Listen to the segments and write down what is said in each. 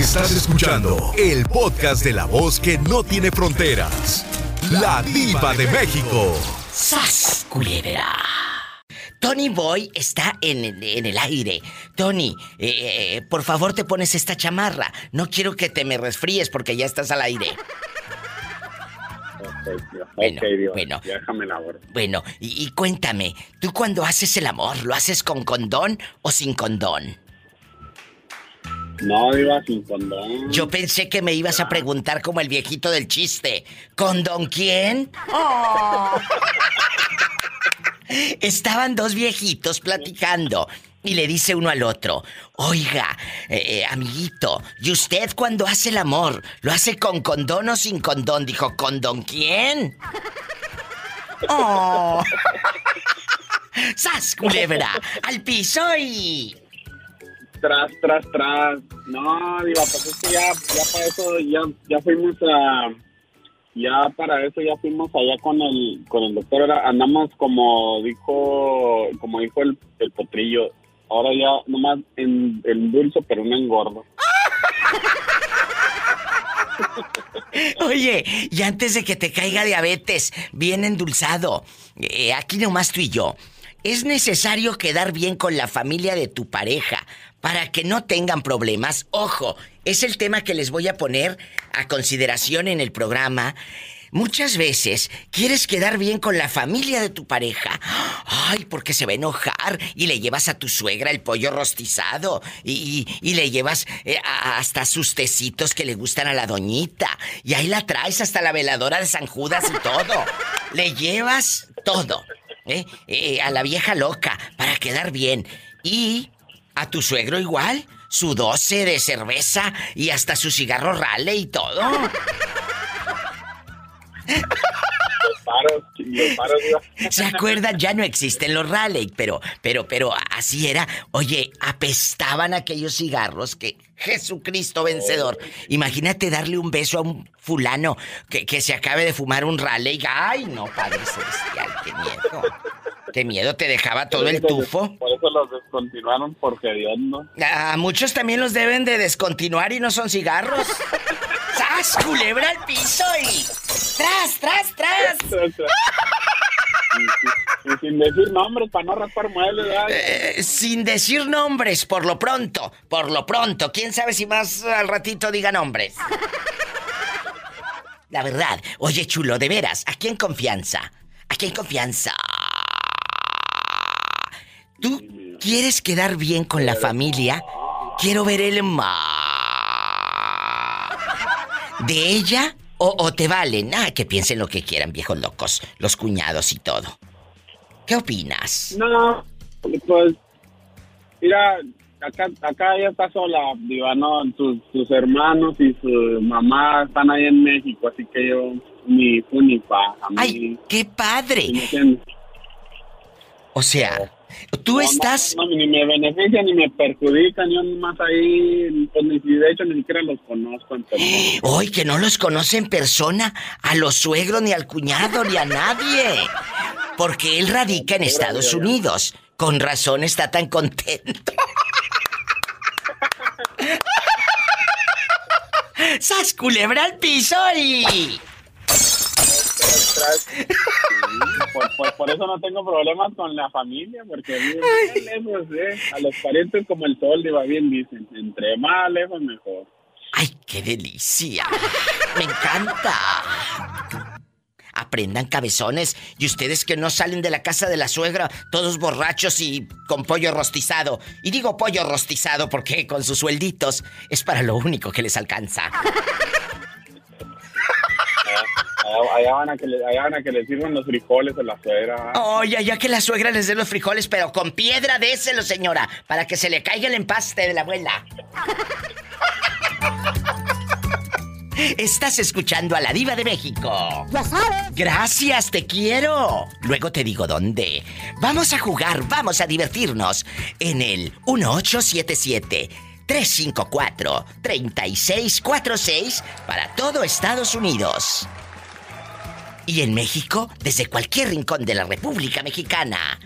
Estás escuchando el podcast de la voz que no tiene fronteras. La diva de México. ¡Sas, culebra! Tony Boy está en, en el aire. Tony, eh, eh, por favor te pones esta chamarra. No quiero que te me resfríes porque ya estás al aire. Bueno, Dios. bueno. Déjame la Bueno, y, y cuéntame, ¿tú cuando haces el amor, lo haces con condón o sin condón? No, iba sin condón. Yo pensé que me ibas a preguntar como el viejito del chiste. ¿Condón quién? Oh. Estaban dos viejitos platicando y le dice uno al otro, oiga, eh, eh, amiguito, ¿y usted cuando hace el amor, lo hace con condón o sin condón? Dijo, ¿condón quién? ¡Oh! ¡Sas, culebra! ¡Al piso y tras, tras, tras. No, digo, pues es que ya, ya para eso, ya, ya fuimos a, ya para eso ya fuimos allá con el, con el doctor, andamos como dijo, como dijo el, el potrillo, ahora ya nomás en, en dulce pero no engordo. Oye, y antes de que te caiga diabetes, bien endulzado, eh, aquí nomás tú y yo, es necesario quedar bien con la familia de tu pareja para que no tengan problemas. Ojo, es el tema que les voy a poner a consideración en el programa. Muchas veces quieres quedar bien con la familia de tu pareja. Ay, porque se va a enojar. Y le llevas a tu suegra el pollo rostizado. Y, le llevas eh, hasta sus tecitos que le gustan a la doñita. Y ahí la traes hasta la veladora de San Judas y todo. Le llevas todo. ¿eh? Eh, a la vieja loca para quedar bien. Y a tu suegro igual, su doce de cerveza y hasta su cigarro rale y todo. ¿Se acuerdan? Ya no existen los Raleigh, pero, pero, pero así era. Oye, apestaban aquellos cigarros que Jesucristo vencedor. Imagínate darle un beso a un fulano que, que se acabe de fumar un Raleigh. Ay, no, Padre Celestial, qué miedo. Qué miedo te dejaba todo el tufo. Por eso los descontinuaron porque Dios no. A muchos también los deben de descontinuar y no son cigarros. ¡Sas! Culebra al piso y. ¡Tras, tras, tras! y, sin decir nombres para no raspar muebles, eh, sin decir nombres, por lo pronto, por lo pronto. ¿Quién sabe si más al ratito diga nombres? La verdad. Oye, chulo, de veras, ¿a quién confianza? ¿A quién confianza? ¿Tú quieres quedar bien con la familia? Quiero ver el ma. ¿De ella? O, te valen? Ah, que piensen lo que quieran, viejos locos. Los cuñados y todo. ¿Qué opinas? No, pues. Mira, acá, acá ella está sola, diva, ¿no? Sus, hermanos y su mamá están ahí en México, así que yo ni fu ni pa. ¡Ay, qué padre! O sea, Tú estás. No, ni me benefician ni me perjudican. Yo nomás ahí, pues ni, de hecho ni siquiera los conozco. Hoy que no los conoce en persona, a los suegros, ni al cuñado, ni a nadie. Porque él radica en Estados Unidos. Con razón está tan contento. ¡Sas culebra al piso y! por, eso no tengo problemas con la familia, porque bien lejos, ¿eh? A los parientes como el sol, va bien dicen. Entre más lejos, mejor. ¡Ay, qué delicia! ¡Me encanta! Aprendan cabezones y ustedes que no salen de la casa de la suegra todos borrachos y con pollo rostizado. Y digo pollo rostizado porque con sus suelditos es para lo único que les alcanza. Allá van, a que le, allá van a que le sirvan los frijoles a la suegra. Oye, ya que la suegra les dé los frijoles, pero con piedra déselo, señora, para que se le caiga el empaste de la abuela. Estás escuchando a la diva de México. Ya sabes. Gracias, te quiero. Luego te digo dónde. Vamos a jugar, vamos a divertirnos en el 1877 354 3646 para todo Estados Unidos. Y en México, desde cualquier rincón de la República Mexicana,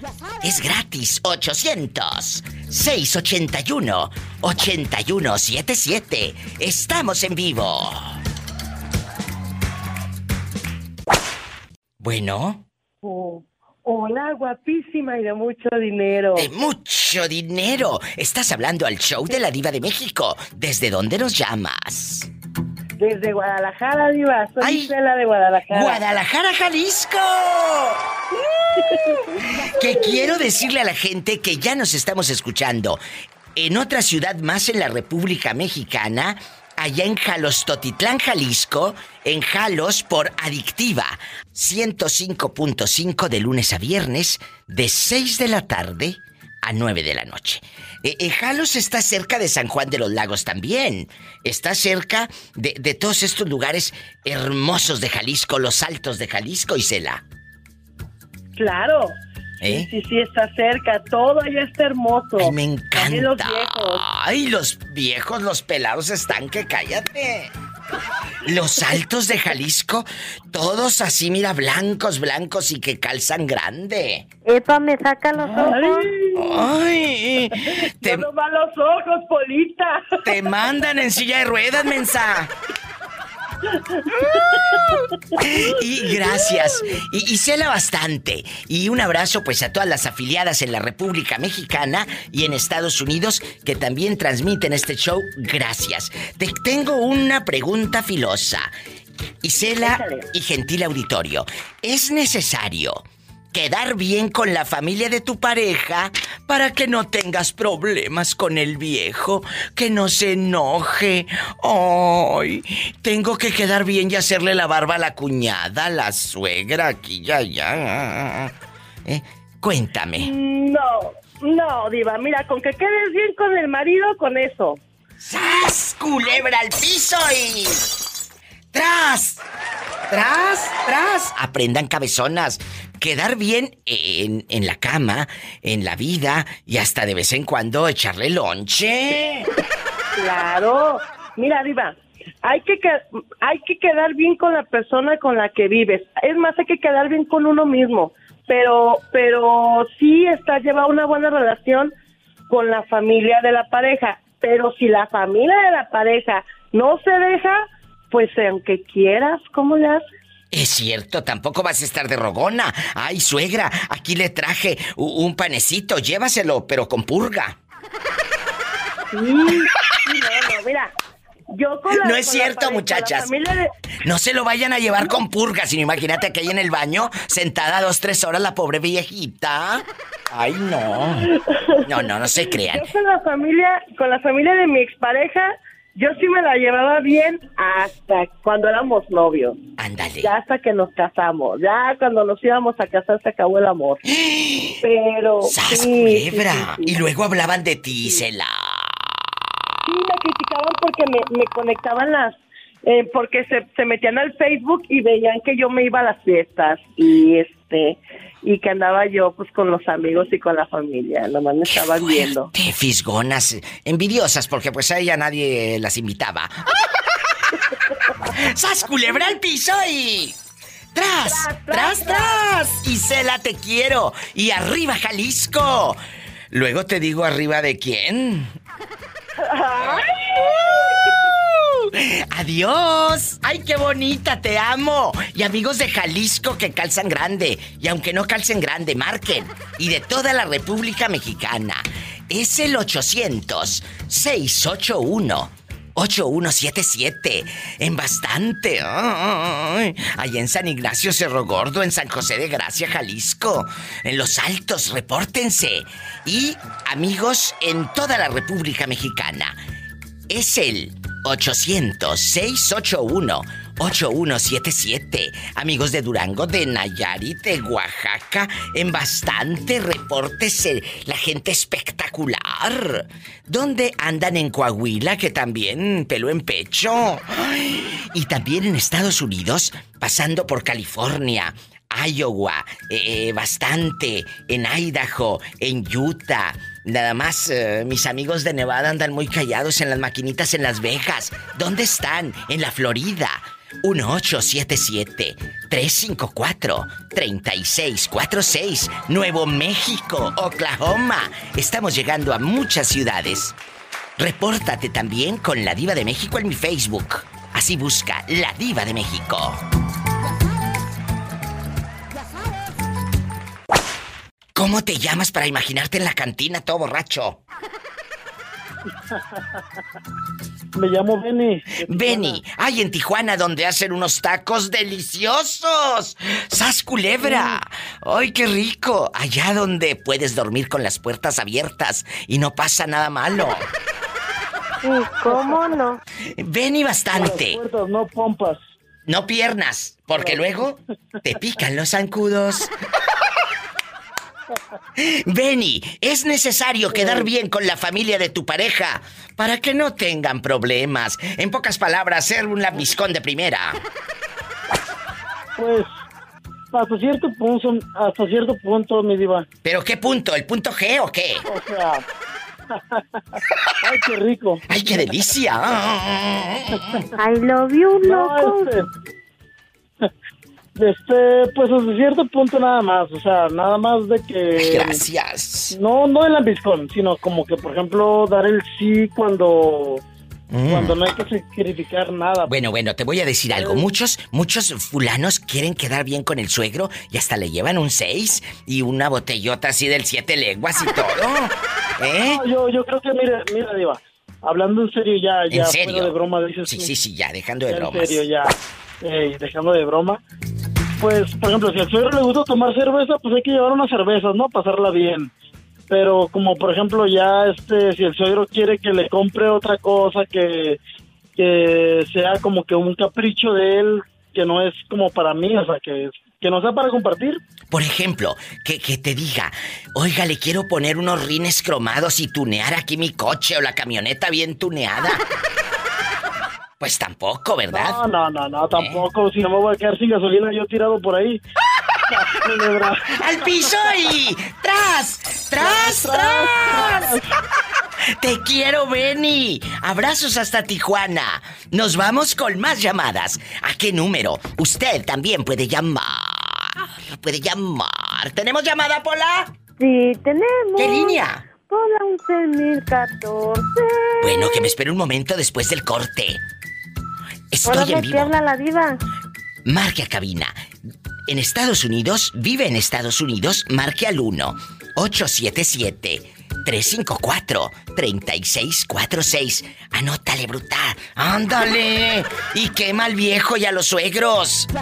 es gratis 800-681-8177. Estamos en vivo. Bueno. Oh, hola, guapísima y de mucho dinero. De mucho dinero. Estás hablando al show de la diva de México. ¿Desde dónde nos llamas? Desde Guadalajara, Diva. Soy Isela de Guadalajara. ¡Guadalajara, Jalisco! que quiero decirle a la gente que ya nos estamos escuchando en otra ciudad más en la República Mexicana, allá en Jalostotitlán, Jalisco, en Jalos por Adictiva, 105.5 de lunes a viernes, de 6 de la tarde a 9 de la noche. Eh, Jalos está cerca de San Juan de los Lagos también. Está cerca de, de todos estos lugares hermosos de Jalisco, los altos de Jalisco, Isela. Claro. ¿Eh? Sí, sí, está cerca. Todo allá está hermoso. Ay, me encanta. los viejos. Ay, los viejos, los pelados están que cállate. Los altos de Jalisco, todos así, mira, blancos, blancos y que calzan grande. Epa, me saca los ojos. Ay, te, no los ojos, Polita. Te mandan en silla de ruedas, mensa. Y gracias. Y, y cela bastante. Y un abrazo pues a todas las afiliadas en la República Mexicana y en Estados Unidos que también transmiten este show. Gracias. Te tengo una pregunta filosa. Isela y gentil auditorio, ¿es necesario quedar bien con la familia de tu pareja para que no tengas problemas con el viejo, que no se enoje. Ay, tengo que quedar bien y hacerle la barba a la cuñada, a la suegra, aquí ya, ya. ¿Eh? Cuéntame. No, no, Diva, mira, con que quedes bien con el marido, con eso. ¡Sas! Culebra al piso y. ¡Tras! ¡Tras! ¡Tras! Aprendan cabezonas. Quedar bien en, en, la cama, en la vida y hasta de vez en cuando echarle lonche. Claro. Mira, Diva, hay que, hay que quedar bien con la persona con la que vives. Es más, hay que quedar bien con uno mismo. Pero, pero sí está lleva una buena relación con la familia de la pareja. Pero si la familia de la pareja no se deja, pues aunque quieras, ¿cómo le haces? Es cierto, tampoco vas a estar de rogona. Ay, suegra, aquí le traje un panecito, llévaselo, pero con purga. Sí, no, no, mira. Yo con la, no es cierto, muchachas. No se lo vayan a llevar con purga, sino imagínate que hay en el baño, sentada dos, tres horas, la pobre viejita. Ay, no. No, no, no se crean. Yo con la familia, con la familia de mi expareja, yo sí me la llevaba bien hasta cuando éramos novios. Ándale. Ya hasta que nos casamos. Ya cuando nos íbamos a casar se acabó el amor. Pero. ¡Sas, sí, y luego hablaban de ti, Cela. Sí, me criticaban porque me, me conectaban las. Eh, porque se, se metían al Facebook y veían que yo me iba a las fiestas. Y este y que andaba yo pues con los amigos y con la familia, nomás me estaban viendo. Qué fisgonas, envidiosas, porque pues a ella nadie las invitaba. ¡Sas culebra al piso y... ¡Tras! ¡Tras, tras! Isela, te quiero. Y arriba, Jalisco. Luego te digo arriba de quién. ¡Ay! Adiós. Ay, qué bonita, te amo. Y amigos de Jalisco que calzan grande. Y aunque no calcen grande, marquen. Y de toda la República Mexicana. Es el 800-681. 8177. En bastante. Allá en San Ignacio Cerro Gordo, en San José de Gracia, Jalisco. En Los Altos, repórtense. Y amigos en toda la República Mexicana. Es el 800-681-8177. Amigos de Durango, de Nayarit, de Oaxaca, en bastante repórtese la gente espectacular. ¿Dónde andan en Coahuila, que también pelo en pecho? Y también en Estados Unidos, pasando por California, Iowa, eh, bastante, en Idaho, en Utah. Nada más, eh, mis amigos de Nevada andan muy callados en las maquinitas en Las Vegas. ¿Dónde están? En la Florida. 1877-354-3646, Nuevo México, Oklahoma. Estamos llegando a muchas ciudades. Repórtate también con la Diva de México en mi Facebook. Así busca La Diva de México. ¿Cómo te llamas para imaginarte en la cantina todo borracho? Me llamo Benny. Benny, ay, en Tijuana, donde hacen unos tacos deliciosos. ¡Sas culebra! ¡Ay, qué rico! Allá donde puedes dormir con las puertas abiertas y no pasa nada malo. ¿cómo no? Benny bastante. Puertas, no pompas. No piernas, porque luego te pican los zancudos. Benny, es necesario quedar bien con la familia de tu pareja para que no tengan problemas. En pocas palabras, ser un lambiscón de primera. Pues, hasta cierto punto, hasta cierto punto, mi diva. ¿Pero qué punto? ¿El punto G o qué? O sea... Ay, qué rico. Ay, qué delicia. I love you, loco. No, este... Este, pues hasta cierto punto nada más, o sea, nada más de que... Gracias. No, no el lambiscón, sino como que, por ejemplo, dar el sí cuando... Mm. Cuando no hay que sacrificar nada. Bueno, bueno, te voy a decir algo. Muchos, muchos fulanos quieren quedar bien con el suegro y hasta le llevan un 6 y una botellota así del siete leguas y todo. ¿Eh? No, yo, yo creo que, mira, mira, Diva, hablando en serio ya, ya ¿En serio? fuera de broma, dices Sí, sí, sí, ya, dejando de bromas. En serio, ya. eh, dejando de broma. Pues, por ejemplo, si al suegro le gusta tomar cerveza, pues hay que llevar unas cervezas, ¿no? Pasarla bien. Pero como, por ejemplo, ya, este, si el suegro quiere que le compre otra cosa que, que sea como que un capricho de él, que no es como para mí, o sea, que, que no sea para compartir. Por ejemplo, que, que te diga, oiga, le quiero poner unos rines cromados y tunear aquí mi coche o la camioneta bien tuneada. Pues tampoco, ¿verdad? No, no, no, no, tampoco. Si no me voy a quedar sin gasolina yo tirado por ahí. ¡Al piso y tras! ¡Tras, tras! Te quiero, Benny. Abrazos hasta Tijuana. Nos vamos con más llamadas. ¿A qué número? Usted también puede llamar. Puede llamar. ¿Tenemos llamada, Pola? Sí, tenemos. ¿Qué línea? Pola 11014. Bueno, que me espere un momento después del corte. Estoy Ahora en vivo. la diva. Marque a cabina. En Estados Unidos, vive en Estados Unidos, marque al 1 877 354 3646. Anótale, bruta. Ándale. Y quema al viejo y a los suegros.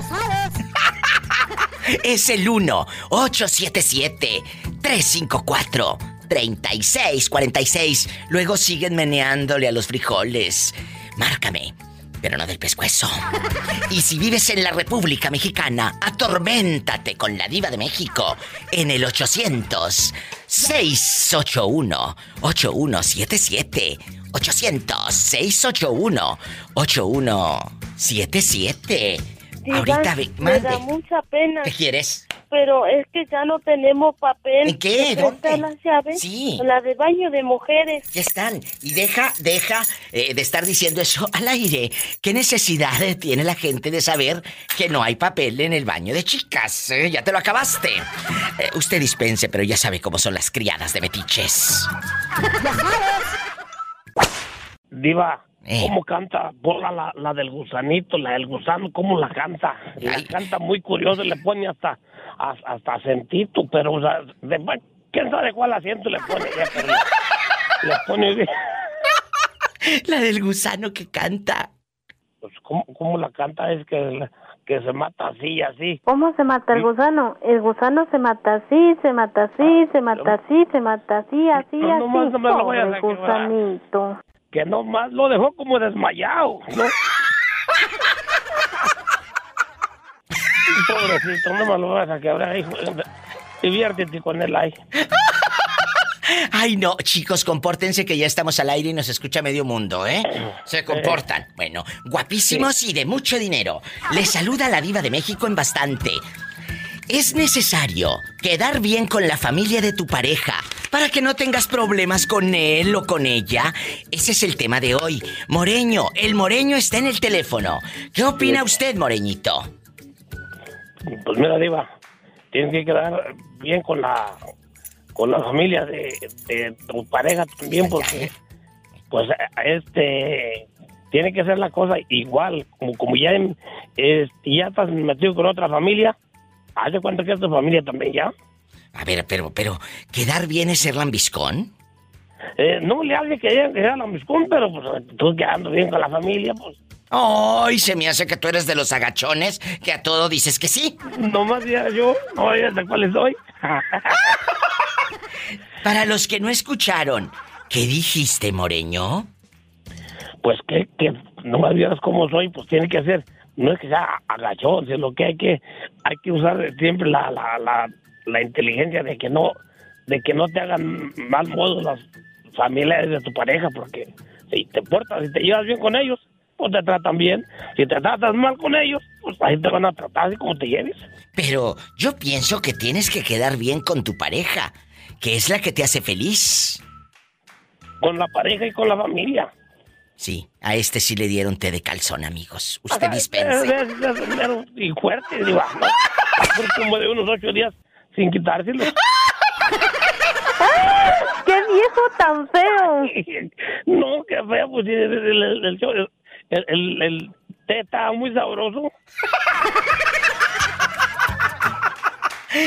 Es el 1 877 354 3646. Luego siguen meneándole a los frijoles. Márcame, pero no del pescuezo. Y si vives en la República Mexicana, atorméntate con la diva de México en el 800 681 8177. 800 681 8177. Diva, Ahorita ve, me da mucha pena, ¿Qué quieres? pero es que ya no tenemos papel. ¿En qué? ¿Me prestas ¿Dónde? las llaves? Sí. La de baño de mujeres. Ya están. Y deja, deja eh, de estar diciendo eso al aire. ¿Qué necesidad tiene la gente de saber que no hay papel en el baño de chicas? eh? Ya te lo acabaste. Eh, usted dispense, pero ya sabe cómo son las criadas de metiches. Diva, Eh. ¿cómo canta? Bola la, la del gusanito, la del gusano, ¿cómo la canta? La Ay. canta muy curioso, le pone hasta hasta, hasta acentito, pero o sea, de- bueno, quién sabe cuál asiento le pone ella, pero le, le pone bien. La del gusano que canta. Pues, ¿cómo, cómo la canta? Es que, que se mata así y así. ¿Cómo se mata el gusano? El gusano se mata así, se mata así, se mata así, se mata así, así, No, así. nomás no me lo Pobre a quebrar. gusanito. Que nomás lo dejó como desmayado, ¿no? Pobrecito, no me lo vas a quebrar, hijo. Diviértete con él ahí. Ay, no, chicos, compórtense que ya estamos al aire y nos escucha medio mundo, ¿eh? Se comportan. Bueno, guapísimos y de mucho dinero. Les saluda la diva de México en bastante. Es necesario quedar bien con la familia de tu pareja para que no tengas problemas con él o con ella. Ese es el tema de hoy. Moreño, el moreño está en el teléfono. ¿Qué opina usted, moreñito? Pues mira, Diva, tienes que quedar bien con la con la familia de, de tu pareja también, porque pues este tiene que ser la cosa igual, como, como ya, en- este, ya estás metido con otra familia, haz de cuenta que es tu familia también ya. A ver, pero, pero, ¿quedar bien es ser lambiscón? Eh, no le hables que que sea la miscún, pero pues tú quedando bien con la familia, pues Ay, se me hace que tú eres de los agachones que a todo dices que sí. nomás ya yo, no ya de cuáles soy. Para los que no escucharon, ¿qué dijiste, Moreño? pues que, que nomás vieras cómo soy, pues tiene que ser, no es que sea agachón, sino que hay que, hay que usar siempre la, la, la, la inteligencia de que no, de que no te hagan mal modo las familiares de tu pareja, porque si te portas, si te llevas bien con ellos, pues te tratan bien, si te tratas mal con ellos, pues ahí te van a tratar así como te lleves. Pero yo pienso que tienes que quedar bien con tu pareja, que es la que te hace feliz. Con la pareja y con la familia. Sí, a este sí le dieron té de calzón, amigos. Usted es- Y fuerte, digo. Por como de unos ocho días sin quitárselo. ¡Qué viejo tan feo! No, qué feo, pues sí, el, el, el, el, show- el- el- el té está muy sabroso.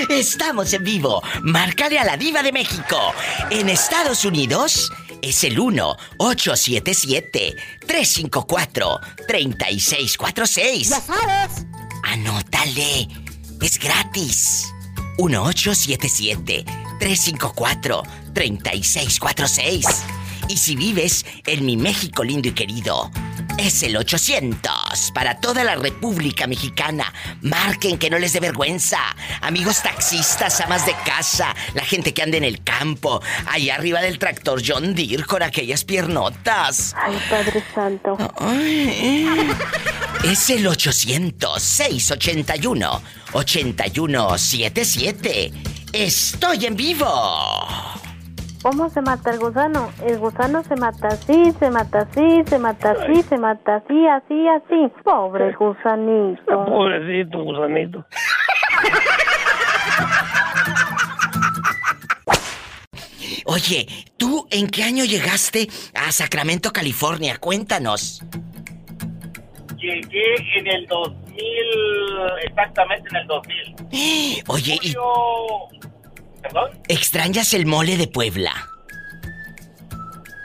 Estamos en vivo. Márcale a la diva de México. En Estados Unidos es el 1-877-354-3646. sabes! Anótale. Es gratis. 1877-354-3646. Y si vives en mi México lindo y querido, es el 800 para toda la República Mexicana. Marquen que no les dé vergüenza. Amigos taxistas, amas de casa, la gente que anda en el campo, allá arriba del tractor John Deere con aquellas piernotas. Ay, Padre Santo. Ay, es el 800-681-8177. Estoy en vivo. ¿Cómo se mata el gusano? El gusano se mata así, se mata así, se mata así, se mata así, así, así. Pobre gusanito. Pobrecito, gusanito. Oye, ¿tú en qué año llegaste a Sacramento, California? Cuéntanos. Llegué en el 2000, exactamente en el 2000. Oye, ¿y. ¿Perdón? extrañas el mole de Puebla?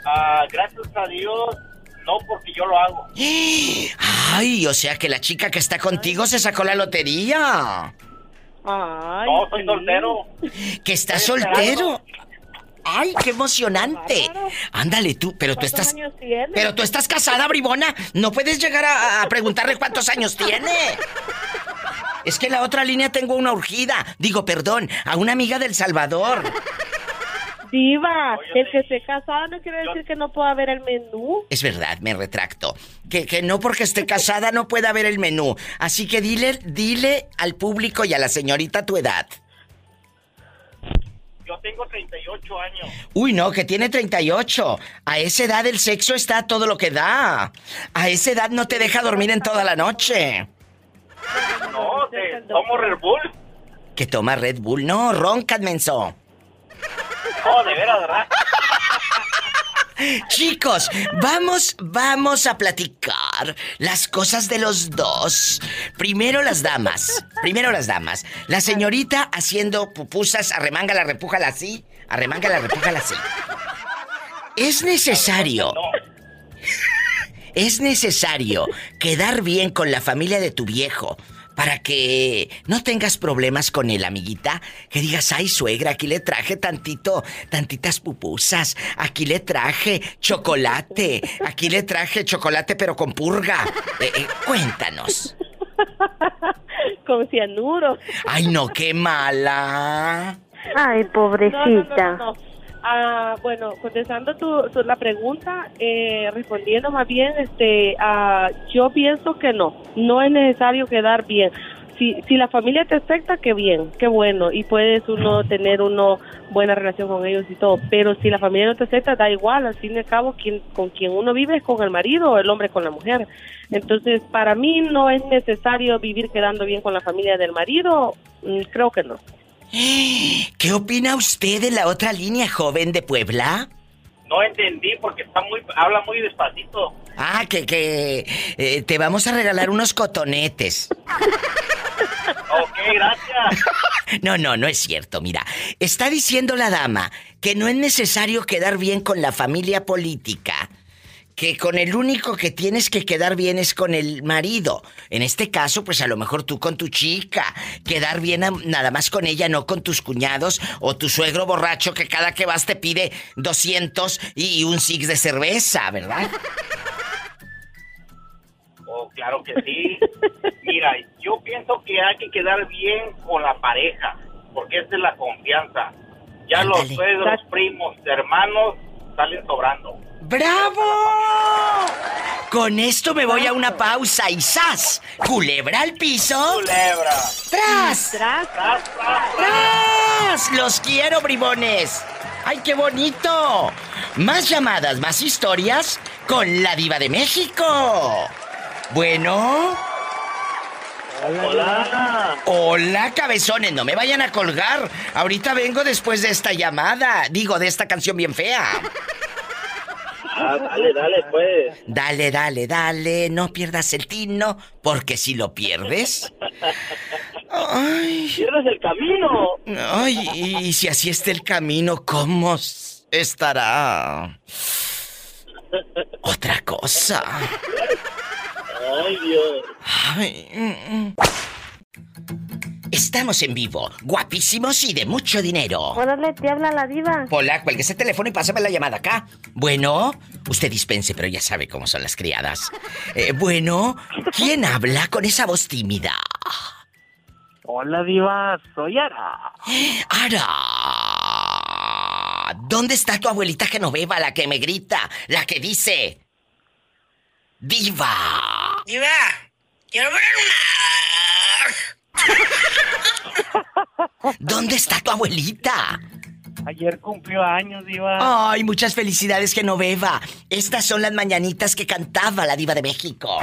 Ah, gracias a Dios, no porque yo lo hago. Ay, o sea que la chica que está contigo se sacó la lotería. Ay, No, soy sí. soltero. Que está Estoy soltero. Ay, qué emocionante. Ándale tú, pero tú ¿Cuántos estás... años tiene? Pero tú estás casada, bribona. No puedes llegar a, a preguntarle cuántos años tiene. Es que en la otra línea tengo una urgida. Digo, perdón, a una amiga del Salvador. Diva, Oye, el que esté casado no quiere decir que no pueda ver el menú. Es verdad, me retracto. Que, que no porque esté casada no pueda ver el menú. Así que dile, dile al público y a la señorita tu edad. Yo tengo 38 años. Uy, no, que tiene 38. A esa edad el sexo está a todo lo que da. A esa edad no te deja dormir en toda la noche. No, te, tomo Red Bull. Que toma Red Bull. No, ronca, menso. No, de veras, ¿verdad? Chicos, vamos, vamos a platicar las cosas de los dos. Primero las damas. Primero las damas. La señorita haciendo pupusas, arremángala, repújala así. Arremángala, repújala así. Es necesario. Es necesario quedar bien con la familia de tu viejo para que no tengas problemas con él, amiguita. Que digas, ay, suegra, aquí le traje tantito, tantitas pupusas. Aquí le traje chocolate. Aquí le traje chocolate, pero con purga. Eh, eh, cuéntanos. Con cianuro. Ay, no, qué mala. Ay, No, no, no, pobrecita. no, no. Ah, bueno, contestando tu, tu- la pregunta, eh, respondiendo más bien, este, ah, yo pienso que no, no es necesario quedar bien. si, si la familia te acepta, qué bien, qué bueno, y puedes uno tener uno buena relación con ellos y todo, pero si la familia no te acepta, da igual, al fin y al cabo, quien, con quien uno vive es con el marido o el hombre con la mujer. Entonces, para mí no es necesario vivir quedando bien con la familia del marido, mm, creo que no. ¿Qué opina usted de la otra línea joven de Puebla? No entendí porque está muy, habla muy despacito. Ah, que, que eh, te vamos a regalar unos cotonetes. ok, gracias. No, no, no es cierto. Mira, está diciendo la dama que no es necesario quedar bien con la familia política. Que con el único que tienes que quedar bien es con el marido. En este caso, pues a lo mejor tú con tu chica. Quedar bien a- nada más con ella, no con tus cuñados o tu suegro borracho que cada que vas te pide 200 y un six de cerveza, ¿verdad? Oh, claro que sí. Mira, yo pienso que hay que quedar bien con la pareja, porque esa es la confianza. Ya los suegros, primos, hermanos salen sobrando. ¡Bravo! Con esto me voy a una pausa y ¡zas! Culebra al piso. Culebra. ¡Tras! Tras, Tras, tras, ¡Tras! ¡Los quiero, bribones! ¡Ay, qué bonito! Más llamadas, más historias con la diva de México. Bueno. Hola. Hola, cabezones, no me vayan a colgar. Ahorita vengo después de esta llamada. Digo, de esta canción bien fea. Ah, dale, dale, pues. Dale, dale, dale, no pierdas el tino, porque si lo pierdes. Ay, Pierdes el camino. ay, y si así está el camino, ¿cómo estará? Otra cosa. Ay, Dios. Ay, mm, mm. Estamos en vivo, guapísimos y de mucho dinero. Órale, te habla la diva. Hola, cuelgue ese teléfono y pásame la llamada acá. Bueno, usted dispense, pero ya sabe cómo son las criadas. Eh, bueno, ¿quién habla con esa voz tímida? Hola, Diva, soy Ara. Ara. ¿Dónde está tu abuelita Genoveva, la que me grita, la que dice... Diva. Diva, quiero ver ¿Dónde está tu abuelita? Ayer cumplió años, Diva. Ay, muchas felicidades, Genoveva. Estas son las mañanitas que cantaba la diva de México.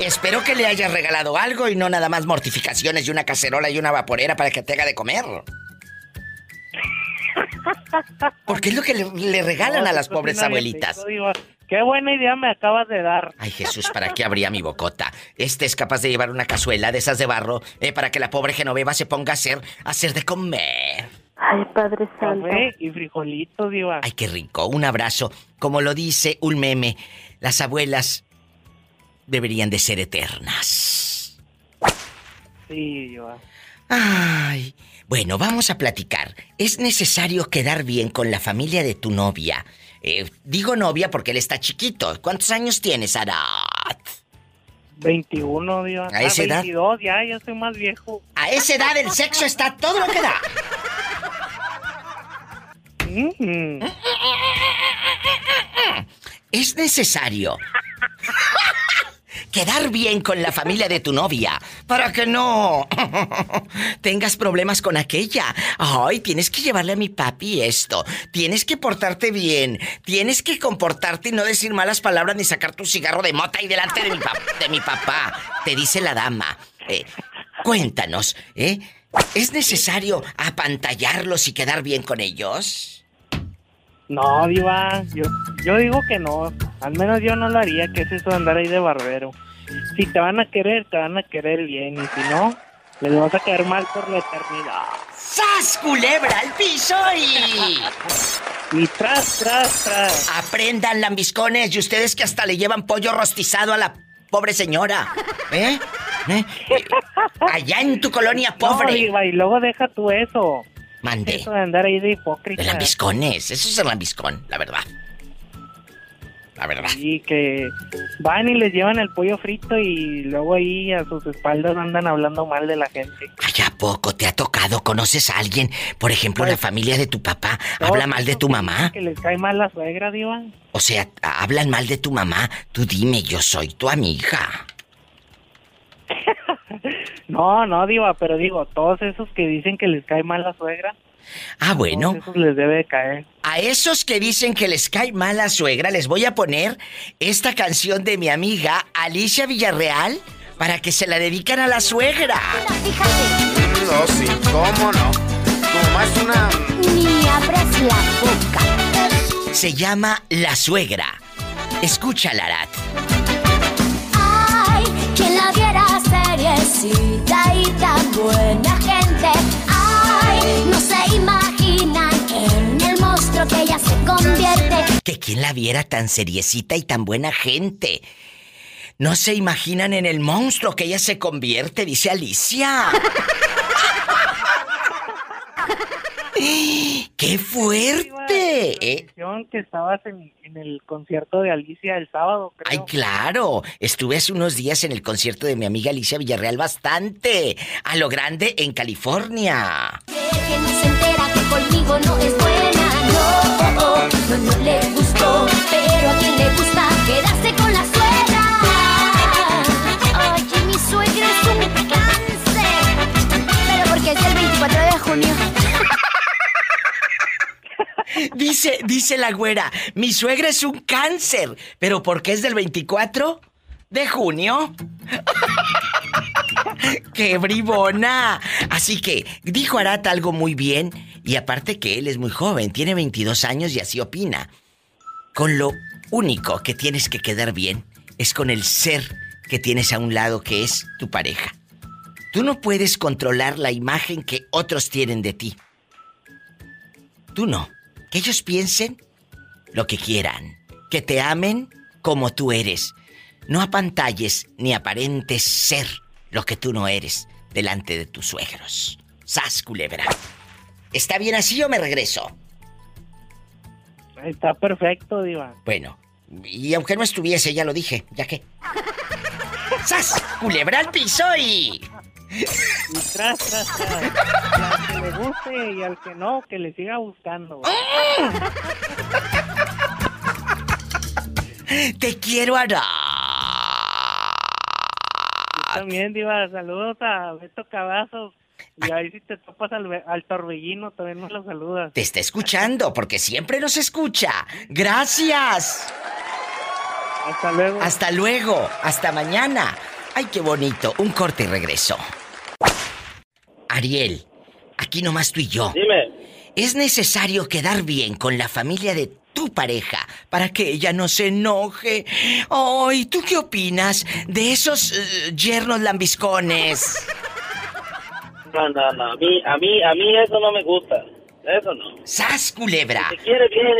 Espero que le hayas regalado algo y no nada más mortificaciones y una cacerola y una vaporera para que te haga de comer. Porque es lo que le, le regalan No, a las pues, pobres abuelitas. Diva. Qué buena idea me acabas de dar. Ay, Jesús, ¿para qué abría mi bocota? Este es capaz de llevar una cazuela de esas de barro eh, para que la pobre Genoveva se ponga a hacer, a hacer de comer. Ay, Padre Santo. Café y frijolito, Diva. Ay, qué rico. Un abrazo. Como lo dice un meme, las abuelas deberían de ser eternas. Sí, Diva. Ay. Bueno, vamos a platicar. ¿Es necesario quedar bien con la familia de tu novia? Eh, digo novia porque él está chiquito. ¿Cuántos años tienes, Arat? 21, Diva. ¿A esa Ah, edad? 22, ya, ya soy más viejo. A esa edad el sexo está todo lo que da. Mm. Es necesario quedar bien con la familia de tu novia para que no tengas problemas con aquella. Ay, tienes que llevarle a mi papi esto. Tienes que portarte bien. Tienes que comportarte y no decir malas palabras ni sacar tu cigarro de mota ahí delante de mi, pa- de mi papá. Te dice la dama. Eh, cuéntanos, ¿eh? ¿Es necesario apantallarlos y quedar bien con ellos? No, Diva, yo, yo digo que no. Al menos yo no lo haría, que es eso de andar ahí de barbero. Si te van a querer, te van a querer bien. Y si no, les vas a caer mal por la eternidad. ¡Sas, culebra al piso y... Y tras, tras, tras. Aprendan, lambiscones, y ustedes que hasta le llevan pollo rostizado a la pobre señora. ¿Eh? ¿Eh? Allá en tu colonia No, pobre. Diva, y luego deja tú eso. Mande. Eso de andar ahí de hipócrita. De lambiscones, eso es el lambiscón, la verdad. La verdad. Y que van y les llevan el pollo frito y luego ahí a sus espaldas andan hablando mal de la gente. Ay, ¿a poco te ha tocado? ¿Conoces a alguien? Por ejemplo, Pues, la familia de tu papá habla mal de tu mamá. Que les cae mal la suegra, Diva. O sea, hablan mal de tu mamá. Tú dime, yo soy tu amiga. No, no, Diva, pero digo, todos esos que dicen que les cae mal la suegra. Ah, bueno. Todos esos les debe de caer. A esos que dicen que les cae mal la suegra, les voy a poner esta canción de mi amiga Alicia Villarreal para que se la dedican a la suegra. No, sí, cómo no. Tu mamá es una. Ni abras la boca. Se llama La Suegra. Escúchala, Arat. Ay, quien la viera seriecita y tan buena gente. Ay, no se imaginan en el monstruo que ella se convierte. Que quien la viera tan seriecita y tan buena gente. No se imaginan en el monstruo que ella se convierte, dice Alicia. ¡Qué fuerte! ¿eh? Que estabas en, en el concierto de Alicia el sábado, creo. Ay, claro. Estuve hace unos días en el concierto de mi amiga Alicia Villarreal bastante. A lo grande en California. Que no se entera que conmigo no es buena. No, oh, oh, no, no le gustó. Pero a quien le gusta quedarse con la suegra. Oye, mi suegra es un cáncer. Pero porque es el 24 de junio. Dice, dice la güera, mi suegra es un cáncer. ¿Pero por qué es del 24 de junio? ¡Qué bribona! Así que dijo Arata algo muy bien y aparte que él es muy joven, tiene 22 años y así opina. Con lo único que tienes que quedar bien es con el ser que tienes a un lado que es tu pareja. Tú no puedes controlar la imagen que otros tienen de ti. Tú no. Que ellos piensen lo que quieran. Que te amen como tú eres. No apantalles ni aparentes ser lo que tú no eres delante de tus suegros. Sas, culebra. ¿Está bien así o me regreso? Está perfecto, Diva. Bueno, y aunque no estuviese, ya lo dije, ya que. ¡Sas! Culebra al piso y. Y tras, tras, tras. Y al que le guste y al que no, que le siga buscando. Te quiero. Tú también, Diva. Saludos a Beto Cavazos. Y ahí si te topas al, al torbellino, también nos lo saludas. Te está escuchando porque siempre nos escucha. Gracias. Hasta luego. Hasta luego. Hasta mañana. Ay, qué bonito. Un corte y regreso. Ariel, aquí nomás tú y yo. Dime. ¿Es necesario quedar bien con la familia de tu pareja para que ella no se enoje? Ay, ¿tú qué opinas de esos eh, yernos lambiscones? No, no, no. A mí, a mí, a mí eso no me gusta. Eso no. ¡Sas, culebra! Si te quiere bien,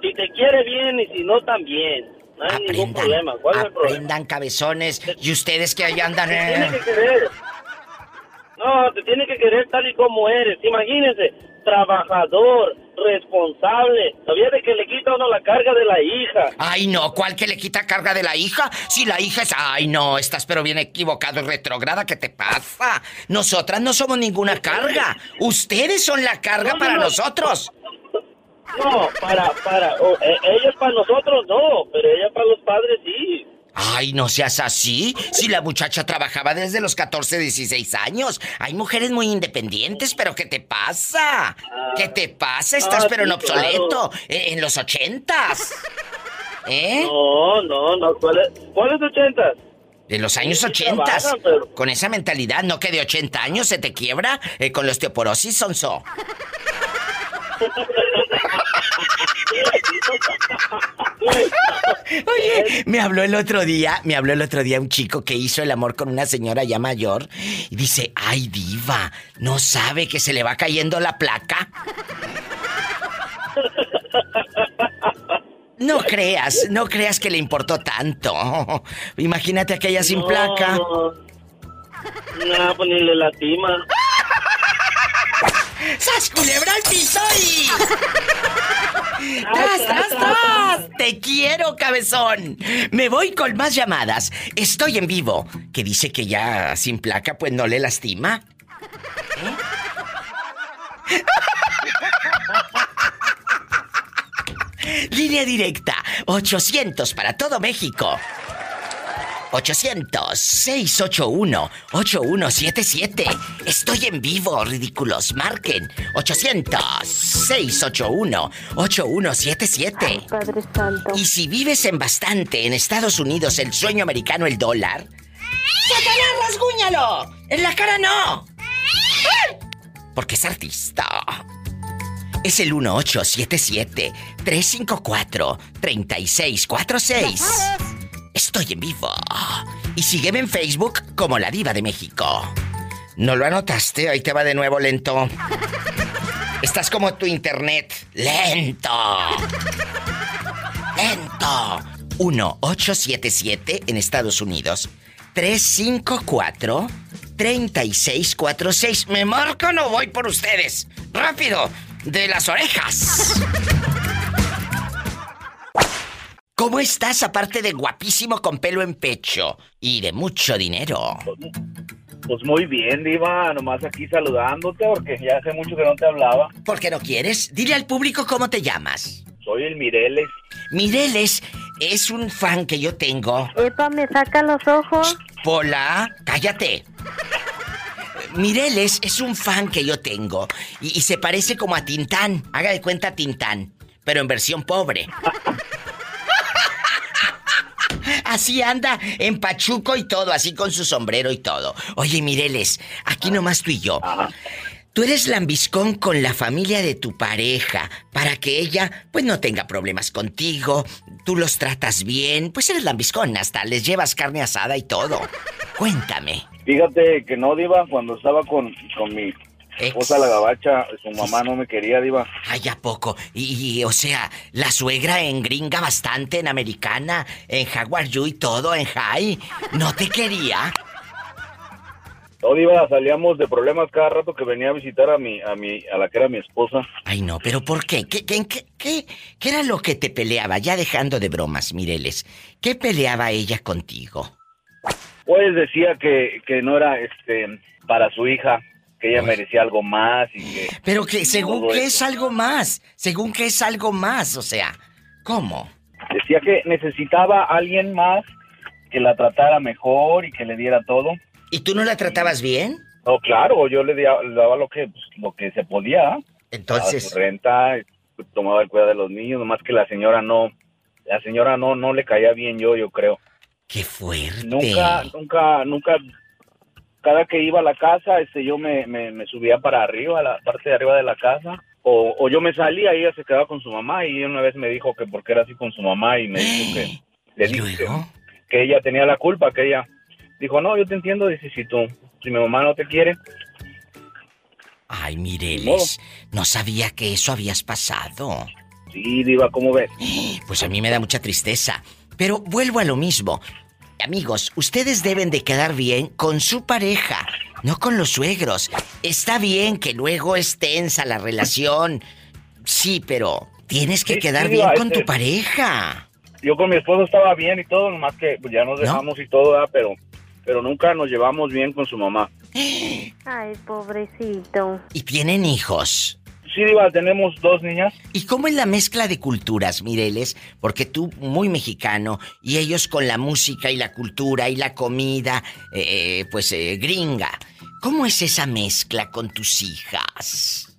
si te quiere bien y si no también. No hay ningún problema. ¿Cuál es el problema? Aprendan cabezones y ustedes que ahí andan... Te tiene que eh, querer. No, te tiene que querer tal y como eres. Imagínese, trabajador, responsable. ¿Sabía de que le quita a uno la carga de la hija? Ay, no, ¿cuál que le quita carga de la hija? Si la hija es... Ay, no, estás pero bien equivocado y retrógrada, ¿qué te pasa? Nosotras no somos ninguna carga. Ustedes son la carga No, para no, no. nosotros. No, para, para, oh, eh, ellos para nosotros no, pero ella para los padres sí. Ay, no seas así. Si la muchacha trabajaba desde los 14, 16 años. Hay mujeres muy independientes, pero ¿qué te pasa? ¿Qué te pasa? Estás Ah, pero en obsoleto. eh, En los ochentas. ¿Eh? No, no, no. ¿Cuáles cuáles ochentas? De los años Sí, 80. trabajan, pero- Con esa mentalidad, no que de 80 años se te quiebra eh, con la osteoporosis, sonso. Oye, me habló el otro día, me habló el otro día un chico que hizo el amor con una señora ya mayor y dice, ay diva, ¿no sabe que se le va cayendo la placa? No creas, no creas que le importó tanto. Imagínate aquella sin No, placa. No, no, pues ni le lastima. ¡Sas culebra al piso y... ¡Tras, tras, tras! ¡Te quiero, cabezón! Me voy con más llamadas. Estoy en vivo. Que dice que ya sin placa, pues no le lastima. ¿Eh? Línea directa, 800 para todo México. 800-681-8177. Estoy en vivo, ridículos. Marquen. 800-681-8177. Padre Santo. Y si vives en bastante en Estados Unidos el sueño americano, el dólar. ¡Satanás, rasguñalo! ¡En la cara no! Porque es artista. Es el 1877-354-3646. Estoy en vivo. Y sígueme en Facebook como La Diva de México. ¿No lo anotaste? Ahí te va de nuevo lento. Estás como tu internet. Lento. Lento. 1877 en Estados Unidos. 354 3646. ¿Me marco o no voy por ustedes? ¡Rápido! ¡De las orejas! ¿Cómo estás aparte de guapísimo con pelo en pecho y de mucho dinero? Pues muy bien, Diva, nomás aquí saludándote porque ya hace mucho que no te hablaba. ¿Por qué no quieres? Dile al público cómo te llamas. Soy el Mireles. Mireles es un fan que yo tengo. Epa, me saca los ojos. Pola, cállate. Mireles es un fan que yo tengo y, y se parece como a Tintán. Haga de cuenta a Tintán, pero en versión pobre. Así anda, en Pachuco y todo, así con su sombrero y todo. Oye, Mireles, aquí nomás tú y yo. Tú eres lambiscón con la familia de tu pareja para que ella, pues, no tenga problemas contigo. Tú los tratas bien, pues eres lambiscón, hasta les llevas carne asada y todo. Cuéntame. Fíjate que no, Diva, cuando estaba con, con mi esposa la gabacha, su mamá no me quería, Diva. Ay, ¿a poco? Y, y, o sea, la suegra en gringa bastante, en americana, en Jaguar You y todo, en high, ¿no te quería? No, Diva, salíamos de problemas cada rato que venía a visitar a mi, a mi, a la que era mi esposa. Ay, no, pero ¿por qué? ¿Qué, qué, qué, qué, qué era lo que te peleaba? Ya dejando de bromas, Mireles. ¿Qué peleaba ella contigo? Pues decía que, que no era este para su hija, que ella merecía algo más y que... Pero que según que es algo más, según que es algo más, o sea, ¿cómo? Decía que necesitaba a alguien más que la tratara mejor y que le diera todo. ¿Y tú no la tratabas bien? No, claro, yo le, dia- le daba lo que pues, lo que se podía. Entonces- Daba su renta, tomaba el cuidado de los niños, nomás que la señora no, la señora no, no le caía bien yo, yo creo. Qué fuerte. Nunca, nunca, nunca, cada que iba a la casa, este, yo me, me, me subía para arriba, a la parte de arriba de la casa, o, o yo me salía y ella se quedaba con su mamá y una vez me dijo que porque era así con su mamá y me dijo que, le dije que, que ella tenía la culpa, que ella dijo, no, yo te entiendo, dice, si tú, si mi mamá no te quiere, Ay, Mireles, no sabía que eso habías pasado. Sí, Diva, ¿cómo ves? Pues a mí me da mucha tristeza. Pero vuelvo a lo mismo. Amigos, ustedes deben de quedar bien con su pareja, no con los suegros. Está bien que luego es tensa la relación. Sí, pero tienes que Sí, quedar sí, bien con tu pareja. yo con mi esposo estaba bien y todo, nomás que pues, ya nos dejamos y todo, ¿verdad? pero pero nunca nos llevamos bien con su mamá. Ay, pobrecito. ¿Y tienen hijos? Sí, Diva, tenemos dos niñas. ¿Y cómo es la mezcla de culturas, Mireles? Porque tú muy mexicano y ellos con la música y la cultura y la comida, eh, pues eh, gringa. ¿Cómo es esa mezcla con tus hijas?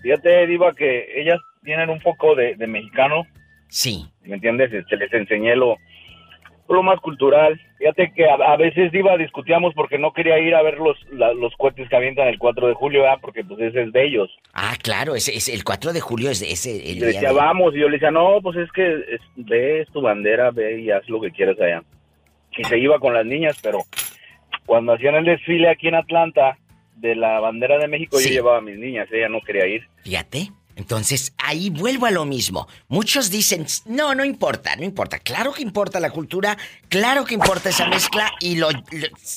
Fíjate, Diva, que ellas tienen un poco de, de mexicano. Sí. ¿Me entiendes? Este, les enseñé lo, lo más cultural. Fíjate que a, a veces, Diva, discutíamos porque no quería ir a ver los, la- los cohetes que avientan el 4 de julio, ¿verdad? Porque pues ese es de ellos. Ah, claro, ese, ese- el 4 de julio es ese el Y día le decía, de- vamos, y yo le decía, no, pues es que es- ve es tu bandera, ve y haz lo que quieras allá. Y se iba con las niñas, pero cuando hacían el desfile aquí en Atlanta de la bandera de México, Sí. yo llevaba a mis niñas, ella no quería ir. Fíjate. Entonces, ahí vuelvo a lo mismo. Muchos dicen, no, no importa, no importa. Claro que importa la cultura, claro que importa esa mezcla. ¿Y lo, lo-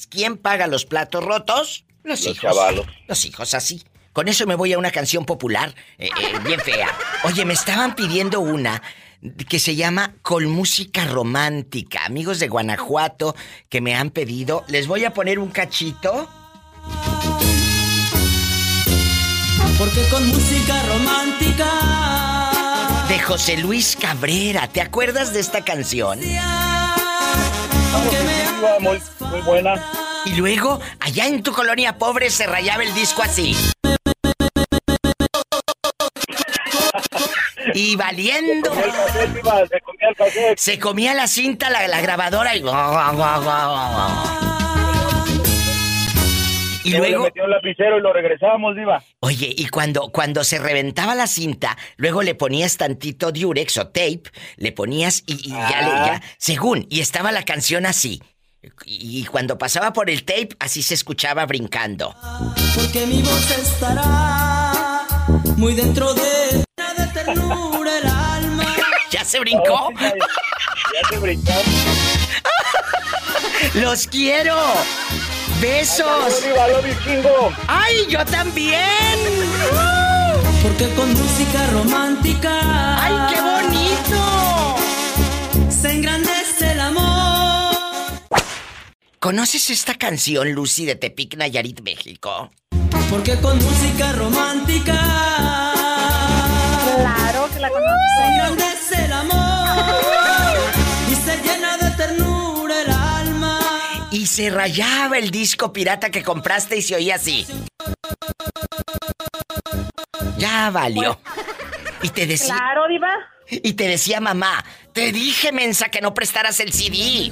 quién paga los platos rotos? Los, Los hijos. chavalos. Los hijos, así. Con eso me voy a una canción popular, eh, eh, bien fea. Oye, me estaban pidiendo una que se llama Con música romántica. Amigos de Guanajuato que me han pedido. Les voy a poner un cachito. Porque con música romántica De José Luis Cabrera. ¿Te acuerdas de esta canción? Diva, muy, muy buena. Y luego, allá en tu colonia pobre se rayaba el disco así. Y valiendo. Se comía cassette. Se comía la cinta, la, la grabadora y. Y Luego le metió el lapicero y lo regresamos, Diva. Oye, y cuando, cuando se reventaba la cinta, luego le ponías tantito diurex o tape, le ponías y, y ya le, Ah. ya, según, y estaba la canción así. Y cuando pasaba por el tape, así se escuchaba brincando. Porque mi voz estará muy dentro de llena de ternura el alma. ¿Ya se brincó? Ya, ya se brincó. ¡Los quiero! ¡Besos! ¡Ay, yo también! Porque con música romántica. ¡Ay, qué bonito! Se engrandece el amor. ¿Conoces esta canción, Lucy, de Tepic, Nayarit, México? Porque con música romántica. Claro que la conozco. Y se rayaba el disco pirata que compraste y se oía así. Ya valió. Y te decía. Claro, Diva. Y te decía mamá, te dije, mensa, que no prestaras el CD.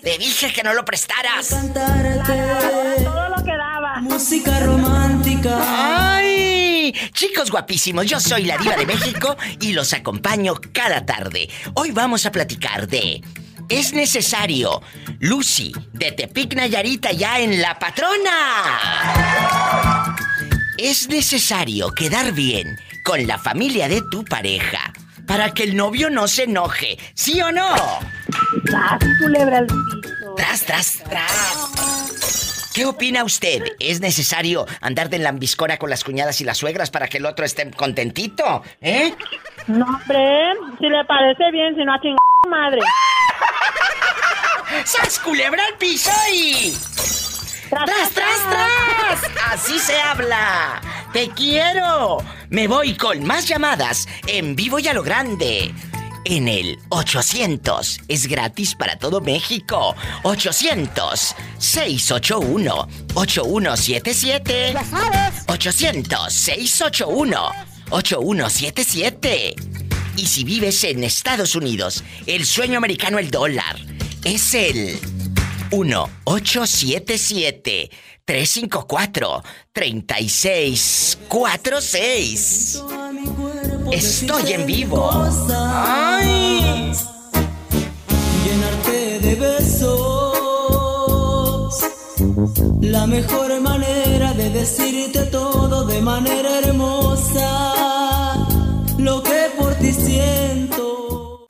Te dije que no lo prestaras. cantarte. Todo lo que daba. Música romántica. ¡Ay! Chicos guapísimos, yo soy la diva de México y los acompaño cada tarde. Hoy vamos a platicar de... Es necesario. Lucy, de Tepic Nayarita ya en La Patrona. Es necesario quedar bien con la familia de tu pareja para que el novio no se enoje. ¿Sí o no? Tras, culebra al piso. Tras, tras, tras. ¿Qué opina usted? ¿Es necesario andar de lambiscona con las cuñadas y las suegras para que el otro esté contentito? ¿Eh? No, hombre, si le parece bien, si no a chingar madre. ¡Sas culebra al piso y... Tras, ¡Tras, tras, tras! Así se habla. Te quiero. Me voy con más llamadas en vivo y a lo grande. En el 800 es gratis para todo México. 800 681 8177. Ya sabes. 800 681 8177. Y si vives en Estados Unidos, el sueño americano el dólar es el 1877 354 3646. Estoy en vivo. Ay. Llenarte de besos. La mejor manera de decirte todo de manera hermosa. Lo que por ti siento.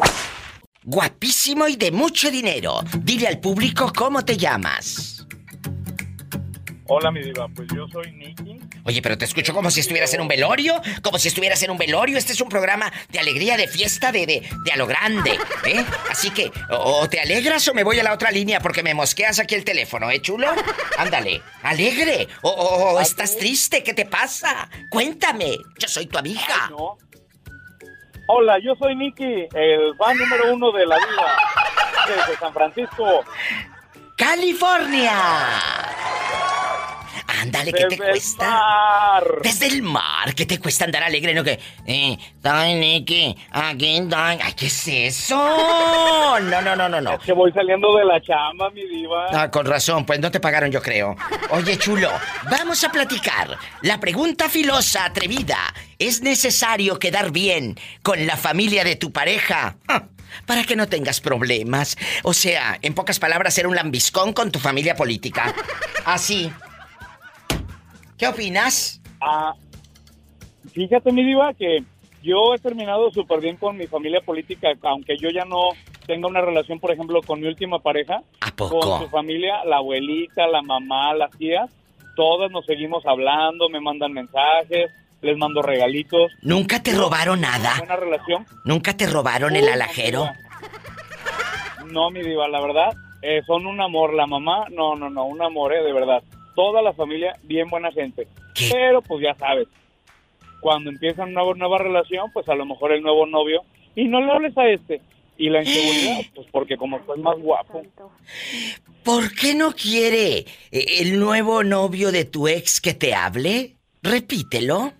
Guapísimo y de mucho dinero. Dile al público cómo te llamas. Hola, mi diva. Pues yo soy Nicky. Oye, pero te escucho como si estuvieras en un velorio, como si estuvieras en un velorio. Este es un programa de alegría, de fiesta, de, de, de a lo grande, ¿eh? Así que, o, o te alegras o me voy a la otra línea porque me mosqueas aquí el teléfono, ¿eh, chulo? Ándale, alegre. O, o- o estás triste, ¿qué te pasa? Cuéntame, yo soy tu amiga. No. Hola, yo soy Nicky, el fan número uno de la diva. Desde San Francisco. ¡California! Ándale, ¿qué te Desde el cuesta? mar. Desde el mar, ¿qué te cuesta andar alegre? No que, eh, Nicky, aquí. Ay, ¿qué es eso? No, no, no, no, no. Es que voy saliendo de la chamba, mi diva. Ah, con razón, pues no te pagaron, yo creo. Oye, chulo, vamos a platicar. La pregunta filosa, atrevida. ¿Es necesario quedar bien con la familia de tu pareja? Ah, Para que no tengas problemas. O sea, en pocas palabras, ser un lambiscón con tu familia política. Así. ¿Qué opinas? Ah, fíjate, mi diva, que yo he terminado súper bien con mi familia política, aunque yo ya no tenga una relación, por ejemplo, con mi última pareja. ¿A poco? Con su familia, la abuelita, la mamá, las tías, todas nos seguimos hablando, me mandan mensajes, les mando regalitos. ¿Nunca te robaron nada? Buena relación. ¿Nunca te robaron el alajero? No, mi diva, la verdad, eh, son un amor. La mamá, no, no, no, un amor, eh, de verdad. Toda la familia, bien buena gente. Pero, pues ya sabes, cuando empiezan una nueva relación, pues a lo mejor el nuevo novio, y no le hables a este, Y la inseguridad, pues porque como soy más guapo. ¿Por qué no quiere eh, el nuevo novio de tu ex que te hable? Repítelo.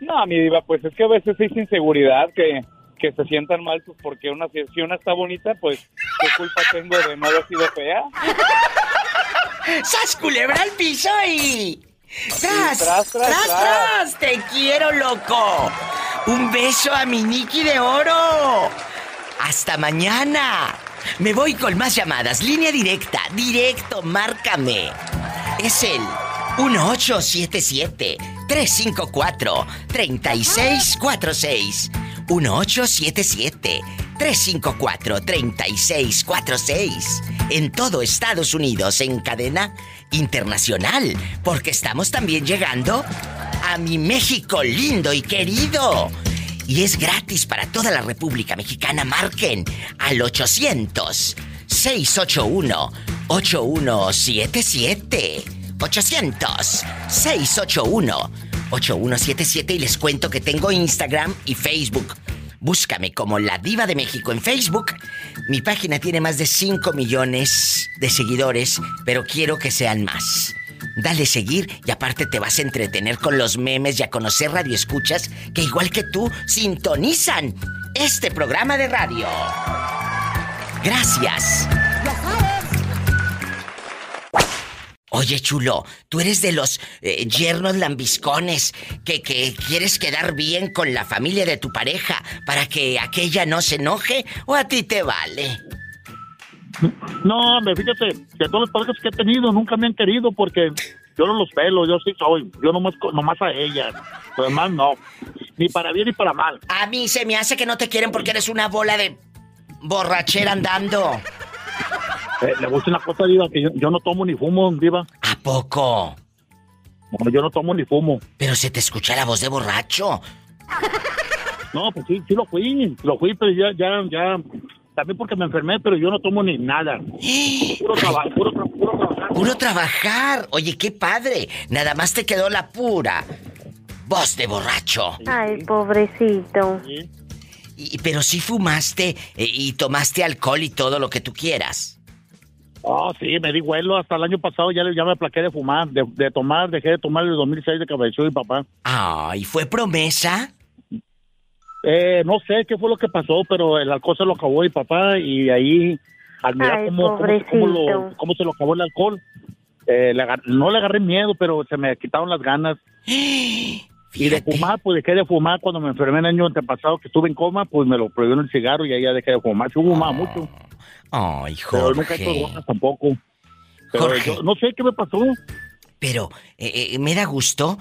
No, mi diva, pues es que a veces es inseguridad que, que se sientan mal, pues porque una, si una está bonita, pues qué culpa tengo de no haber sido fea. ¡Sas culebra al piso y... ¡Tras! tras, tras, ¡Tras! ¡Te quiero, loco! ¡Un beso a mi Nicky de oro! ¡Hasta mañana! Me voy con más llamadas. Línea directa, directo, márcame. Es el 1877-354-3646. 1877-354-3646. En todo Estados Unidos, en cadena internacional. Porque estamos también llegando a mi México lindo y querido. Y es gratis para toda la República Mexicana. Marquen al 800 681 8177. 800 681 8177 y les cuento que tengo Instagram y Facebook. Búscame como La Diva de México en Facebook. Mi página tiene más de 5 millones de seguidores, pero quiero que sean más. Dale seguir y aparte te vas a entretener con los memes y a conocer radioescuchas que igual que tú sintonizan este programa de radio. Gracias. Oye, chulo, tú eres de los eh, yernos lambiscones que, que quieres quedar bien con la familia de tu pareja para que aquella no se enoje o a ti te vale. No, hombre, fíjate, de todas las parejas que he tenido nunca me han querido porque yo no los pelo, yo sí soy, yo nomás, nomás a ellas. Lo demás no, ni para bien ni para mal. A mí se me hace que no te quieren porque eres una bola de borrachera andando. Eh, le gusta una cosa, Diva, que yo, yo no tomo ni fumo, Diva. ¿A poco? No, yo no tomo ni fumo. Pero se te escucha la voz de borracho. No, pues sí, sí lo fui, lo fui, pero ya, ya, ya, también porque me enfermé, pero yo no tomo ni nada. Puro trabajo, puro, tra- puro trabajar. Puro trabajar. Oye, qué padre. Nada más te quedó la pura voz de borracho. Ay, pobrecito. Y, pero sí fumaste eh, y tomaste alcohol y todo lo que tú quieras. Ah, sí, me di vuelo. Hasta el año pasado ya, le- ya me aplaqué de fumar, de, de tomar, dejé de tomar el 2006 de cabello y papá. Ay, ¿fue promesa? Eh, no sé qué fue lo que pasó, pero el alcohol se lo acabó mi papá y ahí, al mirar Ay, cómo, cómo, cómo lo- cómo se lo acabó el alcohol, eh, le agar- no le agarré miedo, pero se me quitaron las ganas. Y de fumar, pues dejé de fumar cuando me enfermé el año antepasado, que estuve en coma, pues me lo prohibieron el cigarro y ahí ya dejé de fumar. Sí fumaba mucho. Ay, Pero nunca he Jorge. hecho drogas tampoco. Pero Jorge. yo no sé qué me pasó. Pero eh, eh, me da gusto.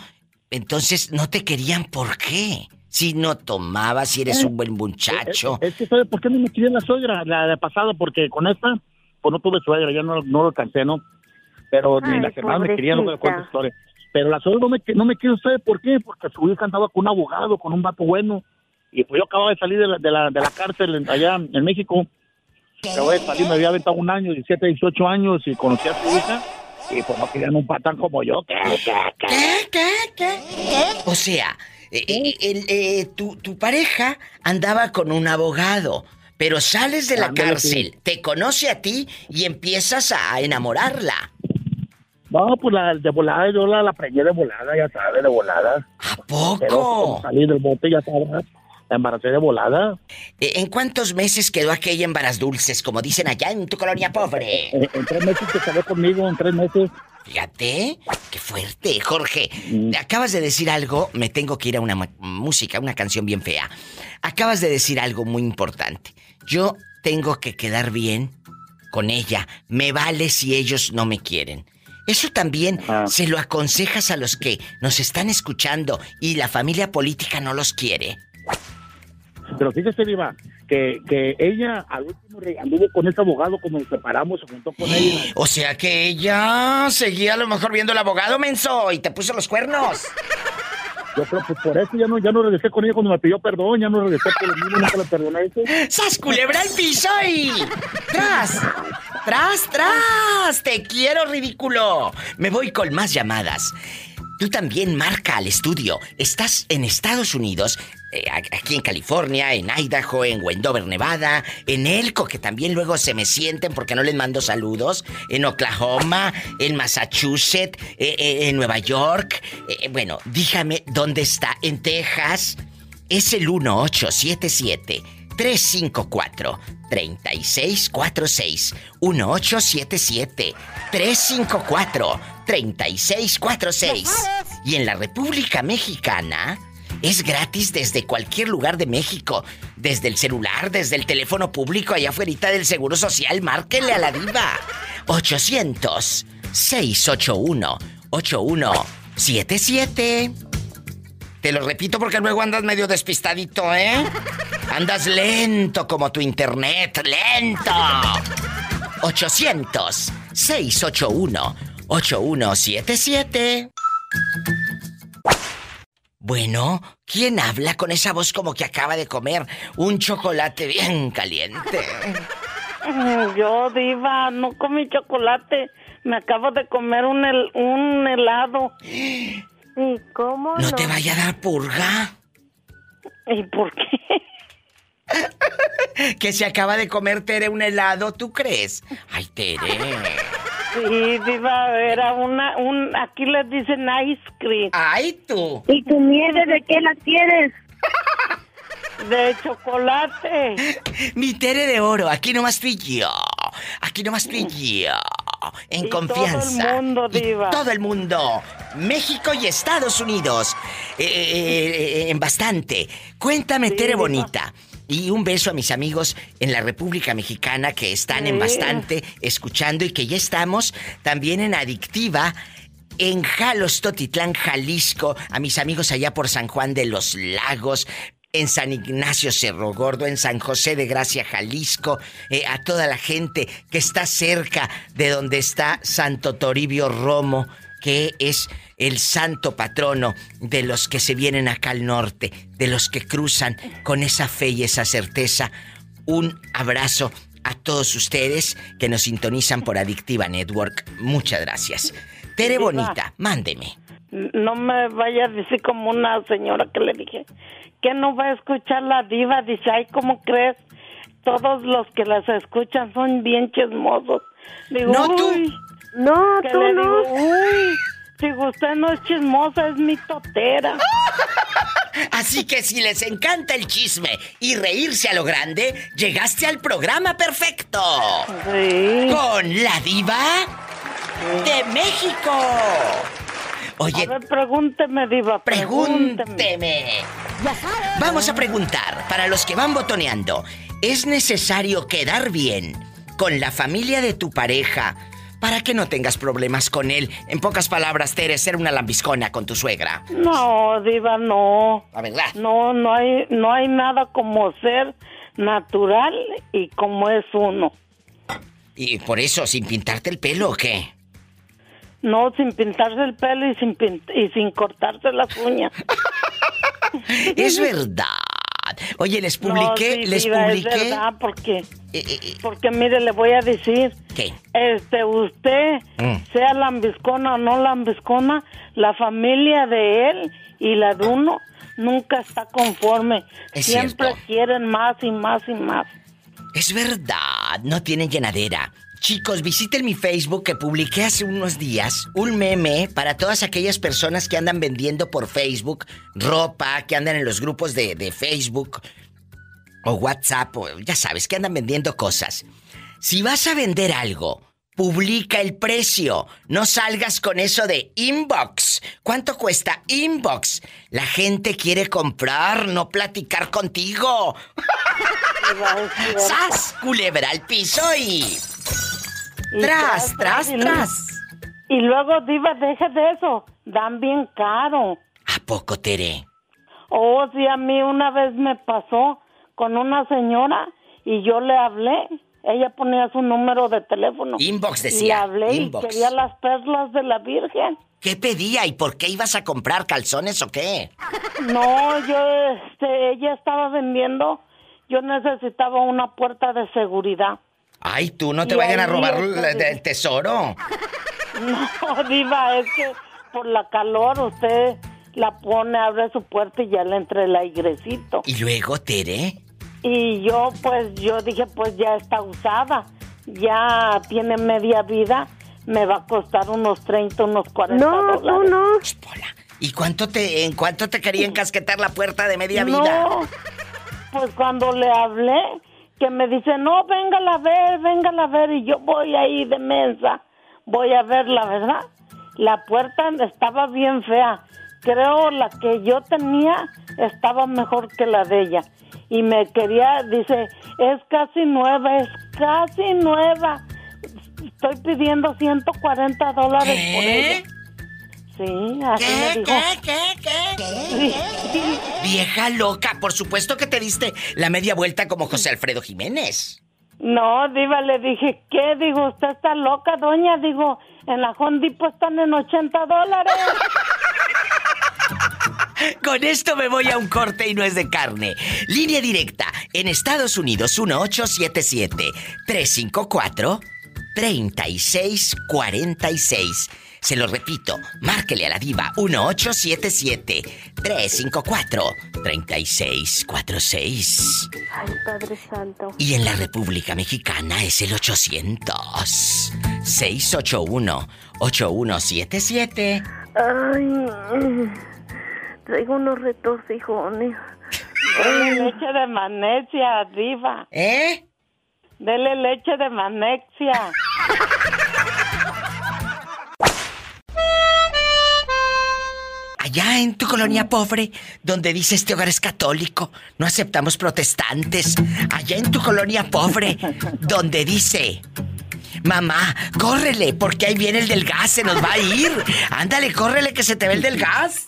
Entonces no te querían, ¿por qué? Si no tomabas, si eres un buen muchacho. Es, es que, ¿sabe por qué no me quería la suegra, la de pasada? Porque con esta, pues no tuve suegra, ya no, no lo alcancé, ¿no? Pero ni Ay, las hermanas me querían, no me historia. Pero la suegra no me, no me quiso, ¿sabe por qué? Porque su hija andaba con un abogado, con un vato bueno. Y pues yo acababa de salir de la, de la, de la cárcel allá en México. Acababa de salir, me había aventado un año, 17, 18 años, y conocí a su hija. Y pues no querían un patán como yo. ¿Qué, qué, qué? ¿Qué? ¿Qué? O sea, eh, eh, eh, tu, tu pareja andaba con un abogado, pero sales de la Ándale, cárcel, te conoce a ti y empiezas a enamorarla. No, pues la de volada, yo la, la preñé de volada, ya sabes, de volada. ¿A poco? Pero como salí del bote, ya sabes, la embaracé de volada. Eh, ¿En cuántos meses quedó aquella en varas dulces, como dicen allá en tu colonia pobre? En, en tres meses que salió conmigo, en tres meses. Fíjate, qué fuerte, Jorge. Acabas de decir algo, me tengo que ir a una música, una canción bien fea. Acabas de decir algo muy importante. Yo tengo que quedar bien con ella. Me vale si ellos no me quieren. Eso también se lo aconsejas a los que nos están escuchando y la familia política no los quiere. Pero fíjese, Diva, que, que ella al último anduvo con ese abogado cuando nos separamos, se juntó con ella. O sea que ella seguía a lo mejor viendo al abogado menso y te puso los cuernos. Yo creo pues por eso ya no, ya no regresé con ella cuando me pidió perdón, ya no regresé por lo mismo, nunca le perdoné. ¡Sas culebra al piso y... ¡Tras! ¡Tras, tras! ¡Te quiero, ridículo! Me voy con más llamadas. Tú también marca al estudio. Estás en Estados Unidos, eh, aquí en California, en Idaho, en Wendover, Nevada, en Elko, que también luego se me sienten porque no les mando saludos, en Oklahoma, en Massachusetts, eh, eh, en Nueva York. Bueno, dígame dónde está. En Texas. Es el 1877 354 3646 1877 354 3646 y en la República Mexicana es gratis desde cualquier lugar de México, desde el celular, desde el teléfono público allá afuera del Seguro Social, márquenle a la diva 800 681 8177 te lo repito porque luego andas medio despistadito, ¿eh? Andas lento como tu internet, lento. 800-681-8177. Bueno, ¿quién habla con esa voz como que acaba de comer un chocolate bien caliente? Yo, diva, no comí chocolate. Me acabo de comer un, hel- un helado. ¿Y cómo ¿No te vaya a dar purga? ¿Y por qué? que se acaba de comer Tere un helado, ¿tú crees? Ay, Tere. Sí, diva, era una, un, aquí les dicen ice cream. Ay, tú. ¿Y tu nieve de qué la quieres? De chocolate. Mi Tere de oro, aquí nomás tú y yo. Aquí nomás tú y yo. En Y todo el confianza. mundo, Y todo el mundo. México y Estados Unidos. Eh, eh, eh, en bastante. Cuéntame, Tere diva. bonita. Y un beso a mis amigos en la República Mexicana que están en bastante escuchando y que ya estamos también en Adictiva en Jalos, Totitlán, Jalisco, a mis amigos allá por San Juan de los Lagos, en San Ignacio Cerro Gordo, en San José de Gracia, Jalisco, eh, a toda la gente que está cerca de donde está Santo Toribio Romo, que es el santo patrono de los que se vienen acá al norte, de los que cruzan con esa fe y esa certeza. Un abrazo a todos ustedes que nos sintonizan por Adictiva Network. Muchas gracias. Tere. Bonita, mándeme. No me vaya a decir como una señora que le dije que no va a escuchar la diva. Dice, ay, ¿cómo crees? Todos los que las escuchan son bien chismosos. Digo, No, tú. uy. No, tú le no. digo, uy, si usted no es chismosa, es mi totera. Así que si les encanta el chisme y reírse a lo grande, llegaste al programa perfecto. Con la diva de México. Oye, A ver, pregúnteme, diva, pregúnteme. Vamos a preguntar, para los que van botoneando, ¿es necesario quedar bien con la familia de tu pareja para que no tengas problemas con él? En pocas palabras, Tere, ser una lambiscona con tu suegra. No, diva, no. La verdad. No, no hay, no hay nada como ser natural y como es uno. ¿Y por eso, sin pintarte el pelo o qué? No, sin pintarse el pelo y sin y sin cortarse las uñas. Es verdad. Oye, les publiqué, No, sí, les publiqué. Es verdad, porque, porque mire, le voy a decir. ¿Qué? Este, usted, Mm. sea lambiscona o no lambiscona, la familia de él y la de uno nunca está conforme. Es Siempre cierto. quieren más y más y más. Es verdad, no tienen llenadera. Chicos, visiten mi Facebook que publiqué hace unos días un meme para todas aquellas personas que andan vendiendo por Facebook ropa, que andan en los grupos de, de Facebook o WhatsApp, o ya sabes, que andan vendiendo cosas. Si vas a vender algo, publica el precio. No salgas con eso de inbox. ¿Cuánto cuesta inbox? La gente quiere comprar, no platicar contigo. ¡Sas! Culebra al piso y... Y Tras, tras, tras. Y luego, Diva, deja de eso. Dan bien caro. ¿A poco, Tere? Oh, sí, a mí una vez me pasó con una señora y yo le hablé. Ella ponía su número de teléfono. Inbox Y le decía, hablé inbox. y quería las perlas de la Virgen. ¿Qué pedía y por qué ibas a comprar calzones o qué? No, yo, este, ella estaba vendiendo. Yo necesitaba una puerta de seguridad. Ay, tú no te Y vayan a robar el, el tesoro. No, Diva, es que por la calor usted la pone, abre su puerta y ya le entra el airecito. Y luego, Tere. Y yo, pues, yo dije, pues ya está usada, ya tiene media vida, me va a costar unos 30, unos 40 No, dólares. tú no. ¿Y cuánto te, en cuánto te quería encasquetar la puerta de media vida? No, pues cuando le hablé, que me dice, no, véngala a ver, véngala a ver, y yo voy ahí de mensa, voy a verla, ¿verdad? La puerta estaba bien fea. Creo la que yo tenía estaba mejor que la de ella. Y me quería, dice, es casi nueva, es casi nueva. Estoy pidiendo 140 dólares por ella. Sí, así me dijo. Sí, sí. Vieja loca, por supuesto que te diste la media vuelta como José Alfredo Jiménez. No, Diva, le dije, ¿qué? Digo, usted está loca, doña. Digo, en la Home Depot están en 80 dólares. Con esto me voy a un corte y no es de carne. Línea directa en Estados Unidos 1877-354-3646. Se lo repito, márquele a la diva 1877-354-3646. Ay, Padre Santo. Y en la República Mexicana es el 800-681-8177. Ay, traigo unos retorcijones. Dele leche de magnesia, Diva. ¿Eh? Dele leche de magnesia. Allá en tu colonia pobre, donde dice este hogar es católico, no aceptamos protestantes. Allá en tu colonia pobre, donde dice, mamá, córrele, porque ahí viene el del gas, se nos va a ir. Ándale, córrele, que se te ve el del gas.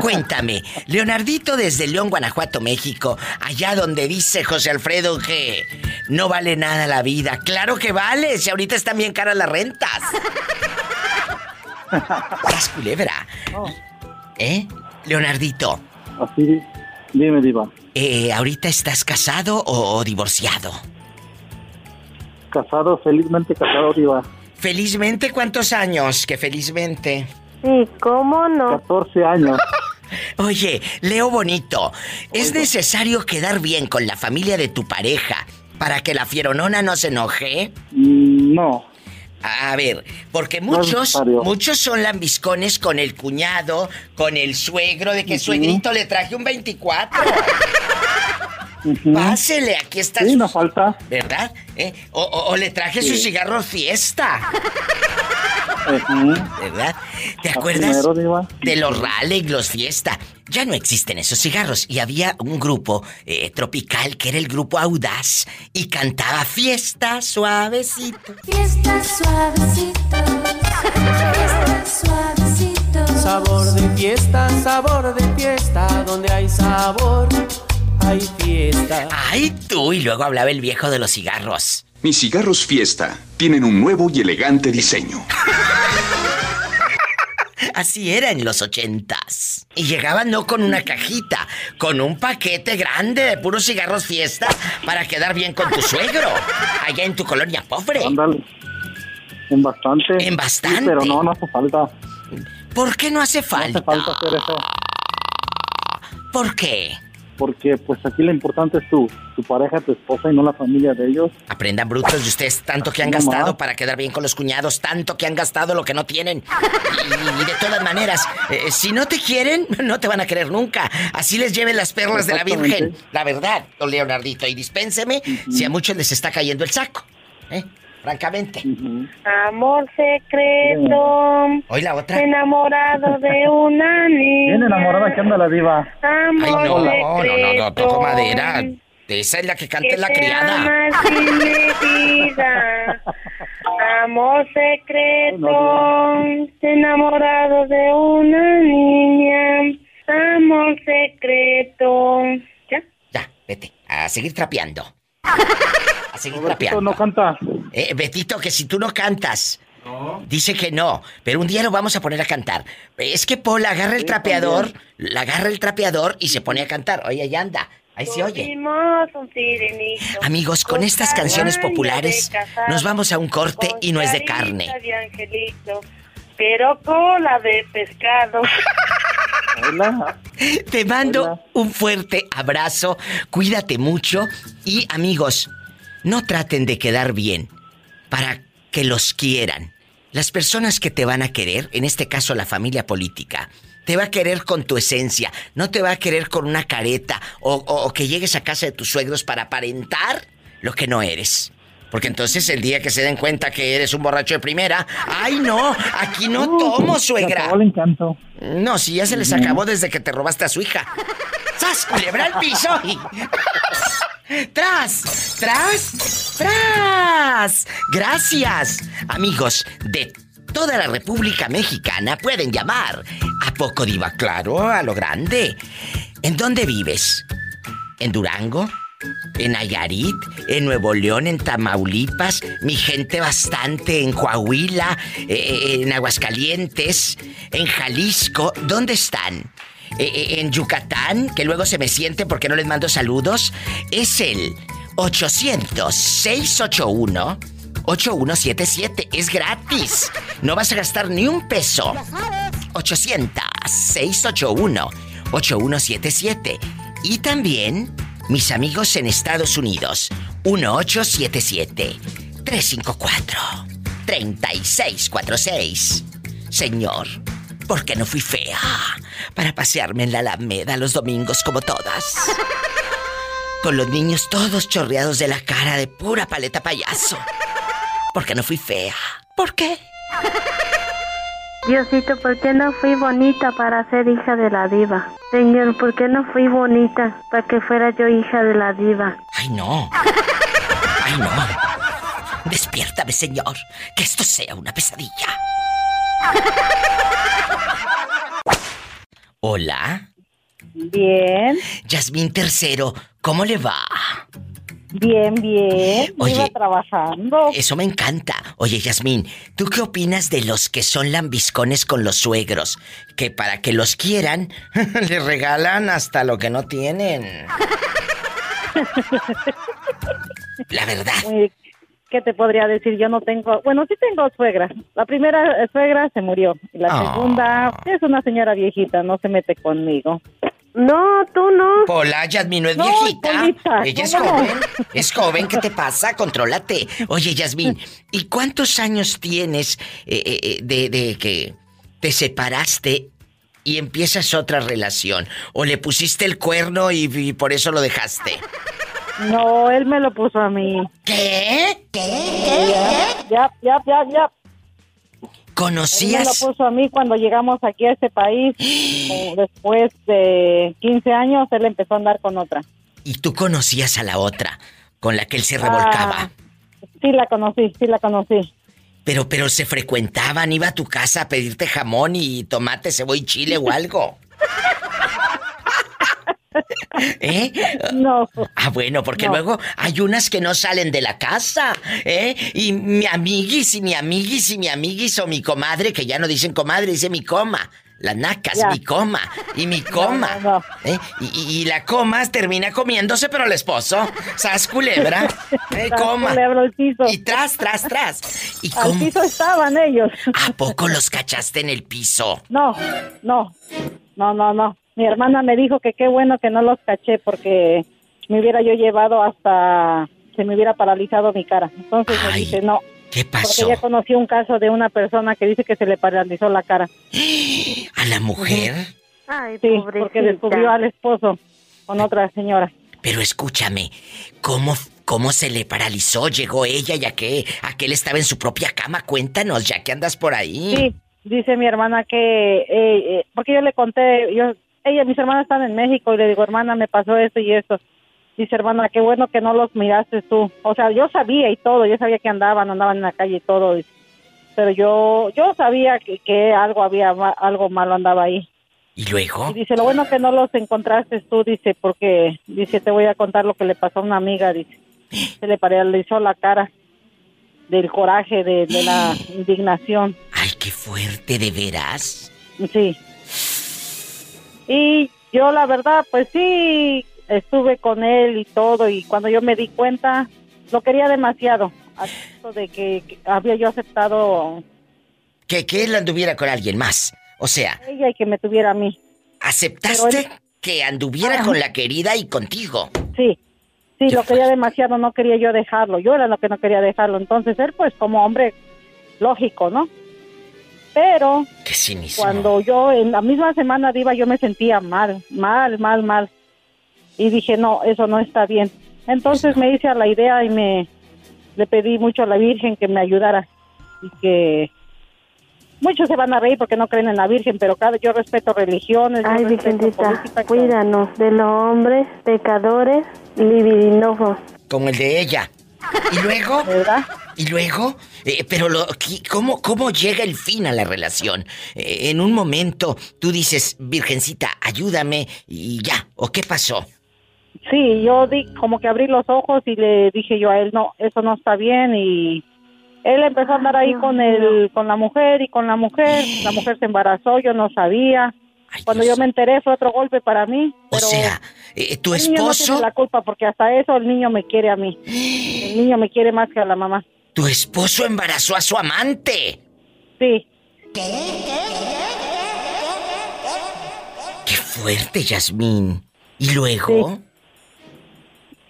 Cuéntame, Leonardito desde León, Guanajuato, México, allá donde dice José Alfredo que no vale nada la vida. Claro que vale, si ahorita están bien caras las rentas. Las culebra. ¿Eh? Leonardito, Así, dime, Diva. eh, ¿ahorita estás casado o, o divorciado? Casado, felizmente casado, Diva. Felizmente, ¿cuántos años? Que felizmente. Sí, ¿cómo no? 14 años. Oye, Leo Bonito, ¿es necesario quedar bien con la familia de tu pareja para que la fieronona no se enoje? Mm, No. A ver, porque muchos, muchos son lambiscones con el cuñado, con el suegro, de que Ujú. suegrito le traje un 24. Pásele, aquí está. Sí, su- no falta. ¿Verdad? ¿Eh? O, o- o le traje Sí. su cigarro fiesta. ¿Verdad? ¿Te acuerdas de los Raleigh, los Fiesta? Ya no existen esos cigarros y había un grupo eh, tropical que era el grupo Audaz y cantaba Fiesta suavecito. Fiesta suavecito, fiesta suavecito. Sabor de fiesta, sabor de fiesta, donde hay sabor, hay fiesta. Ay, tú, y luego hablaba el viejo de los cigarros. Mis cigarros Fiesta tienen un nuevo y elegante diseño. Así era en los ochentas. Y llegaban no con una cajita, con un paquete grande de puros cigarros fiesta para quedar bien con tu suegro. Allá en tu colonia pobre. Ándale. En bastante. En bastante. Sí, pero no, no hace falta. ¿Por qué no hace No falta? hace falta hacer eso. ¿Por qué? Porque pues aquí lo importante es tu, tu pareja, tu esposa y no la familia de ellos. Aprendan brutos de ustedes tanto que han No gastado más. para quedar bien con los cuñados, tanto que han gastado lo que no tienen. Y, y de todas maneras, eh, si no te quieren, no te van a querer nunca. Así les lleven las perlas de la. Virgen. La verdad, don Leonardito. Y dispénseme si a muchos les está cayendo el saco. ¿eh? Francamente. Amor secreto, Hoy la otra. enamorado de una niña. Bien enamorada que anda la diva. Ay, no, Amor no, no, secreto. no, toco madera. Esa es la que canta que la criada. ama sin medida. Amor secreto, enamorado de una niña. Amor secreto. ¿Ya? Ya, vete. A seguir trapeando. A seguir Robertito trapeando. no canta. Eh, Betito, que si tú no cantas. Dice que no, pero un día lo vamos a poner a cantar. Es que Paul agarra el trapeador, la agarra el trapeador y se pone a cantar. Oye, ya anda. Ahí se oye. Amigos, con estas canciones populares nos vamos a un corte y no es de carne. pero cola de pescado. Te mando un fuerte abrazo, cuídate mucho y amigos, no traten de quedar bien para que los quieran. Las personas que te van a querer, en este caso la familia política, te va a querer con tu esencia, no te va a querer con una careta o, o- o que llegues a casa de tus suegros para aparentar lo que no eres. Porque entonces el día que se den cuenta que eres un borracho de primera, ¡ay no! Aquí no tomo, suegra. Le encanto. No, si ya se les acabó desde que te robaste a su hija. ¡Sas! Culebra al piso. ¡Tras! ¡Tras! ¡Tras! Gracias. Amigos de toda la República Mexicana pueden llamar. ¿A poco diva? Claro, a lo grande. ¿En dónde vives? ¿En Durango? ¿En Nayarit? ¿En Nuevo León? ¿En Tamaulipas? Mi gente bastante en Coahuila, eh, en Aguascalientes, en Jalisco. ¿Dónde están? Eh, eh, en Yucatán, que luego se me sienten porque no les mando saludos. Es el 800-681-8177. Es gratis. No vas a gastar ni un peso. 800-681-8177. Y también mis amigos en Estados Unidos. 1877-354-3646. Señor, ¿por qué no fui fea? Para pasearme en la Alameda los domingos como todas. Con los niños todos chorreados de la cara de pura paleta payaso. ¿Por qué no fui fea? ¿Por qué? Diosito, ¿por qué no fui bonita para ser hija de la diva? Señor, ¿por qué no fui bonita para que fuera yo hija de la diva? Ay, no. Ay, no. Despiértame, señor. Que esto sea una pesadilla. Hola. Bien. Yasmín Tercero, ¿cómo le va? Bien, bien. Oye. Iba trabajando. Eso me encanta. Oye, Yasmín, ¿tú qué opinas de los que son lambiscones con los suegros? Que para que los quieran, le regalan hasta lo que no tienen. La verdad. ¿Qué te podría decir? Yo no tengo, bueno, sí tengo suegra. La primera suegra se murió y la Ah. segunda es una señora viejita, no se mete conmigo. No, tú no. Pola, Yasmín no es No, viejita. Polita, Ella es joven. Es joven, ¿qué te pasa? Contrólate. Oye, Yasmín, ¿y cuántos años tienes eh, eh, eh, de, de que te separaste y empiezas otra relación? ¿O le pusiste el cuerno y, y por eso lo dejaste? No, él me lo puso a mí. ¿Qué? Ya, ya, ya, ya. Ya. Él me ¿Conocías? lo puso a mí cuando llegamos aquí a este país. Después de 15 años, él empezó a andar con otra. Y tú conocías a la otra, con la que él se revolcaba. Ah, sí, la conocí, sí, la conocí. Pero, pero se frecuentaban, iba a tu casa a pedirte jamón y tomate, cebolla y chile o algo. ¿Eh? No. Ah, bueno, porque No. luego hay unas que no salen de la casa, ¿eh? Y mi amiguis y mi amiguis y mi amiguis o mi comadre, que ya no dicen comadre, dice mi coma. Las nacas, Ya. mi coma y mi coma. No, no, ¿eh? Y, la coma termina comiéndose, pero el esposo, sas culebra, ¿eh? Coma. culebra piso. Y tras, tras, tras. ¿Y Al cómo? piso estaban ellos. ¿A poco los cachaste en el piso? No, no, no, no, no. Mi hermana me dijo que qué bueno que no los caché porque me hubiera yo llevado hasta se me hubiera paralizado mi cara. Entonces me dice no. ¿Qué Porque pasó? ya conocí un caso de una persona que dice que se le paralizó la cara. ¿A la mujer? Ay, Sí, porque descubrió al esposo con otra señora. Pero escúchame, ¿cómo, ¿cómo se le paralizó? ¿Llegó ella ya que aquel estaba en su propia cama? Cuéntanos, ya que andas por ahí. Sí, dice mi hermana que, eh, eh, porque yo le conté, yo, ella, mis hermanas están en México y le digo, hermana, me pasó esto y esto. Dice, hermana, qué bueno que no los miraste tú. O sea, yo sabía y todo, yo sabía que andaban, andaban en la calle y todo. Pero yo, yo sabía que, que algo había, algo malo andaba ahí. ¿Y luego? Y dice, lo bueno que no los encontraste tú, dice, porque, dice, te voy a contar lo que le pasó a una amiga, dice. Se le paralizó la cara del coraje, de, de la indignación. Ay, qué fuerte, ¿de veras? Sí. Y yo la verdad, pues sí, estuve con él y todo y cuando yo me di cuenta lo quería demasiado, de que, que había yo aceptado Que, que él anduviera con alguien más. O sea, ella y que me tuviera a mí. aceptaste él- que anduviera con la querida y contigo. Sí, sí, lo quería demasiado, no quería yo dejarlo, yo era lo que no quería dejarlo, entonces él pues como hombre lógico, ¿no? Pero Qué cinismo. cuando yo en la misma semana diva yo me sentía mal, mal, mal, mal. Y dije, no, eso no está bien. Entonces me hice a la idea y me le pedí mucho a la Virgen que me ayudara y que muchos se van a reír porque no creen en la Virgen, pero cada yo respeto religiones, yo Ay, respeto política, cuídanos de los hombres pecadores libidinosos. Como el de ella. ¿Y luego? ¿Verdad? ¿Y luego? Eh, pero lo, ¿cómo, ¿cómo llega el fin a la relación? Eh, en un momento tú dices, Virgencita, ayúdame y ya. ¿O qué pasó? Sí, yo di, como que abrí los ojos y le dije yo a él, no, eso no está bien y él empezó a andar ahí con el, con la mujer y con la mujer, la mujer se embarazó, yo no sabía. Cuando yo me enteré fue otro golpe para mí. O sea, eh, tu el niño no esposo, tiene la culpa porque hasta eso el niño me quiere a mí. El niño me quiere más que a la mamá. tu esposo embarazó a su amante. Sí. Qué fuerte, Yasmín. ¿Y luego?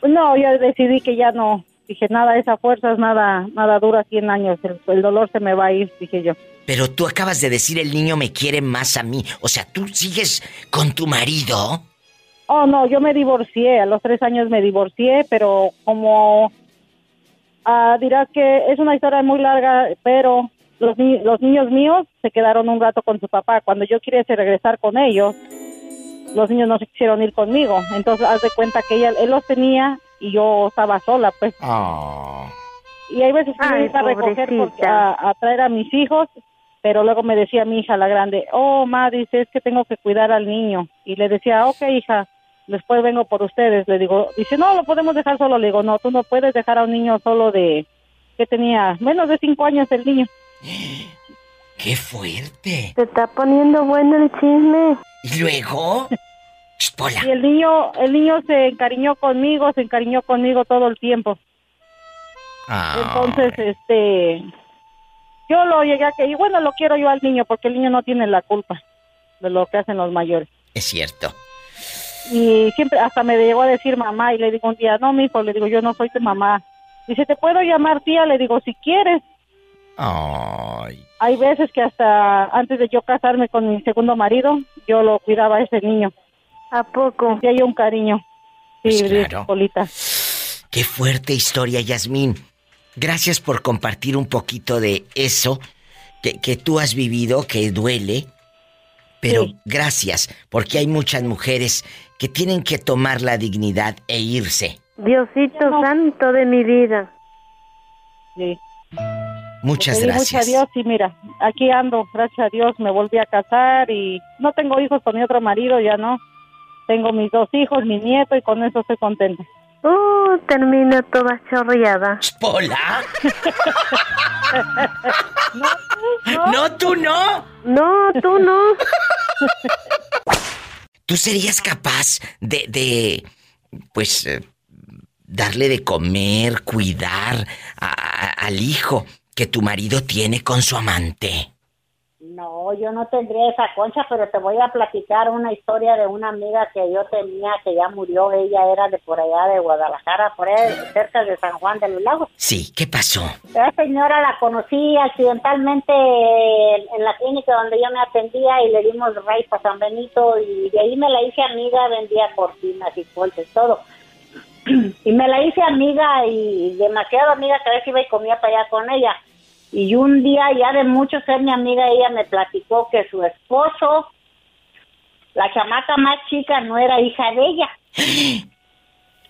No, yo decidí que ya no. Dije, nada, esa fuerza es nada, nada dura 100 años. El, el dolor se me va a ir, dije yo. Pero tú acabas de decir el niño me quiere más a mí. O sea, tú sigues con tu marido. Oh, no, yo me divorcié. A los tres años me divorcié, pero como ah, dirás que es una historia muy larga, pero los, ni- los niños míos se quedaron un rato con su papá. Cuando yo quise regresar con ellos, los niños no se quisieron ir conmigo. Entonces, haz de cuenta que ella, él los tenía y yo estaba sola, pues. Y hay veces que Ay, me iba a recoger porque- a traer a mis hijos, pero luego me decía mi hija, la grande, oh, ma, dice, es que tengo que cuidar al niño. Y le decía, ok, hija, después vengo por ustedes. Le digo, dice, no, lo podemos dejar solo. Le digo, no, tú no puedes dejar a un niño solo de, que tenía menos de cinco años el niño. ¡Qué fuerte! Se está poniendo bueno el chisme. ¿Y luego? Y el niño, el niño se encariñó conmigo, se encariñó conmigo todo el tiempo. Entonces, este, yo lo llegué a que, y bueno, lo quiero yo al niño porque el niño no tiene la culpa de lo que hacen los mayores. Es cierto. Y siempre, hasta me llegó a decir mamá y le digo un día, no, mi hijo, le digo, yo no soy tu mamá. Dice, ¿te puedo llamar tía? Le digo, si quieres. Ay. Hay veces que hasta antes de yo casarme con mi segundo marido, yo lo cuidaba a ese niño. ¿A poco? Sí, hay un cariño. Sí, Pues claro. Polita. Qué fuerte historia, Yasmín. Gracias por compartir un poquito de eso que, que tú has vivido, que duele. Pero gracias, porque hay muchas mujeres que tienen que tomar la dignidad e irse. Diosito santo de mi vida. Sí. Muchas Pedí mucho a gracias. Dios y mira, aquí ando, gracias a Dios, me volví a casar y no tengo hijos con mi otro marido, ya no. Tengo mis dos hijos, mi nieto y con eso estoy contenta. Uh, termino toda chorreada. ¡Hola! no, tú no. No, tú no. ¿Tú serías capaz de, de pues, eh, darle de comer, cuidar a- a- al hijo que tu marido tiene con su amante? No, yo no tendría esa concha, pero te voy a platicar una historia de una amiga que yo tenía que ya murió. Ella era de por allá de Guadalajara, por ahí cerca de San Juan de los Lagos. Sí, ¿qué pasó? La señora la conocí accidentalmente en, la clínica donde yo me atendía y le dimos raíz a San Benito y de ahí me la hice amiga, vendía cortinas y colches, todo. y me la hice amiga y demasiado amiga que a veces iba y comía para allá con ella. Y un día ya de mucho ser mi amiga, ella me platicó que su esposo, la chamaca más chica, no era hija de ella.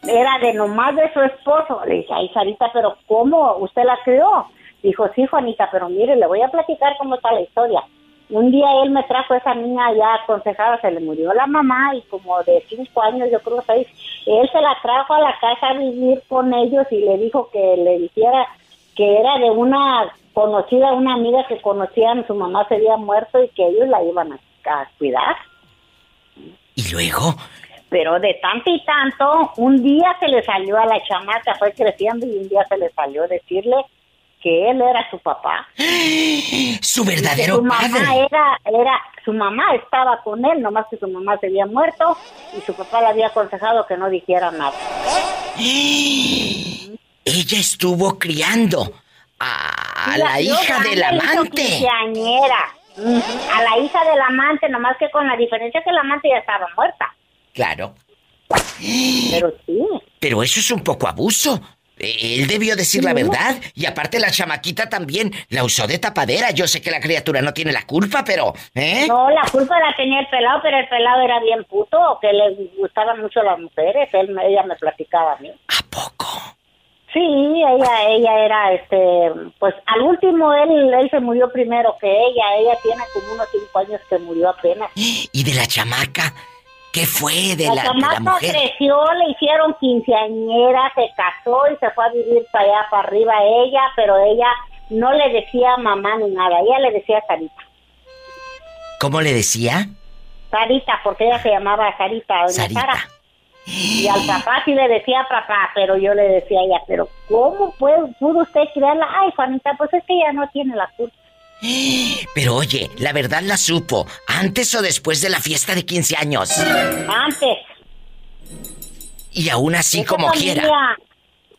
Era de nomás de su esposo. Le dije, ay, Sarita, pero ¿cómo? ¿Usted la crió? Dijo, sí, Juanita, pero mire, le voy a platicar cómo está la historia. Un día él me trajo a esa niña ya aconsejada, se le murió la mamá y como de cinco años, yo creo seis, él se la trajo a la casa a vivir con ellos y le dijo que le dijera que era de una conocida, una amiga que conocían, su mamá se había muerto y que ellos la iban a, a cuidar. Y luego, Pero de tanto y tanto, un día se le salió a la chamaca, fue creciendo y un día se le salió decirle que él era su papá. Su Y verdadero su mamá padre. era, era, su mamá estaba con él, nomás que su mamá se había muerto y su papá le había aconsejado que no dijera nada. Ella estuvo criando a, a la hija del amante. A la hija del amante, nomás que con la diferencia que el amante ya estaba muerta. Claro. Pero sí. Pero eso es un poco abuso. Eh, Él debió decir la verdad. Y aparte la chamaquita también la usó de tapadera. Yo sé que la criatura no tiene la culpa, pero... ¿eh? No, la culpa la tenía el pelado, pero el pelado era bien puto, que le gustaban mucho las mujeres. Él, ella me platicaba a mí. ¿A poco? Sí, ella, ella era, este, pues al último él, él se murió primero que ella. Ella tiene como unos cinco años que murió apenas. ¿Y de la chamaca? ¿Qué fue de la, la, de la chamaca mujer? creció, le hicieron quinceañera, se casó y se fue a vivir para allá, para arriba ella, pero ella no le decía mamá ni nada, ella le decía Sarita. ¿Cómo le decía? Sarita, porque ella se llamaba Sarita, doña Sarita. Sara. Y al papá sí le decía papá, pero yo le decía a ella, pero ¿cómo puede, pudo usted criarla? Ay, Juanita, pues es que ella no tiene la culpa. Pero oye, la verdad la supo. ¿Antes o después de la fiesta de 15 años? Antes. Y aún así Esa como familia- quiera.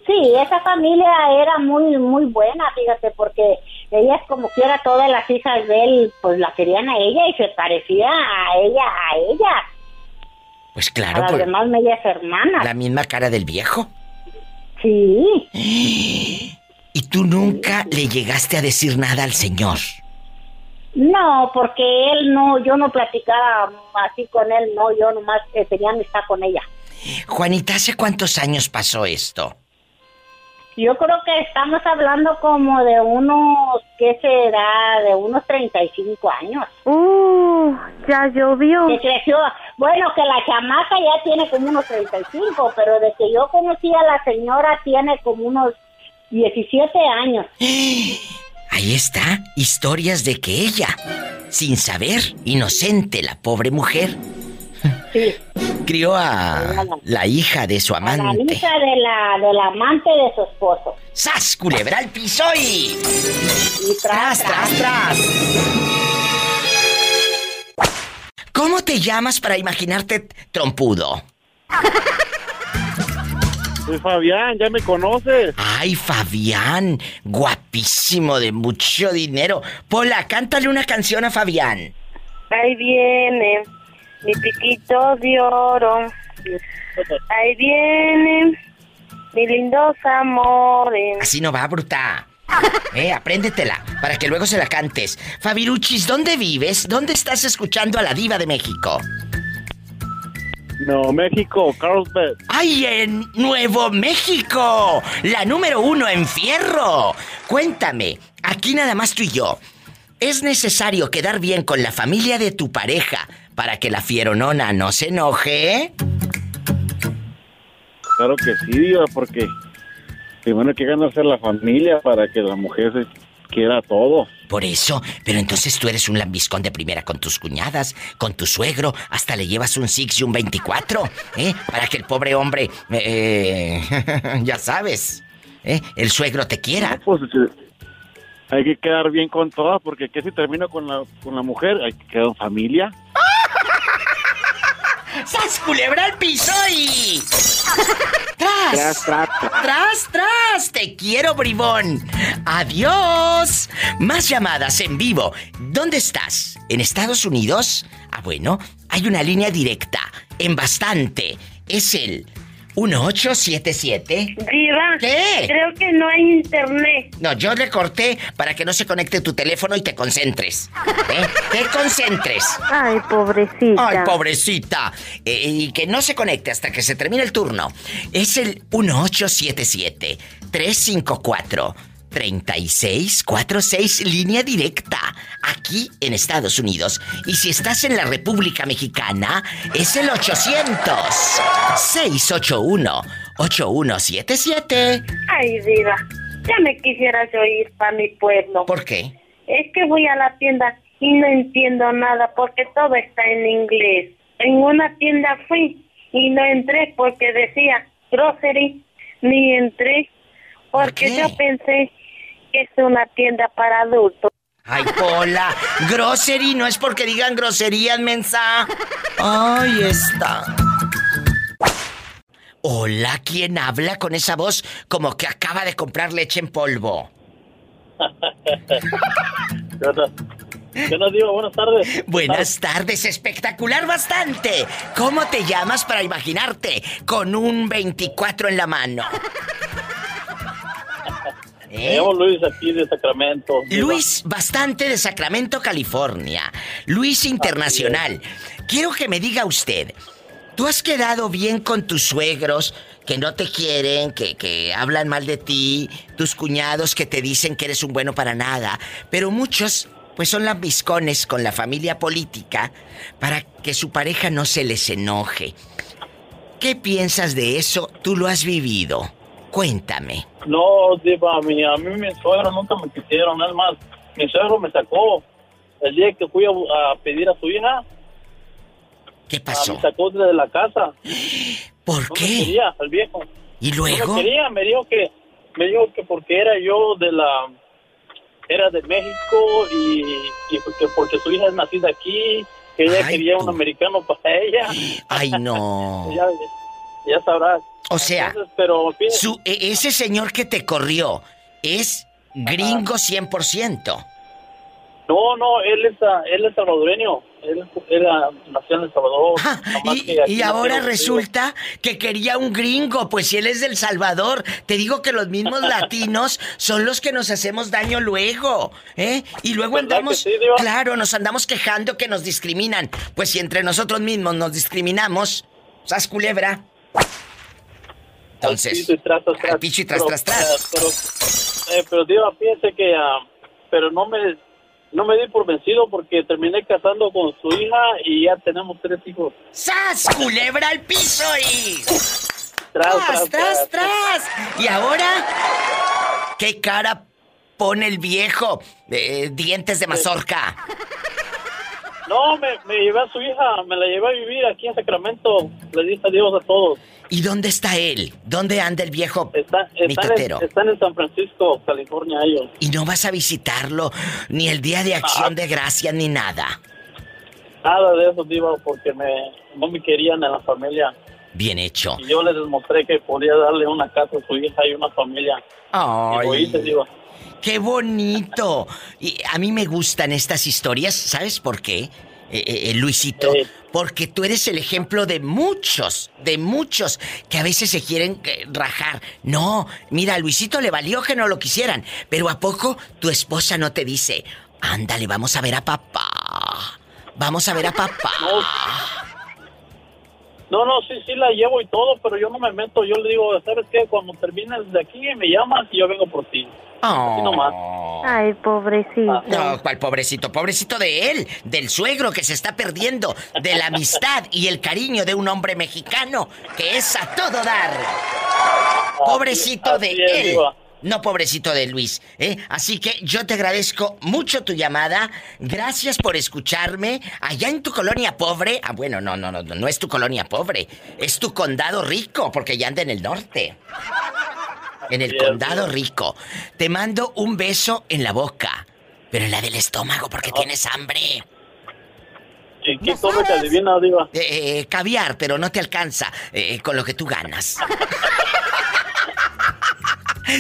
Sí, esa familia era muy, muy buena, fíjate, porque ellas como quiera, todas las hijas de él, pues la querían a ella y se parecía a ella, a ella, Pues a claro, las por demás medias hermanas. la misma cara del viejo. Sí. ¿Y tú nunca le llegaste a decir nada al señor? No, porque él no, yo no platicaba así con él, no, yo nomás eh, tenía amistad con ella. Juanita, ¿hace cuántos años pasó esto? Yo creo que estamos hablando como de unos, ¿qué será? De unos 35 años. Uh, ya llovió. Que creció, bueno, que la chamaca ya tiene como unos 35, pero de que yo conocí a la señora tiene como unos 17 años. Ahí está, historias de que ella, sin saber, inocente, la pobre mujer, crió a la hija de su La amante. hija de la, del amante de su esposo. ¡Sas, culebra al piso y... Y tras, tras, tras. ¿Cómo te llamas para imaginarte trompudo? Soy Fabián, ya me conoces. Ay, Fabián, guapísimo, de mucho dinero. Pola, cántale una canción a Fabián. Ahí viene mi piquito de oro. Ahí viene mi lindos amores. Así no va, bruta. Eh, apréndetela, para que luego se la cantes. Fabiruchis, ¿dónde vives? ¿Dónde estás escuchando a la diva de México? No, México, Carlsbad. ¡Ay, en Nuevo México! La número uno en fierro. Cuéntame, aquí nada más tú y yo. ¿Es necesario quedar bien con la familia de tu pareja para que la fieronona no se enoje? Claro que sí, diva, porque primero hay que ganarse la familia para que la mujer se quiera todo. Por eso, pero entonces tú eres un lambiscón de primera con tus cuñadas, con tu suegro, hasta le llevas un Six y un 24, ¿eh? Para que el pobre hombre, eh, ya sabes, ¿eh? El suegro te quiera. Pues eh, hay que quedar bien con todas, porque que si termino con la, con la mujer, hay que quedar en familia. ¡Sas culebra al piso y... ¡Tras! Tras, tras, ¡Tras, tras! ¡Te quiero, bribón! ¡Adiós! Más llamadas en vivo. ¿Dónde estás? ¿En Estados Unidos? Ah, bueno, hay una línea directa. En bastante. Es el 1877. Diva. ¿Qué? Creo que no hay internet. No, yo le corté para que no se conecte tu teléfono y te concentres. ¿Eh? Te concentres. Ay, pobrecita. Ay, pobrecita. Eh, y que no se conecte hasta que se termine el turno. Es el 1877-354-3646, línea directa, aquí en Estados Unidos. Y si estás en la República Mexicana, es el 800-681-8177. Ay, Diva. Ya me quisieras yo ir para mi pueblo. ¿Por qué? Es que voy a la tienda y no entiendo nada porque todo está en inglés. En una tienda fui y no entré porque decía grocery, ni entré porque yo pensé que es una tienda para adultos. Ay, Pola, grocery no es porque digan groserías, mensa. Ay, está. Hola, ¿quién habla con esa voz como que acaba de comprar leche en polvo? ¿Qué nos digo? Buenas tardes. Buenas tardes, espectacular bastante. ¿Cómo te llamas para imaginarte con un 24 en la mano? Me llamo Luis aquí de Sacramento. Luis, bastante de Sacramento, California. Luis Internacional. Quiero que me diga usted, ¿tú has quedado bien con tus suegros que no te quieren, que, que hablan mal de ti, tus cuñados que te dicen que eres un bueno para nada, pero muchos pues son lambiscones con la familia política para que su pareja no se les enoje. ¿Qué piensas de eso? Tú lo has vivido. Cuéntame. No, Diva, a mí, a mí mi suegro nunca me quisieron, nada más. Mi suegro me sacó el día que fui a, a pedir a su hija. ¿Qué pasó? me sacó de la casa. ¿Por no qué? Me quería, el viejo. ¿Y No luego? me quería, me dijo que, me dijo que porque era yo de la, era de México y, y porque, porque su hija es nacida aquí, que ella quería un americano para ella. Ay, no. ya, ya sabrás. O sea, Entonces, pero fíjate- su- e- ese señor que te corrió es gringo 100%. No, no, él es, ah, él es salvadoreño. Él, él ah, nació en El Salvador. Y ahora resulta que quería un gringo, pues si él es del Salvador, te digo que los mismos latinos son los que nos hacemos daño luego, ¿eh? Y luego ¿Verdad andamos, sí, claro, nos andamos quejando que nos discriminan. Pues si entre nosotros mismos nos discriminamos, ¿sas culebra? Entonces, piso y tras, tras, tras. al y tras, Pero, tras, tras. eh, Pero, eh, pero Diva, fíjese que, ah, pero no me, no me di por vencido porque terminé casando con su hija y ya tenemos tres hijos. ¡Sas, culebra al piso y... Tras, tras, tras, tras, tras! ¿Y ahora? ¿Qué cara pone el viejo? Eh, dientes de mazorca. No, me, me llevé a su hija, me la llevé a vivir aquí en Sacramento. Le dije adiós a todos. ¿Y dónde está él? ¿Dónde anda el viejo Está, están, en, están en San Francisco, California, ellos. Y no vas a visitarlo ni el día de acción de gracias ni nada. Nada de eso, Diva, porque me, no me querían en la familia. Bien hecho. Y yo les demostré que podía darle una casa a su hija y una familia. Ay. Y lo hice, Diva. ¡Qué bonito! Y a mí me gustan estas historias, ¿sabes por qué? Eh, eh, Luisito, porque tú eres el ejemplo de muchos, de muchos que a veces se quieren eh, rajar. No, mira, a Luisito le valió que no lo quisieran, pero ¿a poco tu esposa no te dice, ándale, vamos a ver a papá? Vamos a ver a papá. No, no, sí, sí la llevo y todo, pero yo no me meto. Yo le digo, ¿sabes qué? Cuando termines de aquí me llamas y yo vengo por ti. Así nomás. Ay, pobrecito. No, ¿cuál pobrecito? Pobrecito de él, del suegro que se está perdiendo, de la amistad y el cariño de un hombre mexicano que es a todo dar. Pobrecito de así es, él. Diva. No pobrecito de Luis, ¿eh? Así que yo te agradezco mucho tu llamada. Gracias por escucharme. Allá en tu colonia pobre. Ah, bueno, no, no, no, no es tu colonia pobre. Es tu condado rico, porque ya anda en el norte. En el condado rico. Te mando un beso en la boca. Pero en la del estómago, porque tienes hambre. ¿Y qué come que adivina, Diva? Eh, eh, caviar, pero no te alcanza eh, con lo que tú ganas.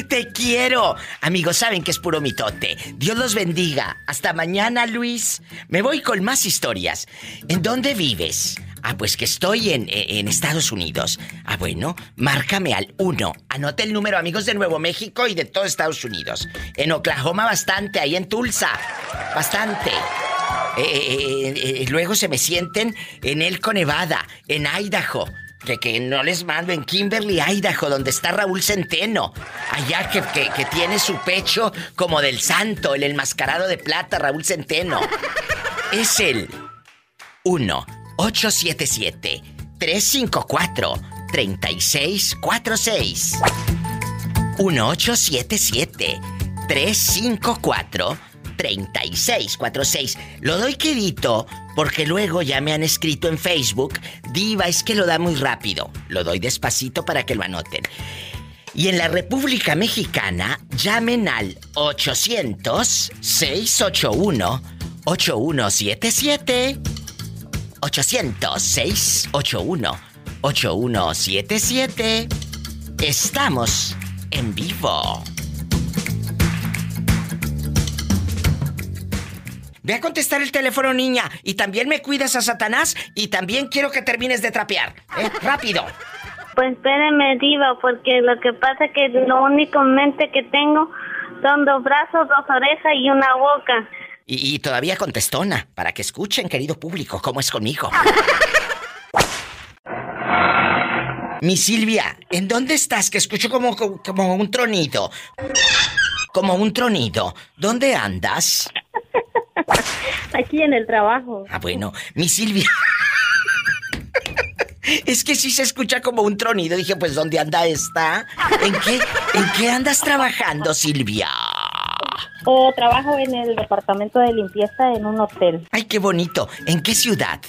Te quiero. Amigos, saben que es puro mitote. Dios los bendiga. Hasta mañana, Luis. Me voy con más historias. ¿En dónde vives? Ah, pues que estoy en, en Estados Unidos. Ah, bueno, márcame al 1. Anote el número, amigos de Nuevo México y de todo Estados Unidos. En Oklahoma bastante, ahí en Tulsa. Bastante. Eh, eh, eh, eh, luego se me sienten en Elko, Nevada, en Idaho. Que, que no les mando en Kimberly, Idaho, donde está Raúl Centeno. Allá que, que, que tiene su pecho como del santo, el enmascarado de plata, Raúl Centeno. Es el 1-877-354-3646. 1-877-354-3646. 3646. Lo doy quedito porque luego ya me han escrito en Facebook, Diva, es que lo da muy rápido. Lo doy despacito para que lo anoten. Y en la República Mexicana, llamen al 800-681-8177. 800-681-8177. Estamos en vivo. Ve a contestar el teléfono, niña. Y también me cuidas a Satanás. Y también quiero que termines de trapear. ¿eh? Rápido. Pues espéreme, diva, porque lo que pasa es que lo únicamente que tengo son dos brazos, dos orejas y una boca. Y, y todavía contestona, para que escuchen, querido público, cómo es conmigo. Mi Silvia, ¿en dónde estás? Que escucho como, como, como un tronido. Como un tronido. ¿Dónde andas? Aquí en el trabajo. Ah, bueno, mi Silvia. Es que sí se escucha como un tronido. Dije, pues, ¿dónde anda esta? ¿En qué, ¿En qué andas trabajando, Silvia? Eh, trabajo en el departamento de limpieza en un hotel. Ay, qué bonito. ¿En qué ciudad?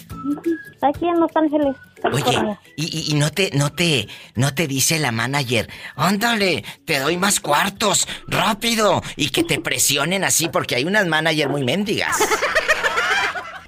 Aquí en Los Ángeles. Oye, y- y no te, no te, no te dice la manager, ándale, te doy más cuartos, rápido, y que te presionen así, porque hay unas manager muy mendigas.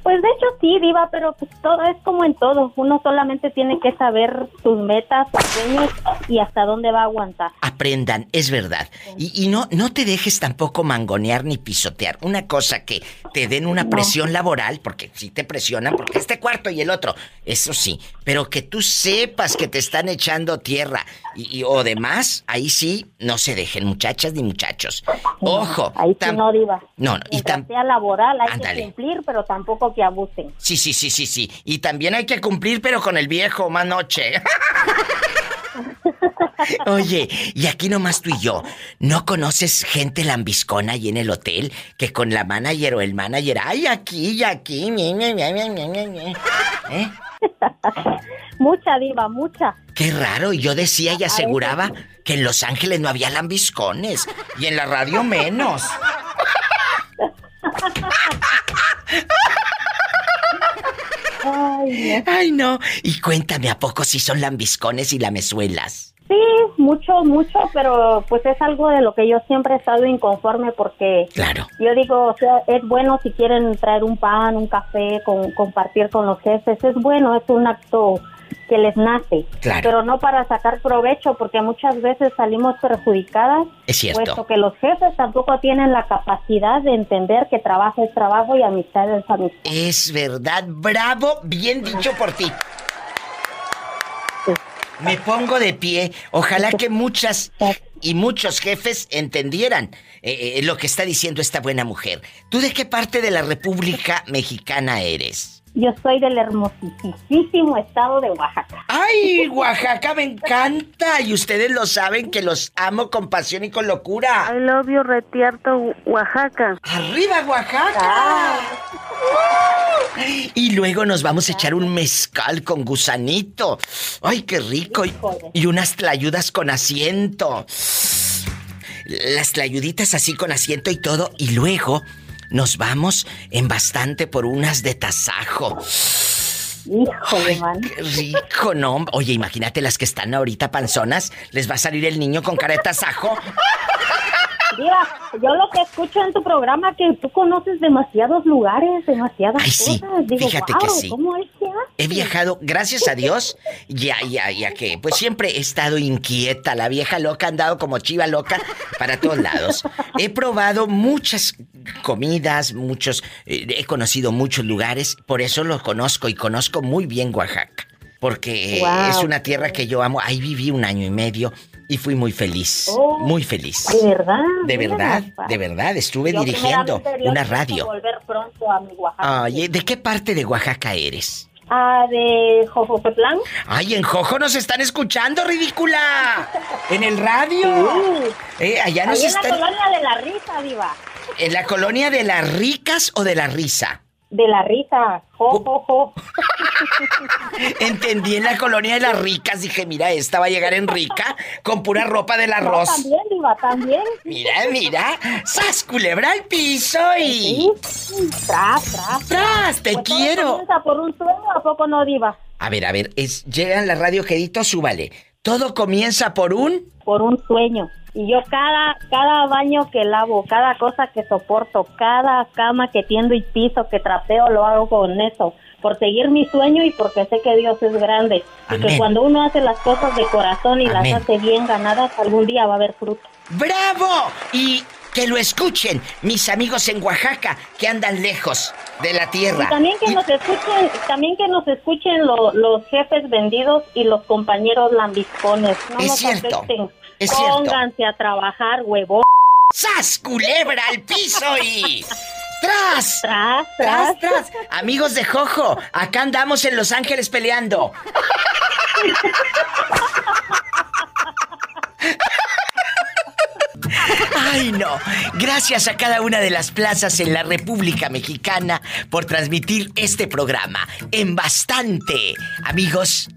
Pues de hecho sí, Diva, pero pues todo es como en todo. Uno solamente tiene que saber sus metas, sus sueños y hasta dónde va a aguantar. Aprendan, es verdad. Y, y no, no te dejes tampoco mangonear ni pisotear. Una cosa que te den una No. presión laboral, porque sí te presionan, porque este cuarto y el otro, eso sí. Pero que tú sepas que te están echando tierra y, y- o demás, ahí sí, no se dejen muchachas ni muchachos. Ojo. Ahí sí no, Diva. No, no, y tam- sea laboral hay Ándale. que cumplir, pero tampoco que abusen. Sí, sí, sí, sí, sí. Y también hay que cumplir, pero con el viejo, más noche. Oye, y aquí nomás tú y yo, ¿no conoces gente lambiscona ahí en el hotel que con la manager o el manager, ay, aquí y aquí, ñe, ñe, ñe"? ¿Eh? Mucha, Diva, mucha. Qué raro, y yo decía y aseguraba que en Los Ángeles no había lambiscones y en la radio menos. Ay, no. Ay, no. Y cuéntame, ¿a poco sí son lambiscones y lamezuelas? Sí, mucho, mucho, pero pues es algo de lo que yo siempre he estado inconforme porque Claro. yo digo, o sea, es bueno si quieren traer un pan, un café, con, compartir con los jefes, es bueno, es un acto que les nace, Claro. pero no para sacar provecho porque muchas veces salimos perjudicadas, Es cierto. puesto que los jefes tampoco tienen la capacidad de entender que trabajo es trabajo y amistad es amistad. Es verdad, bravo, bien dicho por ti. Me pongo de pie. Ojalá que muchas y muchos jefes entendieran eh, eh, lo que está diciendo esta buena mujer. ¿Tú de qué parte de la República Mexicana eres? Yo soy del hermosísimo estado de Oaxaca. ¡Ay, Oaxaca me encanta! Y ustedes lo saben que los amo con pasión y con locura. I love you, Retierto, Oaxaca. ¡Arriba, Oaxaca! Y luego nos vamos a echar un mezcal con gusanito. ¡Ay, qué rico! Y, y unas tlayudas con asiento. Las tlayuditas así con asiento y todo. Y luego nos vamos en bastante por unas de tasajo. Híjole, man. Qué rico, ¿no? Oye, imagínate las que están ahorita panzonas. Les va a salir el niño con cara de tasajo. Diva, yo lo que escucho en tu programa que tú conoces demasiados lugares, demasiadas Ay, sí, cosas. Digo, fíjate que "Wow, sí. ¿Cómo es que haces?" He viajado, gracias a Dios, ya, ya, ya que, pues siempre he estado inquieta. La vieja loca ha andado como chiva loca para todos lados. He probado muchas comidas, muchos, eh, he conocido muchos lugares, por eso lo conozco y conozco muy bien Oaxaca. Porque Wow. es una tierra que yo amo. Ahí viví un año y medio y fui muy feliz. Oh, muy feliz. De verdad. De verdad, de verdad. Estuve Yo dirigiendo una radio. volver pronto a mi Oaxaca. Ay, ¿de qué parte de Oaxaca eres? Ah, de Jojopetlán. Ay, en Jojo nos están escuchando, ridícula. En el radio. Eh, allá nos Ahí en la están. colonia de la risa, Diva. ¿En la colonia de las ricas o de la risa? De la risa. Jo, jo, jo. Entendí en la colonia de las ricas. Dije, mira, esta va a llegar en rica con pura ropa del arroz. No, también, Diva, también. Mira, mira. ¡Sas, culebra al piso y... Tras, tras. ¡Tras! ¡Te Pues todo quiero! comienza por un sueño, ¿a poco no, Diva? A ver, a ver, es, llega en la radio quedito, súbale. Todo comienza por un... Por un sueño. Y yo cada, cada baño que lavo, cada cosa que soporto, cada cama que tiendo y piso, que trapeo, lo hago con eso. Por seguir mi sueño y porque sé que Dios es grande. Y Amén. que cuando uno hace las cosas de corazón y Amén. las hace bien ganadas, algún día va a haber fruto. ¡Bravo! Y que lo escuchen mis amigos en Oaxaca que andan lejos de la Y tierra. también que nos escuchen, también que nos escuchen lo- los jefes vendidos y los compañeros lambiscones. No Es nos cierto, afecten. es cierto. Pónganse a trabajar, huevón. ¡Sas, culebra al piso y... ¡Tras! ¡Tras, ¡Tras, tras! Amigos de Jojo, acá andamos en Los Ángeles peleando. Ay, no. Gracias a cada una de las plazas en la República Mexicana por transmitir este programa en bastante. Amigos,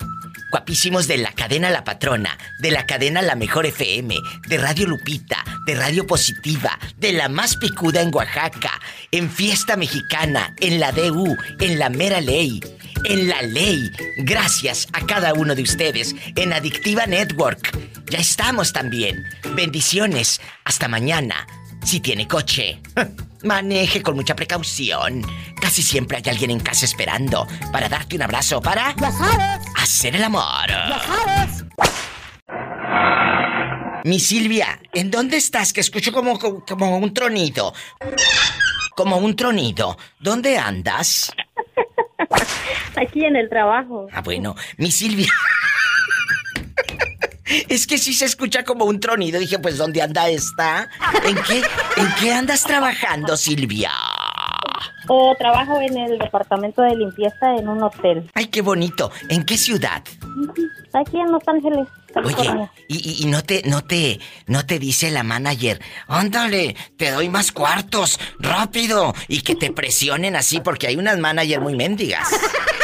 guapísimos de la cadena La Patrona, de la cadena La Mejor FM, de Radio Lupita, de Radio Positiva, de la más picuda en Oaxaca, en Fiesta Mexicana, en la DU, en la Mera Ley, en la Ley. Gracias a cada uno de ustedes en Adictiva Network. Ya estamos también. Bendiciones. Hasta mañana. Si tiene coche, maneje con mucha precaución. Casi siempre hay alguien en casa esperando para darte un abrazo, para hacer el amor. Mi Silvia, ¿en dónde estás? Que escucho como, como, como un tronido. Como un tronido. ¿Dónde andas? Aquí en el trabajo. Ah, bueno, mi Silvia. Es que sí se escucha como un tronido. Dije, pues, ¿dónde anda esta? ¿En qué, ¿en qué andas trabajando, Silvia? Eh, trabajo en el departamento de limpieza en un hotel. Ay, qué bonito. ¿En qué ciudad? Aquí en Los Ángeles. Oye, y- y no te, no te, no te dice la manager, ándale, te doy más cuartos, rápido, y que te presionen así, porque hay unas manager muy mendigas.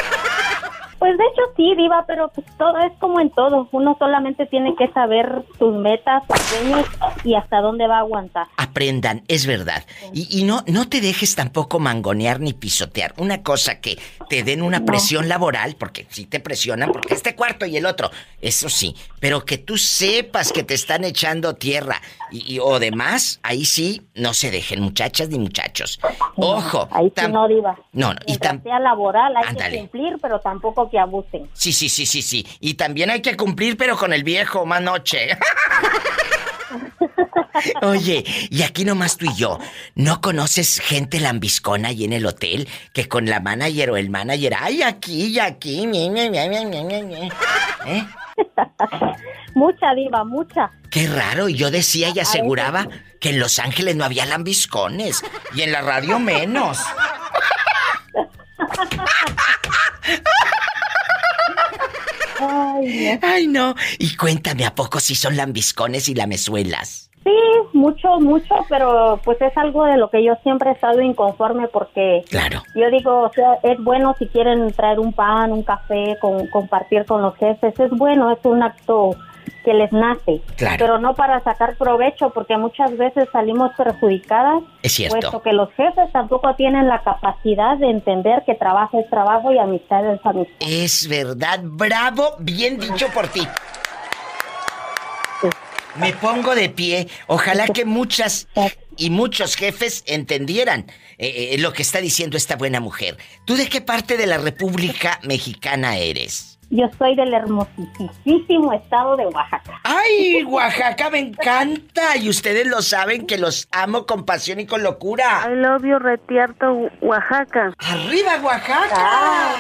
Pues de hecho sí, Diva, pero pues todo es como en todo. Uno solamente tiene que saber sus metas, sus sueños y hasta dónde va a aguantar. Aprendan, es verdad. Y, y no, no te dejes tampoco mangonear ni pisotear. Una cosa que te den una No. presión laboral, porque sí te presionan, porque este cuarto y el otro, eso sí. Pero que tú sepas que te están echando tierra y, y- o demás, ahí sí, no se dejen, muchachas ni muchachos. Ojo. Ahí sí no, Diva. No, no, y sea laboral hay Ándale. que cumplir, pero tampoco que abusen. Sí, sí, sí, sí, sí. Y también hay que cumplir, pero con el viejo, más noche. Oye, y aquí nomás tú y yo, ¿no conoces gente lambiscona ahí en el hotel que con la manager o el manager, ay, aquí y aquí, ñe, ñe, ñe"? ¿Eh? Mucha, Diva, mucha. Qué raro, y yo decía y aseguraba que en Los Ángeles no había lambiscones y en la radio menos. Ay, no. Ay, no. Y cuéntame, ¿a poco si son lambiscones y lamezuelas? Sí, mucho, mucho, pero pues es algo de lo que yo siempre he estado inconforme porque Claro. yo digo, o sea, es bueno si quieren traer un pan, un café, con, compartir con los jefes, es bueno, es un acto que les nace, Claro. pero no para sacar provecho porque muchas veces salimos perjudicadas, Es cierto. puesto que los jefes tampoco tienen la capacidad de entender que trabajo es trabajo y amistad es amistad. Es verdad, bravo, bien dicho por ti. Me pongo de pie. Ojalá que muchas y muchos jefes entendieran eh, eh, lo que está diciendo esta buena mujer. ¿Tú de qué parte de la República Mexicana eres? Yo soy del hermosísimo estado de Oaxaca. ¡Ay, Oaxaca me encanta! Y ustedes lo saben que los amo con pasión y con locura. I love you, Retierto, Oaxaca. ¡Arriba, Oaxaca!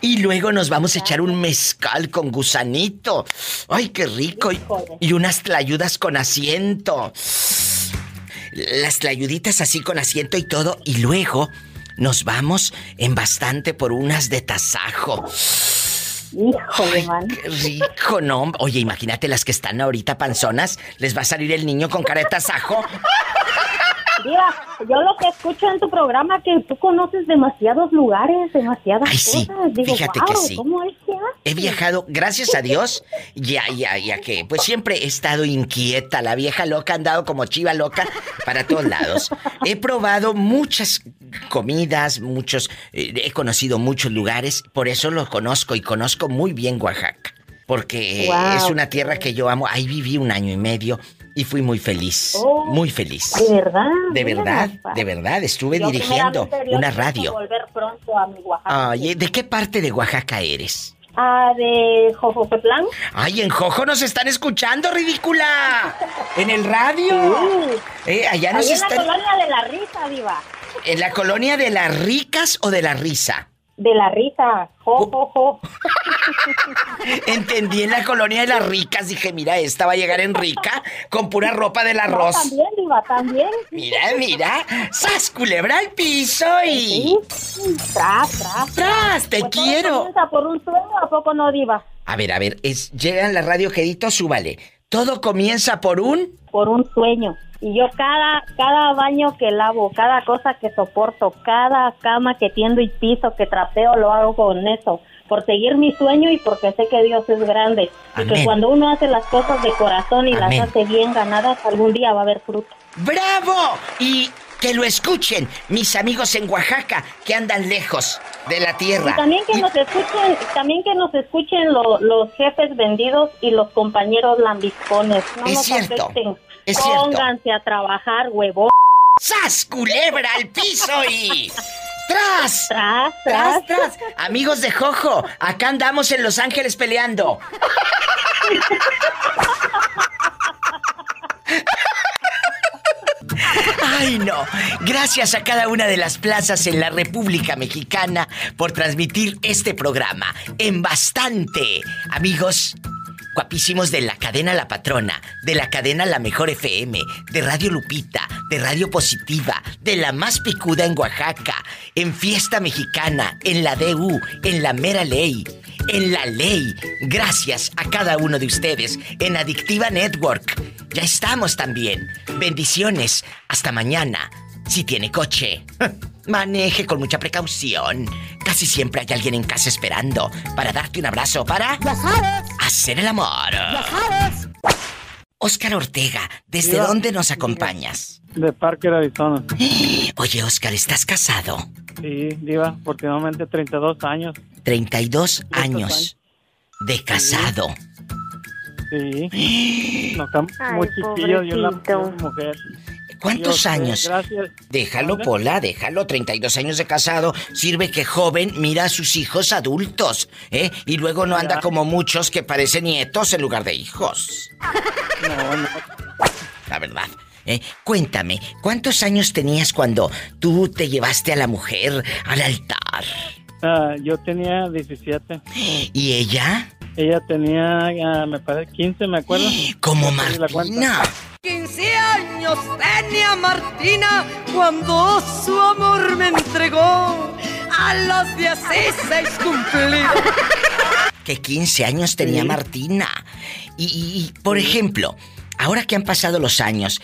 Y luego nos vamos a echar un mezcal con gusanito. ¡Ay, qué rico! Y, y unas tlayudas con asiento. Las tlayuditas así con asiento y todo. Y luego nos vamos en bastante por unas de tasajo. Híjole, man. Qué rico, ¿no? Oye, imagínate las que están ahorita panzonas. Les va a salir el niño con cara de tasajo. Mira, yo lo que escucho en tu programa que tú conoces demasiados lugares, demasiadas Ay, sí, cosas. Digo, fíjate que "Guau, sí. ¿Cómo es que haces?" He viajado, gracias a Dios, ya, ya, ya que, pues siempre he estado inquieta, la vieja loca ha andado como chiva loca para todos lados. He probado muchas comidas, muchos, eh, he conocido muchos lugares, por eso lo conozco y conozco muy bien Oaxaca, porque eh, Wow. es una tierra que yo amo. Ahí viví un año y medio y fui muy feliz, Oh, muy feliz. De verdad. De verdad, de verdad, estuve dirigiendo una radio. volver pronto a mi Oaxaca. Oye, ¿de qué parte de Oaxaca eres? Ah, de Jojopetlán. ¡Ay, en Jojo nos están escuchando, ridícula! ¡En el radio! Eh, allá nos Ahí en la colonia de la risa, diva. ¿En la colonia de las ricas o de la risa? De la risa. Jo, jo, jo. Entendí en la colonia de las ricas. Dije, mira, esta va a llegar en rica con pura ropa del arroz. No, también, diva, también. Mira, mira. ¡Sas, culebra al piso y... Tras, tras. ¡Tras, te Pues todo quiero! comienza por un sueño, ¿a poco no, diva? A ver, a ver, es, llega en la radio quedito, súbale. Todo comienza por un... Por un sueño. Y yo cada, cada baño que lavo, cada cosa que soporto, cada cama que tiendo y piso que trapeo, lo hago con eso. Por seguir mi sueño y porque sé que Dios es grande. Y Amén. que cuando uno hace las cosas de corazón y Amén. las hace bien ganadas, algún día va a haber fruto. ¡Bravo! Y que lo escuchen mis amigos en Oaxaca que andan lejos de la tierra. Y también que nos escuchen, también que nos escuchen lo- los jefes vendidos y los compañeros lambiscones. No Es nos cierto, afecten. es cierto. Pónganse a trabajar, huevón. ¡Sas, culebra al piso y... ¡Tras! ¡Tras, ¡Tras, tras! Amigos de Jojo, acá andamos en Los Ángeles peleando. Ay, no. Gracias a cada una de las plazas en la República Mexicana por transmitir este programa en bastante. Amigos, guapísimos de la cadena La Patrona, de la cadena La Mejor FM, de Radio Lupita, de Radio Positiva, de la más picuda en Oaxaca, en Fiesta Mexicana, en la DU, en la Mera Ley, en la Ley. Gracias a cada uno de ustedes en Adictiva Network. Ya estamos también. Bendiciones. Hasta mañana. Si tiene coche, maneje con mucha precaución. Casi siempre hay alguien en casa esperando para darte un abrazo, para hacer el amor. Oscar Ortega, ¿desde dónde nos acompañas? De Parker, Arizona. Oye, Oscar, ¿estás casado? Sí, Diva, afortunadamente 32 años. 32 años de casado. Sí. No, está Ay, muy chiquillo y una pobrecito. mujer. ¿Cuántos Yo años? Gracias. Déjalo. Pola, déjalo. 32 años de casado. Sirve que joven mira a sus hijos adultos, ¿eh? Y luego no anda Ya. como muchos que parecen nietos en lugar de hijos. No, no. La verdad. ¿eh? Cuéntame, ¿cuántos años tenías cuando tú te llevaste a la mujer al altar? Ah, yo tenía 17. ¿Y ella? Ella tenía, ah, me parece, 15, me acuerdo. Como cuenta. 15 años tenía Martina cuando su amor me entregó a los 16 cumplidos. Que 15 años tenía Sí. Martina. Y, y- y, por ejemplo, ahora que han pasado los años,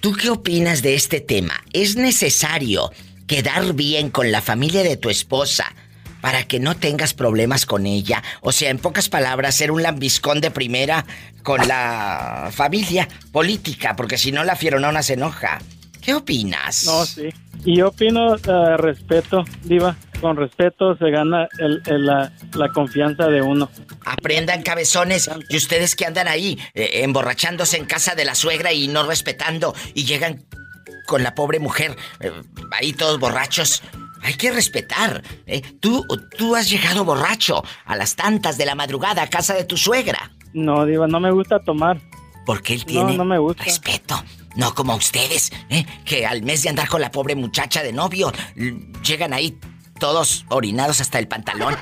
¿tú qué opinas de este tema? ¿Es necesario quedar bien con la familia de tu esposa para que no tengas problemas con ella? O sea, en pocas palabras, ser un lambiscón de primera con la familia política, porque si no la fieronona se enoja. ¿Qué opinas? No, sí. Y yo opino ah, respeto, Diva. Con respeto se gana el- el- la, la confianza de uno. Aprendan cabezones y ustedes que andan ahí eh, emborrachándose en casa de la suegra y no respetando y llegan con la pobre mujer eh, ahí todos borrachos. Hay que respetar. ¿eh? Tú, tú has llegado borracho a las tantas de la madrugada a casa de tu suegra. No, Diva, no me gusta tomar. Porque él tiene no me gusta. respeto. No como ustedes, ¿eh? que al mes de andar con la pobre muchacha de novio, llegan ahí todos orinados hasta el pantalón.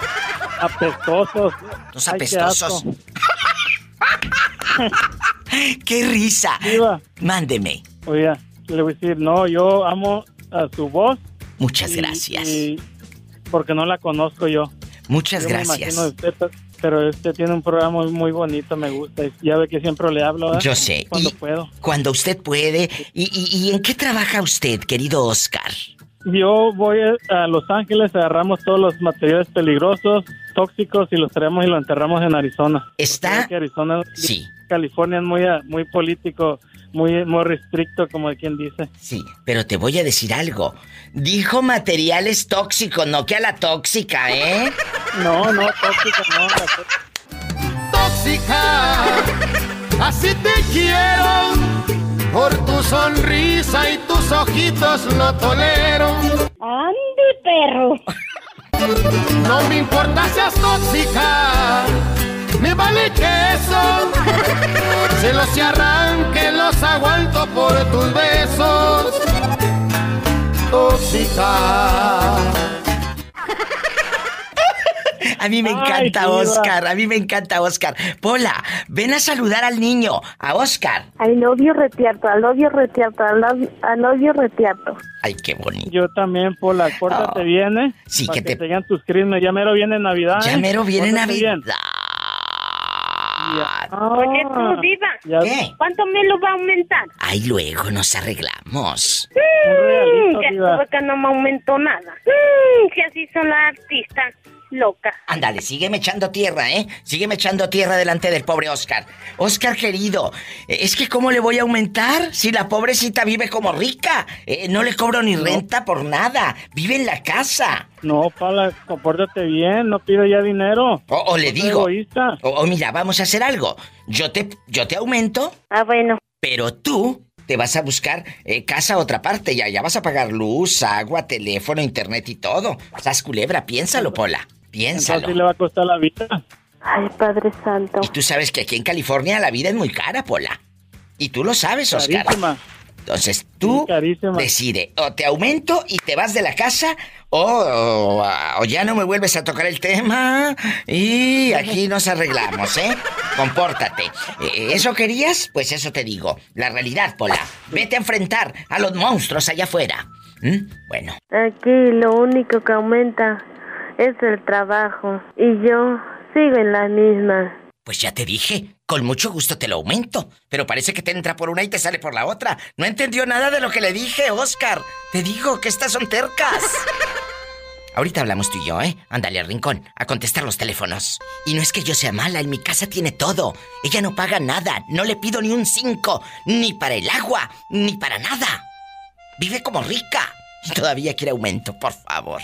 Apestosos. Los Ay, qué apestosos. ¡Qué risa! Diva. Mándeme. Oiga, le voy a decir, no, yo amo a su voz. Muchas y- gracias. y porque no la conozco yo. Muchas Yo gracias. usted pero este tiene un programa muy, bonito, me gusta. Ya ve que siempre le hablo. ¿verdad? Yo sé. Cuando puedo. Cuando usted puede. ¿Y, y, y en qué trabaja usted, querido Oscar? Yo voy a Los Ángeles, agarramos todos los materiales peligrosos, tóxicos y los traemos y los enterramos en Arizona. ¿Está? Arizona, Sí. California es muy, muy político, muy, muy restricto, como quien dice. Sí, pero te voy a decir algo. Dijo materiales tóxicos, no que a la tóxica, ¿eh? No, no, tóxico, no. la tóxica. Así te quiero. Por tu sonrisa y tus ojitos lo tolero. ¡Ande, perro! No me importa seas tóxica. Me vale queso. Celos y arranque los aguanto por tus besos. Tóxica. A mí me Ay, encanta diva. Oscar, a mí me encanta Oscar. Pola, ven a saludar al niño, a Oscar. I love you retierto, I love you retierto, I love, I love you retierto. Ay, qué bonito. Yo también, Pola, pórtate bien, ¿eh? Sí, Para que te- te llegan tus crismes. Ya mero viene Navidad, Ya ¿eh? mero viene Pórtate Navidad. bien. Oye, tú, Diva, Ya- ¿Qué? ¿cuánto me lo va a aumentar? Ay, luego nos arreglamos. Mm, ya Diva. estuve que no me aumentó nada. Mm, que así son las artistas locas. Ándale, sígueme echando tierra, ¿eh? Sígueme echando tierra delante del pobre Oscar. Oscar, querido, eh, es que ¿cómo le voy a aumentar si la pobrecita vive como rica? Eh, no le cobro ni renta por nada. Vive en la casa. No, Paula, compórtate bien, no pido ya dinero. O, o le No digo. O, o mira, vamos a hacer algo. Yo te, yo te aumento, Ah, bueno. pero tú te vas a buscar eh, casa a otra parte. Ya, ya vas a pagar luz, agua, teléfono, internet y todo. Sas culebra, piénsalo, Pola. Piénsalo. Entonces le va a costar la vida. Ay, Padre Santo. Y tú sabes que aquí en California la vida es muy cara, Pola. Y tú lo sabes, Oscar. Carísima. Entonces tú decide, o te aumento y te vas de la casa, o, o- o ya no me vuelves a tocar el tema y aquí nos arreglamos, ¿eh? Compórtate. Eh, ¿Eso querías? Pues eso te digo. La realidad, Pola. Vete a enfrentar a los monstruos allá afuera. ¿Mm? Bueno, Aquí lo único que aumenta es el trabajo. Y yo sigo en la misma. pues ya te dije, con mucho gusto te lo aumento. Pero parece que te entra por una y te sale por la otra. No entendió nada de lo que le dije, Oscar. Te digo que estas son tercas. Ahorita hablamos tú y yo, ¿eh? Ándale al rincón, a contestar los teléfonos. Y no es que yo sea mala, en mi casa tiene todo. Ella no paga nada, no le pido ni un cinco, ni para el agua, ni para nada. Vive como rica. Y todavía quiere aumento, por favor.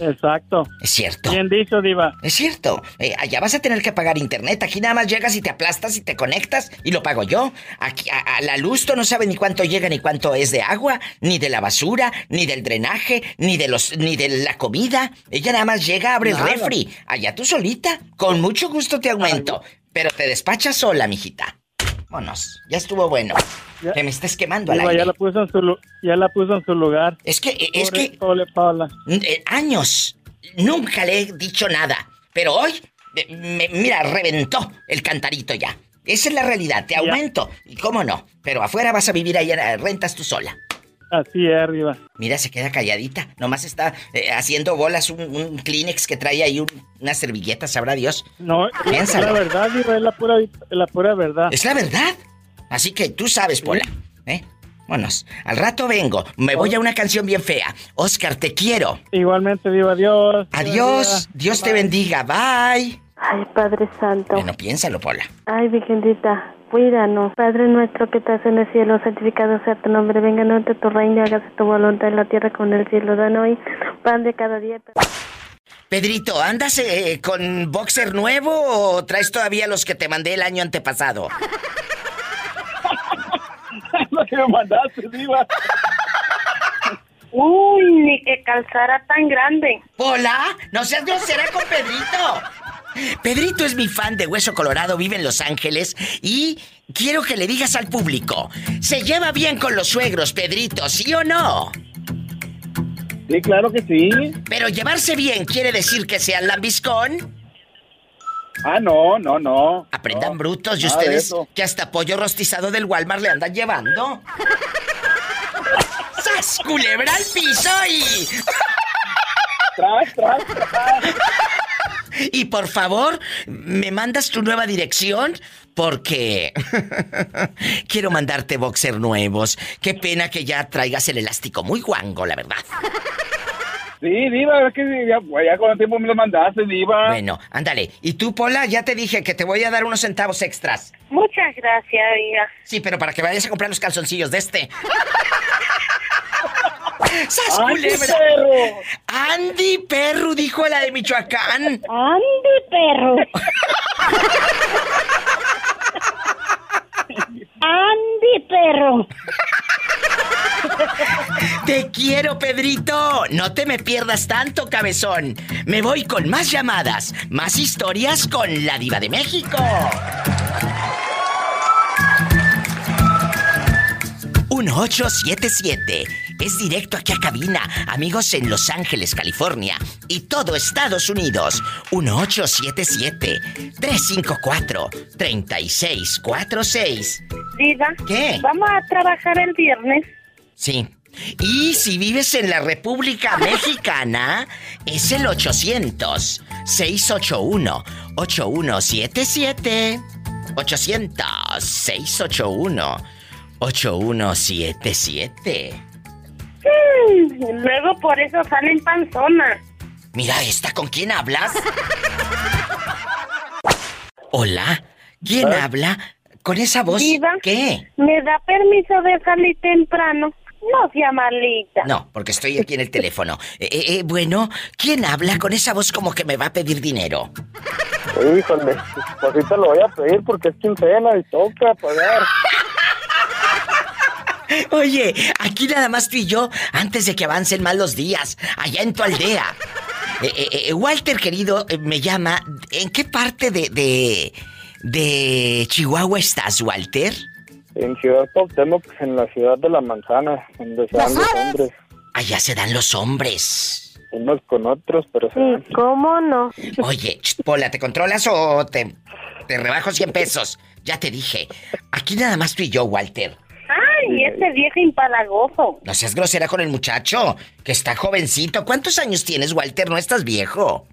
Exacto. Es cierto. Bien dicho, Diva. Es cierto. Eh, allá vas a tener que pagar internet. Aquí nada más llegas y te aplastas y te conectas y lo pago yo. Aquí a, a la luz tú no sabes ni cuánto llega ni cuánto es de agua, ni de la basura, ni del drenaje, ni de los ni de la comida. Ella nada más llega, abre el refri. Allá tú solita. Con mucho gusto te aumento. Pero te despachas sola, mijita. Vámonos. Ya estuvo bueno. Que me estés quemando al aire. ya la puso en su ya la puso en su lugar. Es que eh, es que pobre Paula. eh, años nunca le he dicho nada, pero hoy eh, me- mira, reventó el cantarito ya. Esa es la realidad, te aumento. Y cómo no, pero afuera vas a vivir ahí, eh, rentas tú sola. Así es, Diva. Mira, se queda calladita. Nomás está eh, haciendo bolas un, un Kleenex que trae ahí un- una servilleta, sabrá Dios. No, es la verdad, Diva, es la pura, la pura verdad. Es la verdad. Así que tú sabes, Pola. ¿Eh? Vámonos. Al rato vengo. Me voy a una canción bien fea. Oscar, te quiero. Igualmente, Diva, adiós. Adiós. Dios te bendiga. Bye. Ay, Padre Santo. Bueno, piénsalo, Pola. Ay, Virgencita, cuídanos. Padre nuestro que estás en el cielo, santificado sea tu nombre. Venga a tu reino, hágase tu voluntad en la tierra como en el cielo. Danos hoy pan de cada día. Pedrito, ¿andas eh, con boxer nuevo o traes todavía los que te mandé el año antepasado? lo que me mandaste, Diva. Uy, ni que calzara tan grande. Hola, no seas grosera con Pedrito. Pedrito es mi fan de Hueso Colorado, vive en Los Ángeles y quiero que le digas al público, ¿se lleva bien con los suegros, Pedrito, sí o no? Sí, claro que sí. Pero llevarse bien quiere decir que sean lambiscón. Ah, no, no, no. Aprendan brutos y ustedes que hasta pollo rostizado del Walmart le andan llevando. ¡Sas, culebra al piso y... Tras, tras, tras. Y por favor, me mandas tu nueva dirección porque quiero mandarte boxer nuevos. Qué pena que ya traigas el elástico muy guango, la verdad. Sí, Diva, es que ya, pues, ya con el tiempo me lo mandaste, Diva. Bueno, ándale. Y tú, Pola, ya te dije que te voy a dar unos centavos extras. Muchas gracias, Diva. Sí, pero para que vayas a comprar los calzoncillos de este. ¡Sas ¡Andy culebra! Perro! ¡Andy Perro! Dijo la de Michoacán. ¡Andy Perro! ¡Andy Perro! Te quiero, Pedrito. No te me pierdas tanto, cabezón. Me voy con más llamadas, más historias con la diva de México. 1877 es directo aquí a cabina, amigos en Los Ángeles, California y todo Estados Unidos. 1877-354-3646. Diva. ¿Qué? Vamos a trabajar el viernes. Sí. Y si vives en la República Mexicana, es el 800-681-8177. 800-681-8177. Mm, luego por eso salen panzonas. Mira esta, ¿con quién hablas? Hola, ¿quién habla? ¿Con esa voz? Diva. ¿Qué? ¿Me da permiso de salir temprano? No sea malita. No, porque estoy aquí en el teléfono. Eh, eh, eh, bueno, ¿quién habla con esa voz como que me va a pedir dinero? Híjole, pues ahorita lo voy a pedir porque es quincena y toca pagar. Oye, aquí nada más tú y yo, antes de que avancen más los días, allá en tu aldea. Eh, eh, eh, Walter, querido, eh, me llama. ¿En qué parte de, de, de Chihuahua estás, Walter? En Ciudad Cuauhtémoc, en la ciudad de la manzana, donde se dan los hombres. Allá se dan los hombres. Unos con otros, pero se dan. ¿Cómo no? Oye, Pola, ¿te controlas o te, te rebajo 100 pesos? Ya te dije. Aquí nada más tú y yo, Walter. Ay, ese viejo impalagoso. No seas grosera con el muchacho, que está jovencito. ¿Cuántos años tienes, Walter? No estás viejo.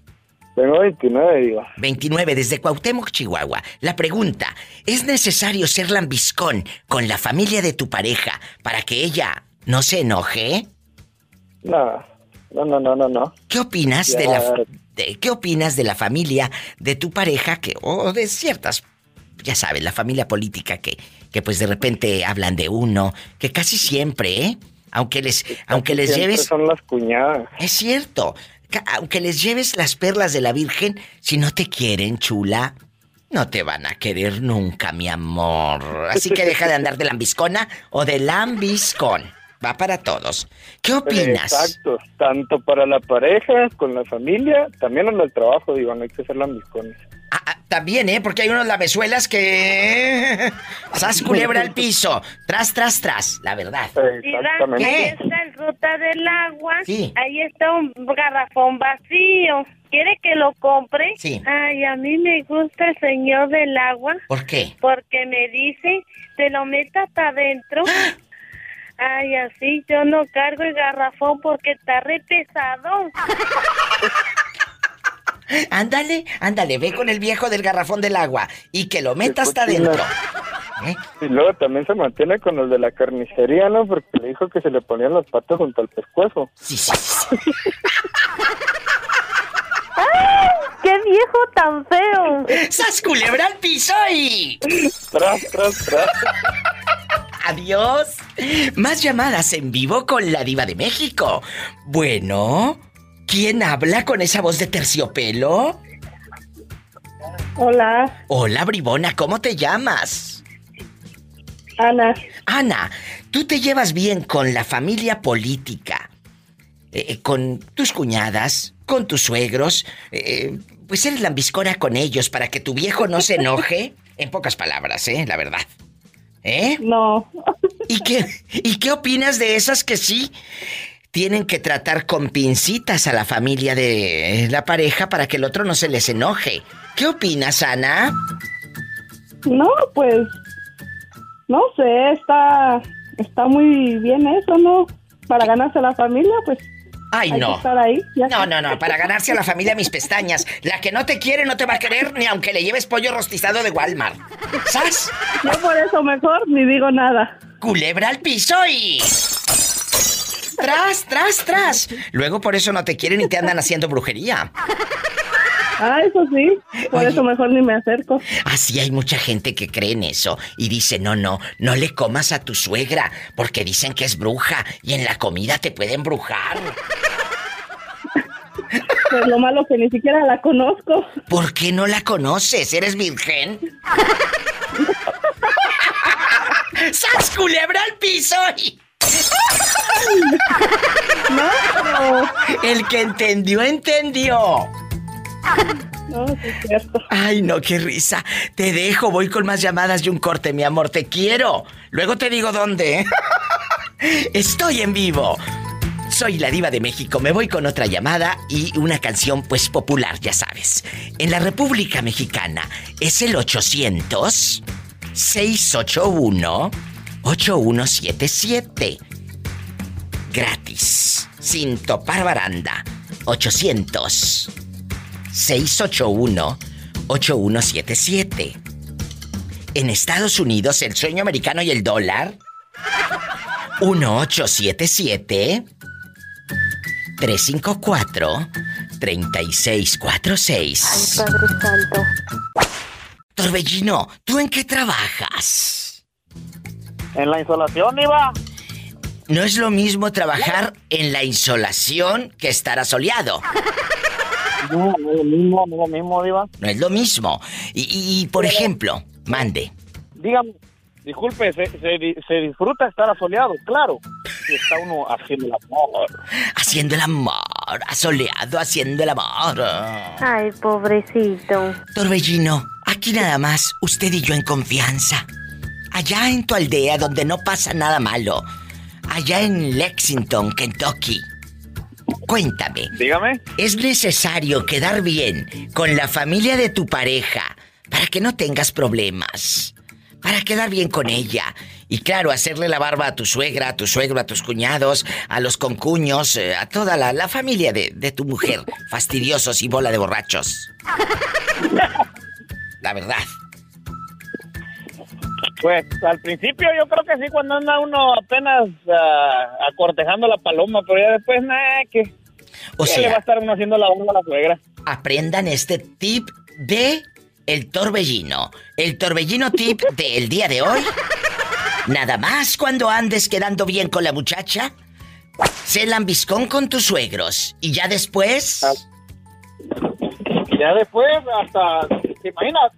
Tengo 29, digo. 29 desde Cuauhtémoc, Chihuahua. La pregunta, ¿es necesario ser lambiscón con la familia de tu pareja para que ella no se enoje? No, no, no, no, no, no. ¿Qué opinas Ya. de la de- qué opinas de la familia de tu pareja que o de ciertas ya sabes, la familia política que que pues de repente hablan de uno, que casi siempre, ¿eh? Aunque les aunque les lleves son las cuñadas. Es cierto. Aunque les lleves las perlas de la Virgen, si no te quieren, chula, no te van a querer nunca, mi amor. Así que deja de andar de lambiscona o de lambiscón. Va para todos. ¿Qué opinas? Exacto, tanto para la pareja, con la familia, también en el trabajo, digo, no hay que ser lambiscones. También, ¿eh? Porque hay unos lavezuelas que... ¡Sas culebra al piso! Tras, tras, tras. La verdad. Diva, ahí está el ruta del agua. Sí. Ahí está un garrafón vacío. ¿Quiere que lo compre? Sí. Ay, a mí me gusta el señor del agua. ¿Por qué? Porque me dice, te lo metas hasta adentro. Ay, así yo no cargo el garrafón porque está re pesado. Ándale, ándale, ve con el viejo del garrafón del agua y que lo meta hasta adentro. ¿Eh? Y luego también se mantiene con el de la carnicería, ¿no? Porque le dijo que se le ponían las patas junto al pescuezo. Sí, sí, ¡Qué viejo tan feo! ¡Sas culebra al piso y... Tras, tras, tras. Adiós. Más llamadas en vivo con la diva de México. Bueno, ¿quién habla con esa voz de terciopelo? Hola, Hola, bribona, ¿cómo te llamas? Ana. Ana, ¿tú te llevas bien con la familia política? Eh, eh, con tus cuñadas, con tus suegros. eh, pues eres lambiscona con ellos para que tu viejo no se enoje. En pocas palabras, ¿eh? La verdad. ¿Eh? No. ¿Y qué, ¿Y qué opinas de esas que sí tienen que tratar con pincitas a la familia de la pareja para que el otro no se les enoje? ¿Qué opinas, Ana? No, pues no sé, está está muy bien eso, ¿no? Para ganarse a la familia, pues Ay, Hay que no. estar ahí, ya. No, no, no, para ganarse a la familia mis pestañas. La que no te quiere no te va a querer ni aunque le lleves pollo rostizado de Walmart. ¿Sabes? Yo por eso mejor ni digo nada. Culebra al piso y... Tras, tras, tras. Luego por eso no te quieren y te andan haciendo brujería. Ah, eso sí. Por eso mejor ni me acerco. Así hay mucha gente que cree en eso y dice, no, no, no le comas a tu suegra porque dicen que es bruja y en la comida te pueden brujar. Pues lo malo que ni siquiera la conozco. ¿Por qué no la conoces? ¿Eres virgen? ¡Sas culebra al piso! No, pero... El que entendió, entendió. No, sí es cierto. Ay, no, qué risa. Te dejo, voy con más llamadas y un corte, mi amor. Te quiero. Luego te digo dónde. Estoy en vivo. Soy la diva de México. Me voy con otra llamada y una canción pues popular, ya sabes. En la República Mexicana es el 800 681 8177. Gratis, sin topar baranda. 800 681 8177. En Estados Unidos, el sueño americano y el dólar. 1877 354 3646. Padre Santo. Torbellino, ¿tú en qué trabajas? En la insolación, Iba. No es lo mismo trabajar en la insolación que estar asoleado. No, no es lo mismo, no es lo mismo, Diva. No es lo mismo. Y, y- y, por ejemplo, mande. Dígame, disculpe, se, se disfruta estar asoleado, claro. Si está uno haciendo el amor. Haciendo el amor, asoleado, haciendo el amor. Ay, pobrecito. Torbellino, aquí nada más, usted y yo en confianza. Allá en tu aldea donde no pasa nada malo. Allá en Lexington, Kentucky. Cuéntame. Dígame. ¿Es necesario quedar bien con la familia de tu pareja para que no tengas problemas? Para quedar bien con ella. Y claro, hacerle la barba a tu suegra, a tu suegro, a tus cuñados, a los concuños, eh, a toda la, la familia de, de tu mujer. Fastidiosos y bola de borrachos. La verdad. Pues al principio yo creo que sí, cuando anda uno apenas ah, acortejando la paloma, pero ya después, nada, que. O ¿qué sea- le va a estar uno haciendo la onda a la suegra. aprendan este tip de el torbellino. El torbellino tip del día de hoy. Nada más cuando andes quedando bien con la muchacha, sé lambiscón con tus suegros. Y ya después... Ya después, hasta, ¿te imaginas?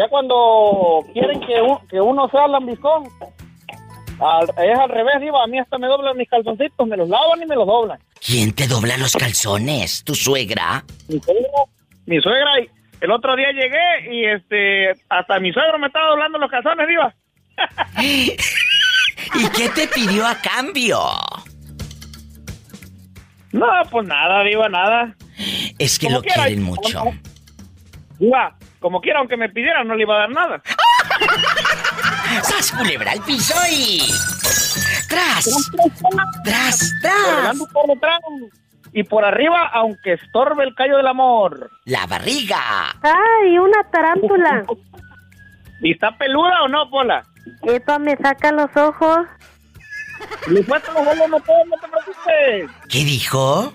Ya cuando quieren que, un- que uno sea lambiscón, al- es al revés, Diva, a mí hasta me doblan mis calzoncitos, me los lavan y me los doblan. ¿Quién te dobla los calzones? ¿Tu suegra? Mi suegra, mi suegra, y el otro día llegué y este, hasta mi suegro me estaba doblando los calzones, Diva. ¿Y qué te pidió a cambio? No, pues nada, Diva, nada. Es que Como lo quiera, quieren mucho. Diva, como quiera, aunque me pidieran, no le iba a dar nada. ¡Sas culebra al piso y... ¡Tras! ¡Tras, tras! Colgando por detrás Y por arriba, aunque estorbe el callo del amor. La barriga. Ay, una tarántula. ¿Y está peluda o no, Pola? Epa, me saca los ojos. Después te lo vuelvo a meter, no te preocupes. ¿Qué dijo?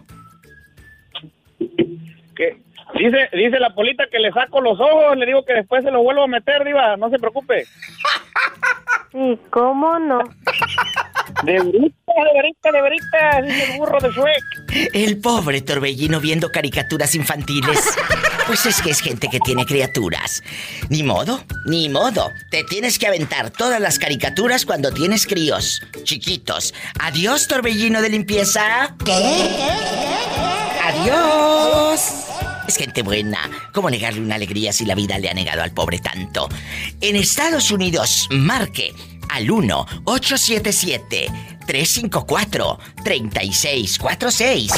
Que dice, dice la polita que le saco los ojos, le digo que después se lo vuelvo a meter, diva, no se preocupe. Sí, ¿cómo no? De verita, de verita, de verita, dice el burro de Shrek. El pobre Torbellino viendo caricaturas infantiles. Pues es que es gente que tiene criaturas. Ni modo, ni modo. Te tienes que aventar todas las caricaturas cuando tienes críos, chiquitos. Adiós, Torbellino de limpieza. Adiós. Es gente buena. ¿Cómo negarle una alegría si la vida le ha negado al pobre tanto? En Estados Unidos, marque al 1-877-354-3646.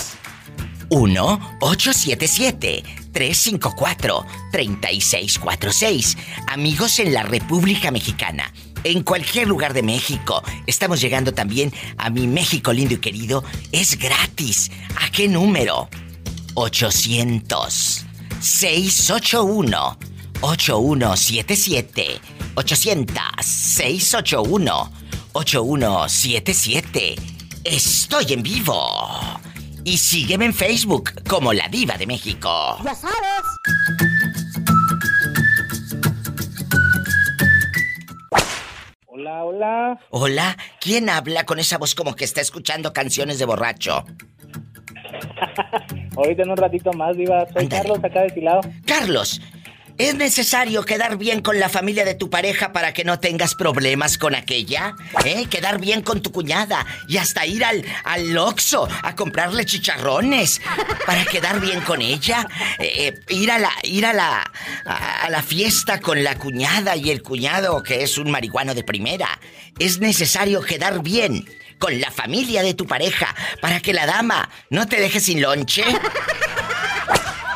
1-877-354-3646. Amigos en la República Mexicana, en cualquier lugar de México. Estamos llegando también a mi México lindo y querido. Es gratis. ¿A qué número? 800 681 8177 800 681 8177 Estoy en vivo. Y sígueme en Facebook como La Diva de México. Ya sabes. Hola, hola. Hola, ¿quién habla con esa voz como que está escuchando canciones de borracho? Ahorita en un ratito más, Diva. Soy Carlos, acá de lado. Carlos, ¿es necesario quedar bien con la familia de tu pareja para que no tengas problemas con aquella? ¿Eh? Quedar bien con tu cuñada y hasta ir al, al Oxxo a comprarle chicharrones para quedar bien con ella. Eh, eh, ir a la, ir a la, a, a la fiesta con la cuñada y el cuñado que es un marihuano de primera. Es necesario quedar bien con la familia de tu pareja para que la dama no te deje sin lonche.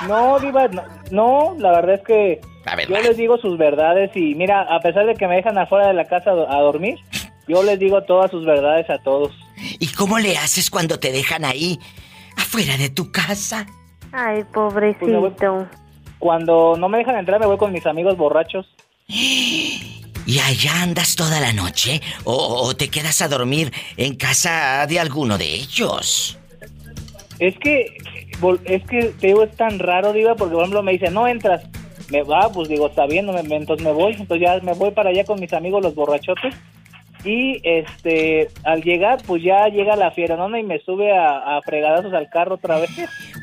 No, Diva, no, no, la verdad es que yo les digo sus verdades y mira, a pesar de que me dejan afuera de la casa a do- a dormir, yo les digo todas sus verdades a todos. ¿Y cómo le haces cuando te dejan ahí, afuera de tu casa? Ay, pobrecito. Cuando no me dejan entrar me voy con mis amigos borrachos. ¿Y allá andas toda la noche? ¿O, o te quedas a dormir en casa de alguno de ellos? Es que, es que te digo, es tan raro, Diva, porque por ejemplo me dice, no entras. Me va, pues digo, está bien, no me- entonces me voy. Entonces ya me voy para allá con mis amigos los borrachotes. Y este, al llegar, pues ya llega la fieronona y me sube a, a fregadazos al carro otra vez.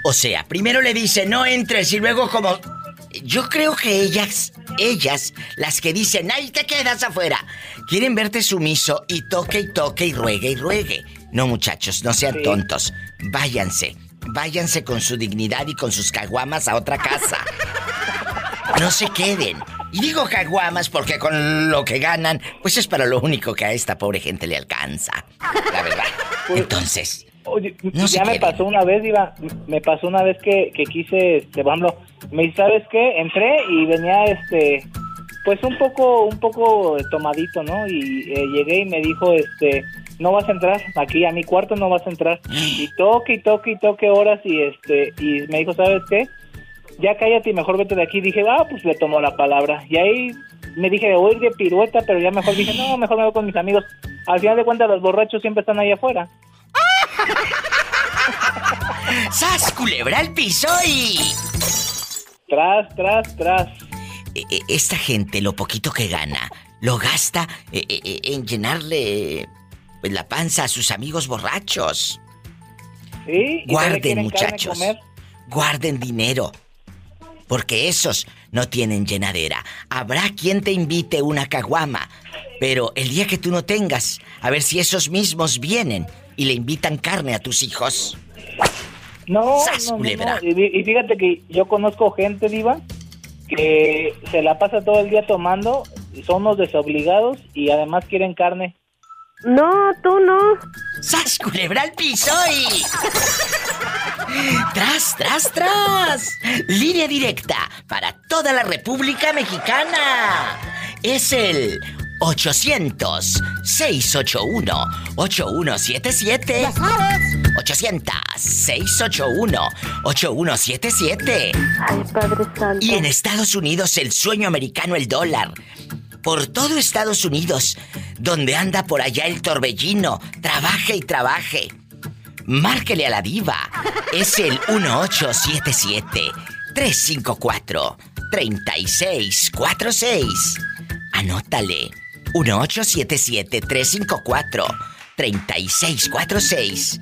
O sea, primero le dice no entres y luego como... Yo creo que ellas, ellas, las que dicen, ay, te quedas afuera, quieren verte sumiso y toque y toque y ruegue y ruegue. No, muchachos, no sean Sí. tontos. Váyanse, váyanse con su dignidad y con sus caguamas a otra casa. No se queden. Y digo caguamas porque con lo que ganan, pues es para lo único que a esta pobre gente le alcanza. La verdad. Entonces, Oye, No ya me pasó una vez, Iba, me pasó una vez que, que quise, este, ejemplo, me dice, ¿sabes qué? Entré y venía, este, pues un poco, un poco tomadito, ¿no? Y eh, llegué y me dijo, este, no vas a entrar, aquí a mi cuarto no vas a entrar. Y toque y toque y toque horas y, este, y me dijo, ¿sabes qué? Ya cállate y mejor vete de aquí. Dije, ah, pues le tomó la palabra. Y ahí me dije, voy a ir de pirueta, pero ya mejor dije, no, mejor me voy con mis amigos. Al final de cuentas, los borrachos siempre están ahí afuera. ¡Sas, culebra al piso y... Tras, tras, tras. E- e- Esta gente, lo poquito que gana, lo gasta eh, en llenarle pues, la panza a sus amigos borrachos. Sí, y Guarden, muchachos. Guarden dinero. Porque esos no tienen llenadera. Habrá quien te invite una caguama. Pero el día que tú no tengas, a ver si esos mismos vienen y le invitan carne a tus hijos. No, ¡Sas, no, no, culebra! no. Y, y fíjate que yo conozco gente, Diva, que se la pasa todo el día tomando, son unos desobligados y además quieren carne. No, tú no. ¡Sas, culebra al piso y... ¡Tras, tras, tras! Línea directa para toda la República Mexicana. Es el 800-681-8177. Ya sabes. 800-681-8177. Ay, Padre Santo. Y en Estados Unidos el sueño americano, el dólar. Por todo Estados Unidos, donde anda por allá el torbellino, trabaje y trabaje. Márquele a la diva. Es el 1877 354 3646. Anótale. 1877 354 3646.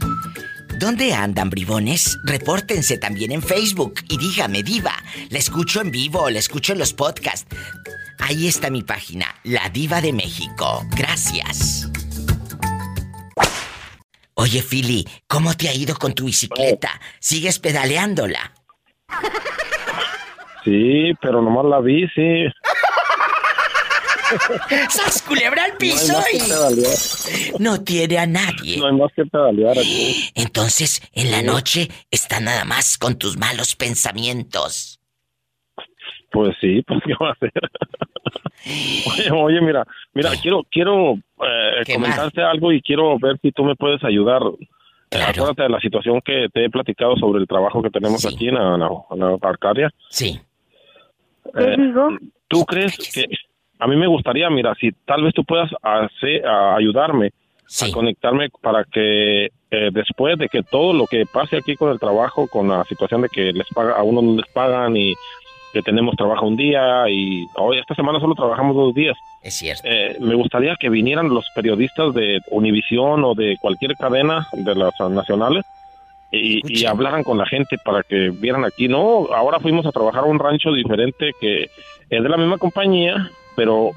¿Dónde andan, bribones? Repórtense también en Facebook y dígame, Diva, ¿la escucho en vivo o la escucho en los podcasts? Ahí está mi página, La Diva de México. Gracias. Oye, Philly, ¿cómo te ha ido con tu bicicleta? ¿Sigues pedaleándola? Sí, pero nomás la sí. ¡Sas culebra al piso! No hay más que. No tiene a nadie. No hay más que pedalear aquí. Entonces, en la noche está nada más con tus malos pensamientos. Pues sí, pues qué va a hacer. oye, oye, mira, mira, quiero, quiero eh, ¿Qué comentarte algo y quiero ver si tú me puedes ayudar. Acuérdate de la situación que te he platicado sobre el trabajo que tenemos aquí en la, en la Arcadia. Sí. Eh, ¿Tú crees que a mí me gustaría, mira, si tal vez tú puedas hacer, a ayudarme a conectarme para que eh, después de que todo lo que pase aquí con el trabajo, con la situación de que les paga, a uno no les pagan y que tenemos trabajo un día y hoy esta semana solo trabajamos dos días. Es cierto. Eh, me gustaría que vinieran los periodistas de Univisión o de cualquier cadena de las nacionales y, y hablaran con la gente para que vieran aquí. No, ahora fuimos a trabajar a un rancho diferente que es de la misma compañía, pero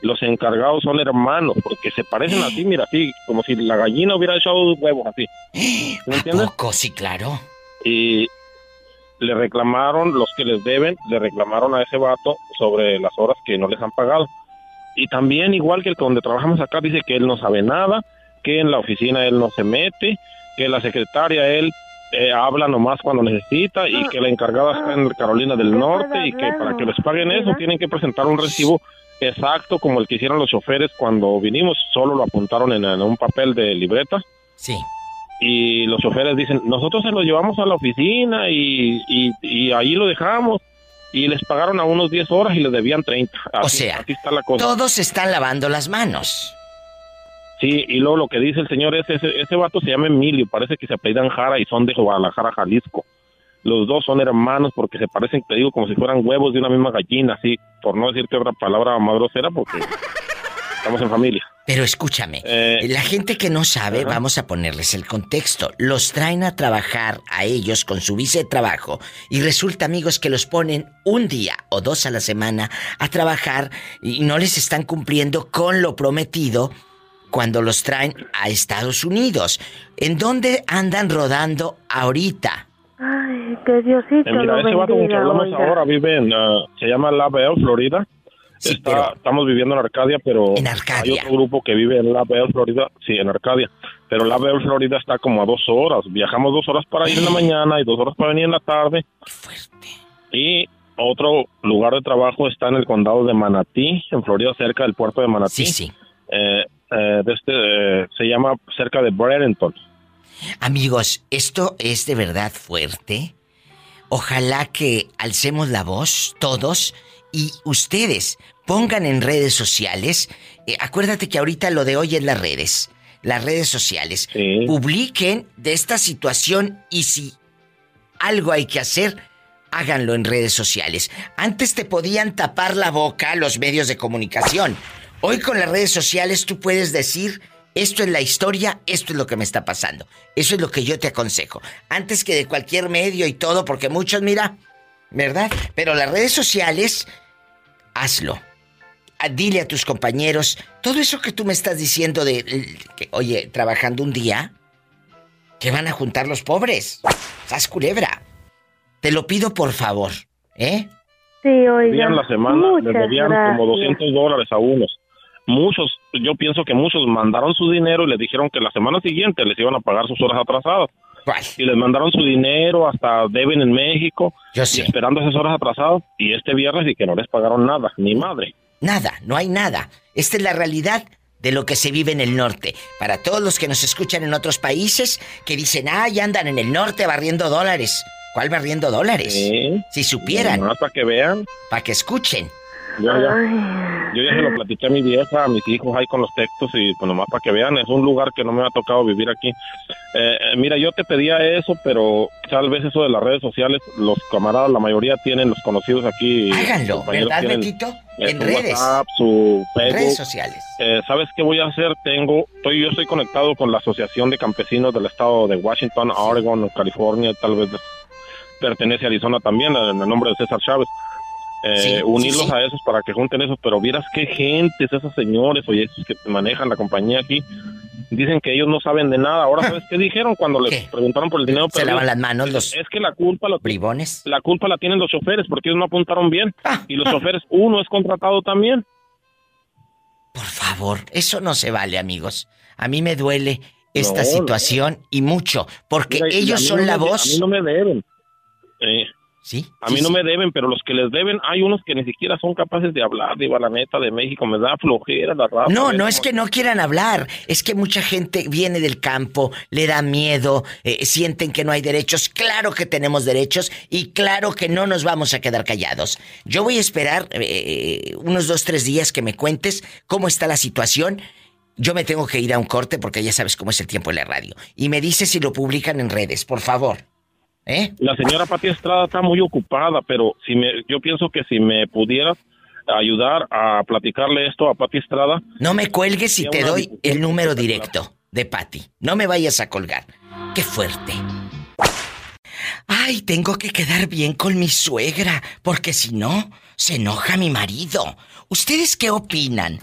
los encargados son hermanos porque se parecen así, mira, así, como si la gallina hubiera echado huevos así. ¿Me entiendes? Poco, sí, claro. Y le reclamaron, los que les deben, le reclamaron a ese vato sobre las horas que no les han pagado. Y también, igual que el que donde trabajamos acá, dice que él no sabe nada, que en la oficina él no se mete, que la secretaria él eh, habla nomás cuando necesita y que la encargada está en Carolina del Norte y que para que les paguen eso tienen que presentar un recibo exacto como el que hicieron los choferes cuando vinimos, solo lo apuntaron en, en un papel de libreta. Sí. Y los choferes dicen, nosotros se lo llevamos a la oficina y, y, y ahí lo dejamos. Y les pagaron a unos 10 horas y les debían 30. O sea, así está la cosa. Todos están lavando las manos. Sí, y luego lo que dice el señor es, ese, ese vato se llama Emilio, parece que se apellidan Jara y son de Guadalajara, Jalisco. Los dos son hermanos porque se parecen, te digo, como si fueran huevos de una misma gallina, así, por no decirte otra palabra más grosera, porque estamos en familia. Pero escúchame, la gente que no sabe, vamos a ponerles el contexto. Los traen a trabajar a ellos con su visa de trabajo y resulta, amigos, que los ponen un día o dos a la semana a trabajar y no les están cumpliendo con lo prometido cuando los traen a Estados Unidos. ¿En dónde andan rodando ahorita? Ay, que Diosito Eh, mira, lo ese vato con que bendiga, hablamos oiga. ahora vive en, ah, se llama La Belle, Florida. Está- Estamos viviendo en Arcadia, pero hay otro grupo que vive en La Belle, Florida, sí, en Arcadia. Pero La Belle, Florida está como a dos horas. Viajamos dos horas para ir en la mañana y dos horas para venir en la tarde. Y otro lugar de trabajo está en el condado de Manatí, en Florida, cerca del puerto de Manatí. Sí, sí. Eh, eh, de este, eh, se llama cerca de Bradenton. Amigos, esto es de verdad fuerte. Ojalá que alcemos la voz todos y ustedes pongan en redes sociales. eh, acuérdate que ahorita lo de hoy es las redes. Las redes sociales. Publiquen de esta situación y si algo hay que hacer, háganlo en redes sociales. Antes te podían tapar la boca los medios de comunicación. Hoy con las redes sociales tú puedes decir, esto es la historia, esto es lo que me está pasando. Eso es lo que yo te aconsejo. Antes que de cualquier medio y todo, porque muchos, mira, ¿verdad? Pero las redes sociales, hazlo. Ah, Dile a tus compañeros, todo eso que tú me estás diciendo de, que, oye, trabajando un día, que van a juntar los pobres. Sas culebra. Te lo pido por favor, ¿eh? Sí, oiga. debían la semana, Muchas debían gracias. como 200 dólares a unos. Muchos, yo pienso que muchos mandaron su dinero y les dijeron que la semana siguiente les iban a pagar sus horas atrasadas. Y les mandaron su dinero, hasta deben en México, y esperando esas horas atrasadas, y este viernes y que no les pagaron nada, ni madre. Nada, no hay nada. Esta es la realidad de lo que se vive en el norte. Para todos los que nos escuchan en otros países que dicen, ah, ya andan en el norte barriendo dólares. ¿Cuál barriendo dólares? Si supieran. para que vean. Para que escuchen. Yo ya, yo ya se lo platiqué a mi vieja, a mis hijos ahí con los textos y pues nomás para que vean, es un lugar que no me ha tocado vivir aquí. Eh, eh, mira, yo te pedía eso, pero tal vez eso de las redes sociales, los camaradas, la mayoría tienen los conocidos aquí. Háganlo, ¿verdad, tienen, Betito? eh, En su redes. WhatsApp, su Facebook. Redes sociales. Eh, ¿Sabes qué voy a hacer? Tengo, estoy, yo estoy conectado con la Asociación de Campesinos del Estado de Washington, Oregon, California, tal vez pertenece a Arizona también, en el nombre de César Chávez. Eh, Sí, unirlos sí. a esos para que junten esos, pero vieras qué gentes, esos señores, oye, esos que manejan la compañía aquí, dicen que ellos no saben de nada. Ahora, ¿sabes qué dijeron cuando les preguntaron por el dinero? Se perdido? lavan las manos los Es que la culpa la, bribones. la culpa la tienen los choferes porque ellos no apuntaron bien. Ah. y los choferes, uno es contratado también. Por favor, eso no se vale, amigos. A mí me duele esta No, no. situación y mucho, porque Mira, ellos son no la me- voz. A mí no me deben. Eh, Sí. A mí no me deben, pero los que les deben, hay unos que ni siquiera son capaces de hablar, diva, la neta, de México. Me da flojera la raza. No, no es que no quieran hablar, es que mucha gente viene del campo, le da miedo, eh, sienten que no hay derechos. Claro que tenemos derechos y claro que no nos vamos a quedar callados. Yo voy a esperar eh, unos dos, tres días que me cuentes cómo está la situación. Yo me tengo que ir a un corte porque ya sabes cómo es el tiempo en la radio. Y me dices si lo publican en redes, por favor. ¿Eh? La señora Pati Estrada está muy ocupada, pero si me, yo pienso que si me pudieras ayudar a platicarle esto a Pati Estrada. No me cuelgues y te doy el número directo de Patty. No me vayas a colgar. Qué fuerte. Ay, tengo que quedar bien con mi suegra, porque si no, se enoja mi marido. ¿Ustedes qué opinan?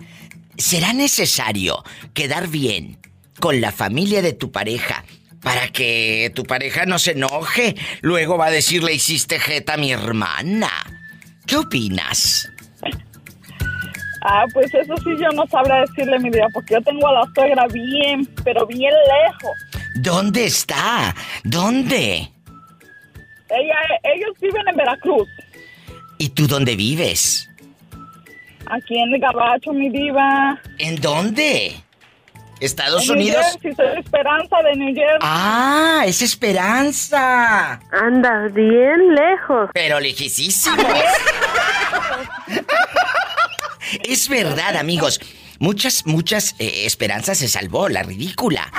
¿Será necesario quedar bien con la familia de tu pareja para que tu pareja no se enoje? Luego va a decir, le hiciste jeta a mi hermana. ¿Qué opinas? Ah, pues eso sí yo no sabré decirle mi vida, porque yo tengo a la suegra bien, pero bien lejos. ¿Dónde está? ¿Dónde? Ella, ellos viven en Veracruz, ¿Y tú dónde vives? aquí en el Gabacho, mi diva. ¿En dónde? ¿Estados En New Unidos? Jersey, soy Esperanza de New Jersey. Ah, es Esperanza. Andas bien lejos. Pero lejísimos. es verdad, amigos. Muchas, muchas eh, esperanzas se salvó, la ridícula.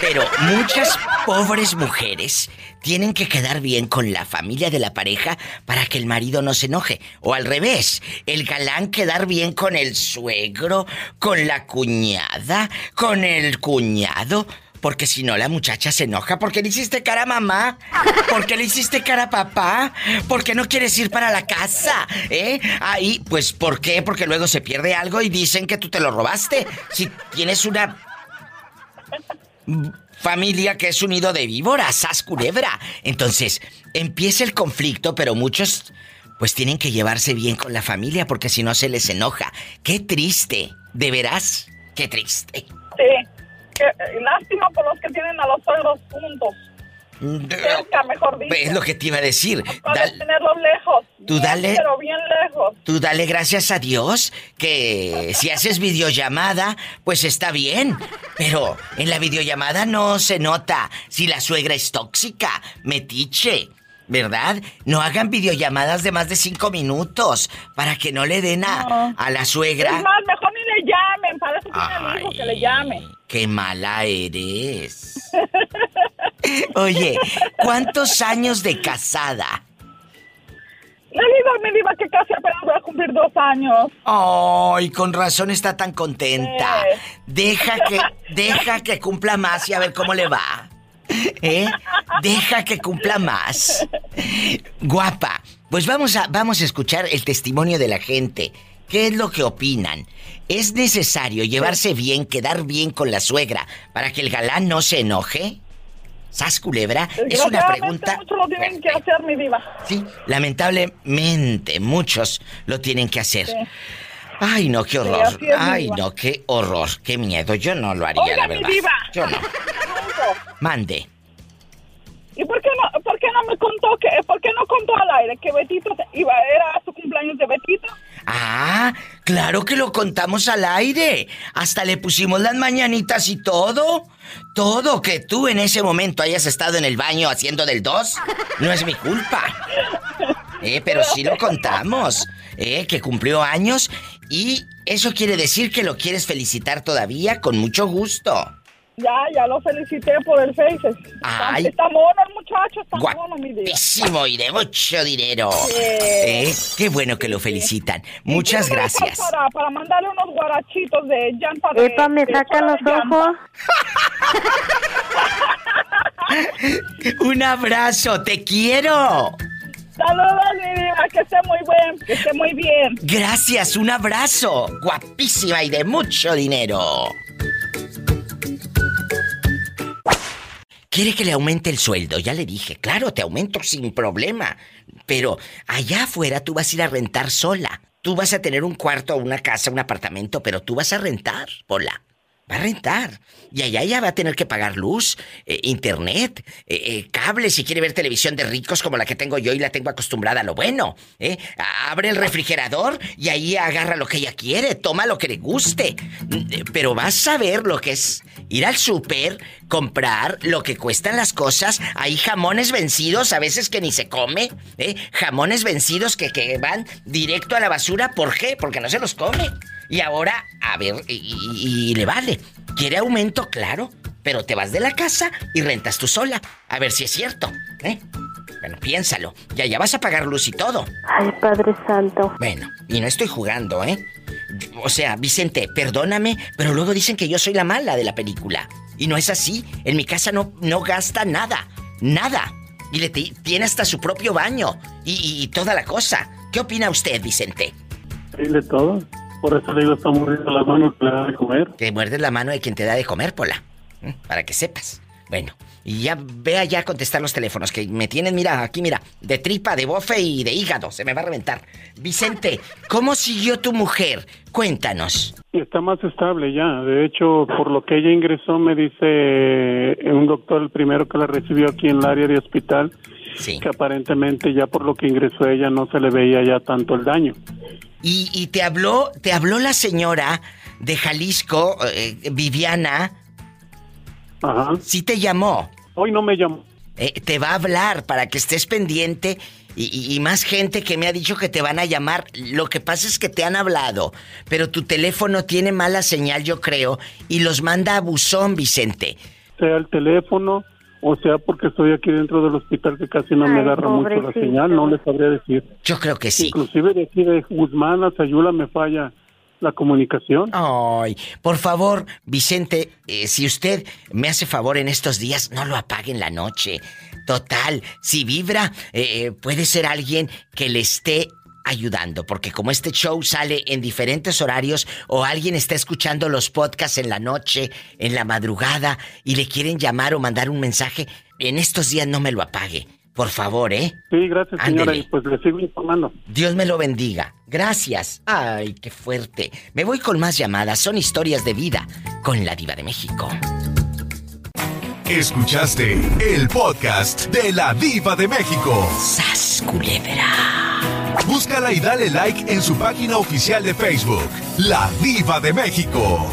Pero muchas pobres mujeres tienen que quedar bien con la familia de la pareja para que el marido no se enoje. O al revés, el galán quedar bien con el suegro, con la cuñada, con el cuñado. Porque si no, la muchacha se enoja. ¿Por qué le hiciste cara a mamá? ¿Por qué le hiciste cara a papá? ¿Por qué no quieres ir para la casa? ¿Eh? Ahí, pues, ¿por qué? Porque luego se pierde algo y dicen que tú te lo robaste. Si tienes una familia que es un nido de víboras, sas culebra. Entonces, empieza el conflicto, pero muchos pues tienen que llevarse bien con la familia porque si no se les enoja. Qué triste, de veras, qué triste. Sí. Eh, lástima por los que tienen a los suegros juntos. Cerca, mejor dicho. Es lo que te iba a decir. Para Dal- tenerlos lejos. Tú Bien, dale- Pero bien lejos. Tú dale gracias a Dios que si haces videollamada, pues está bien. Pero en la videollamada no se nota si la suegra es tóxica, metiche, ¿verdad? No hagan videollamadas de más de cinco minutos para que no le den a, a la Es suegra. más, mejor ni le llamen. Para eso tiene el hijo que le llame. ¡Qué mala eres! Oye, ¿cuántos años de casada? A mi diva que casi apenas voy a cumplir dos años. Ay, con razón está tan contenta. Deja que, deja que cumpla más y a ver cómo le va. ¿Eh? Deja que cumpla más. Guapa, pues vamos a, vamos a escuchar el testimonio de la gente. ¿Qué es lo que opinan? ¿Es necesario llevarse bien, quedar bien con la suegra para que el galán no se enoje? ¿Sas culebra? Es una pregunta. Muchos lo tienen que hacer, mi diva. Sí, lamentablemente muchos lo tienen que hacer. Sí. Ay, no, qué horror. Ay, no, qué horror, qué miedo. Yo no lo haría, Oiga, la mi verdad. diva. Yo no. Mande. ¿Y por qué no, por qué no me contó que, por qué no contó al aire que Betito iba, era su cumpleaños de Betito? Ah, claro que lo contamos al aire. Hasta le pusimos las mañanitas y todo. Todo que tú en ese momento hayas estado en el baño haciendo del 2 no es mi culpa. Eh, pero sí lo contamos. Eh, que cumplió años y eso quiere decir que lo quieres felicitar todavía con mucho gusto. Ya, ya lo felicité por el Face. Ay. Está mono el muchacho, está mono, mi diva. Guapísimo y de mucho dinero. Sí. Eh, qué bueno que lo felicitan. Muchas ¿Y qué me dejas gracias. Para, para mandarle unos guarachitos de llanta de... Epa, me de saca los ojos. Un abrazo, te quiero. Saludos, mi diva, que esté muy bien, que esté muy bien. Gracias, un abrazo. Guapísima y de mucho dinero. Quiere que le aumente el sueldo, ya le dije, claro, te aumento sin problema. Pero allá afuera tú vas a ir a rentar sola. Tú vas a tener un cuarto, una casa, un apartamento, pero tú vas a rentar, hola. Va a rentar. Y allá ya va a tener que pagar luz, eh, internet, eh, eh, cable si quiere ver televisión de ricos como la que tengo yo y la tengo acostumbrada a lo bueno. Abre el refrigerador y ahí agarra lo que ella quiere, toma lo que le guste. Pero vas a ver lo que es ir al súper, comprar lo que cuestan las cosas. Hay jamones vencidos, a veces que ni se come. ¿eh? Jamones vencidos que, que van directo a la basura. ¿Por qué? Porque no se los come. Y ahora, a ver, y, y- y le vale. ¿Quiere aumento? Claro. Pero te vas de la casa y rentas tú sola. A ver si es cierto. ¿eh? Bueno, piénsalo. Ya, ya vas a pagar luz y todo. Ay, Padre Santo. Bueno, y no estoy jugando, ¿eh? O sea, Vicente, perdóname, pero luego dicen que yo soy la mala de la película. Y no es así. En mi casa no, no gasta nada. Nada. Y le ti- tiene hasta su propio baño. Y, y- y toda la cosa. ¿Qué opina usted, Vicente? Sí, de todo. Por eso le digo, está mordiendo la mano que le da de comer. Que muerdes la mano de quien te da de comer, Pola. ¿Mm? Para que sepas. Bueno, y ya vea ya a contestar los teléfonos, que me tienen, mira, aquí, mira, de tripa, de bofe y de hígado. Se me va a reventar. Vicente, ¿cómo siguió tu mujer? Cuéntanos. Está más estable ya. De hecho, por lo que ella ingresó, me dice eh, un doctor, el primero que la recibió aquí en el área de hospital, que aparentemente ya por lo que ingresó ella no se le veía ya tanto el daño. Y, y te habló, te habló la señora de Jalisco, eh, Viviana. Ajá. Sí te llamó. Hoy no me llamó. Eh, te va a hablar para que estés pendiente y, y- y más gente que me ha dicho que te van a llamar. Lo que pasa es que te han hablado, pero tu teléfono tiene mala señal, yo creo, y los manda a buzón, Vicente. Sea el teléfono o sea porque estoy aquí dentro del hospital que casi no me agarra mucho la señal, no le sabría decir. Yo creo que sí. Inclusive de aquí de Guzmán Sayula me falla la comunicación. Ay, por favor, Vicente, eh, si usted me hace favor en estos días, no lo apague en la noche. Total, si vibra, eh, eh, puede ser alguien que le esté ayudando, porque como este show sale en diferentes horarios o alguien está escuchando los podcasts en la noche, en la madrugada y le quieren llamar o mandar un mensaje, en estos días no me lo apague. Por favor, ¿eh? Sí, gracias señora Ándele. y pues le sigo informando. Dios me lo bendiga. Gracias. Ay, qué fuerte. Me voy con más llamadas. Son historias de vida con la diva de México. Escuchaste el podcast de la diva de México. ¡Sas, culebra! Búscala y dale like en su página oficial de Facebook, La Diva de México.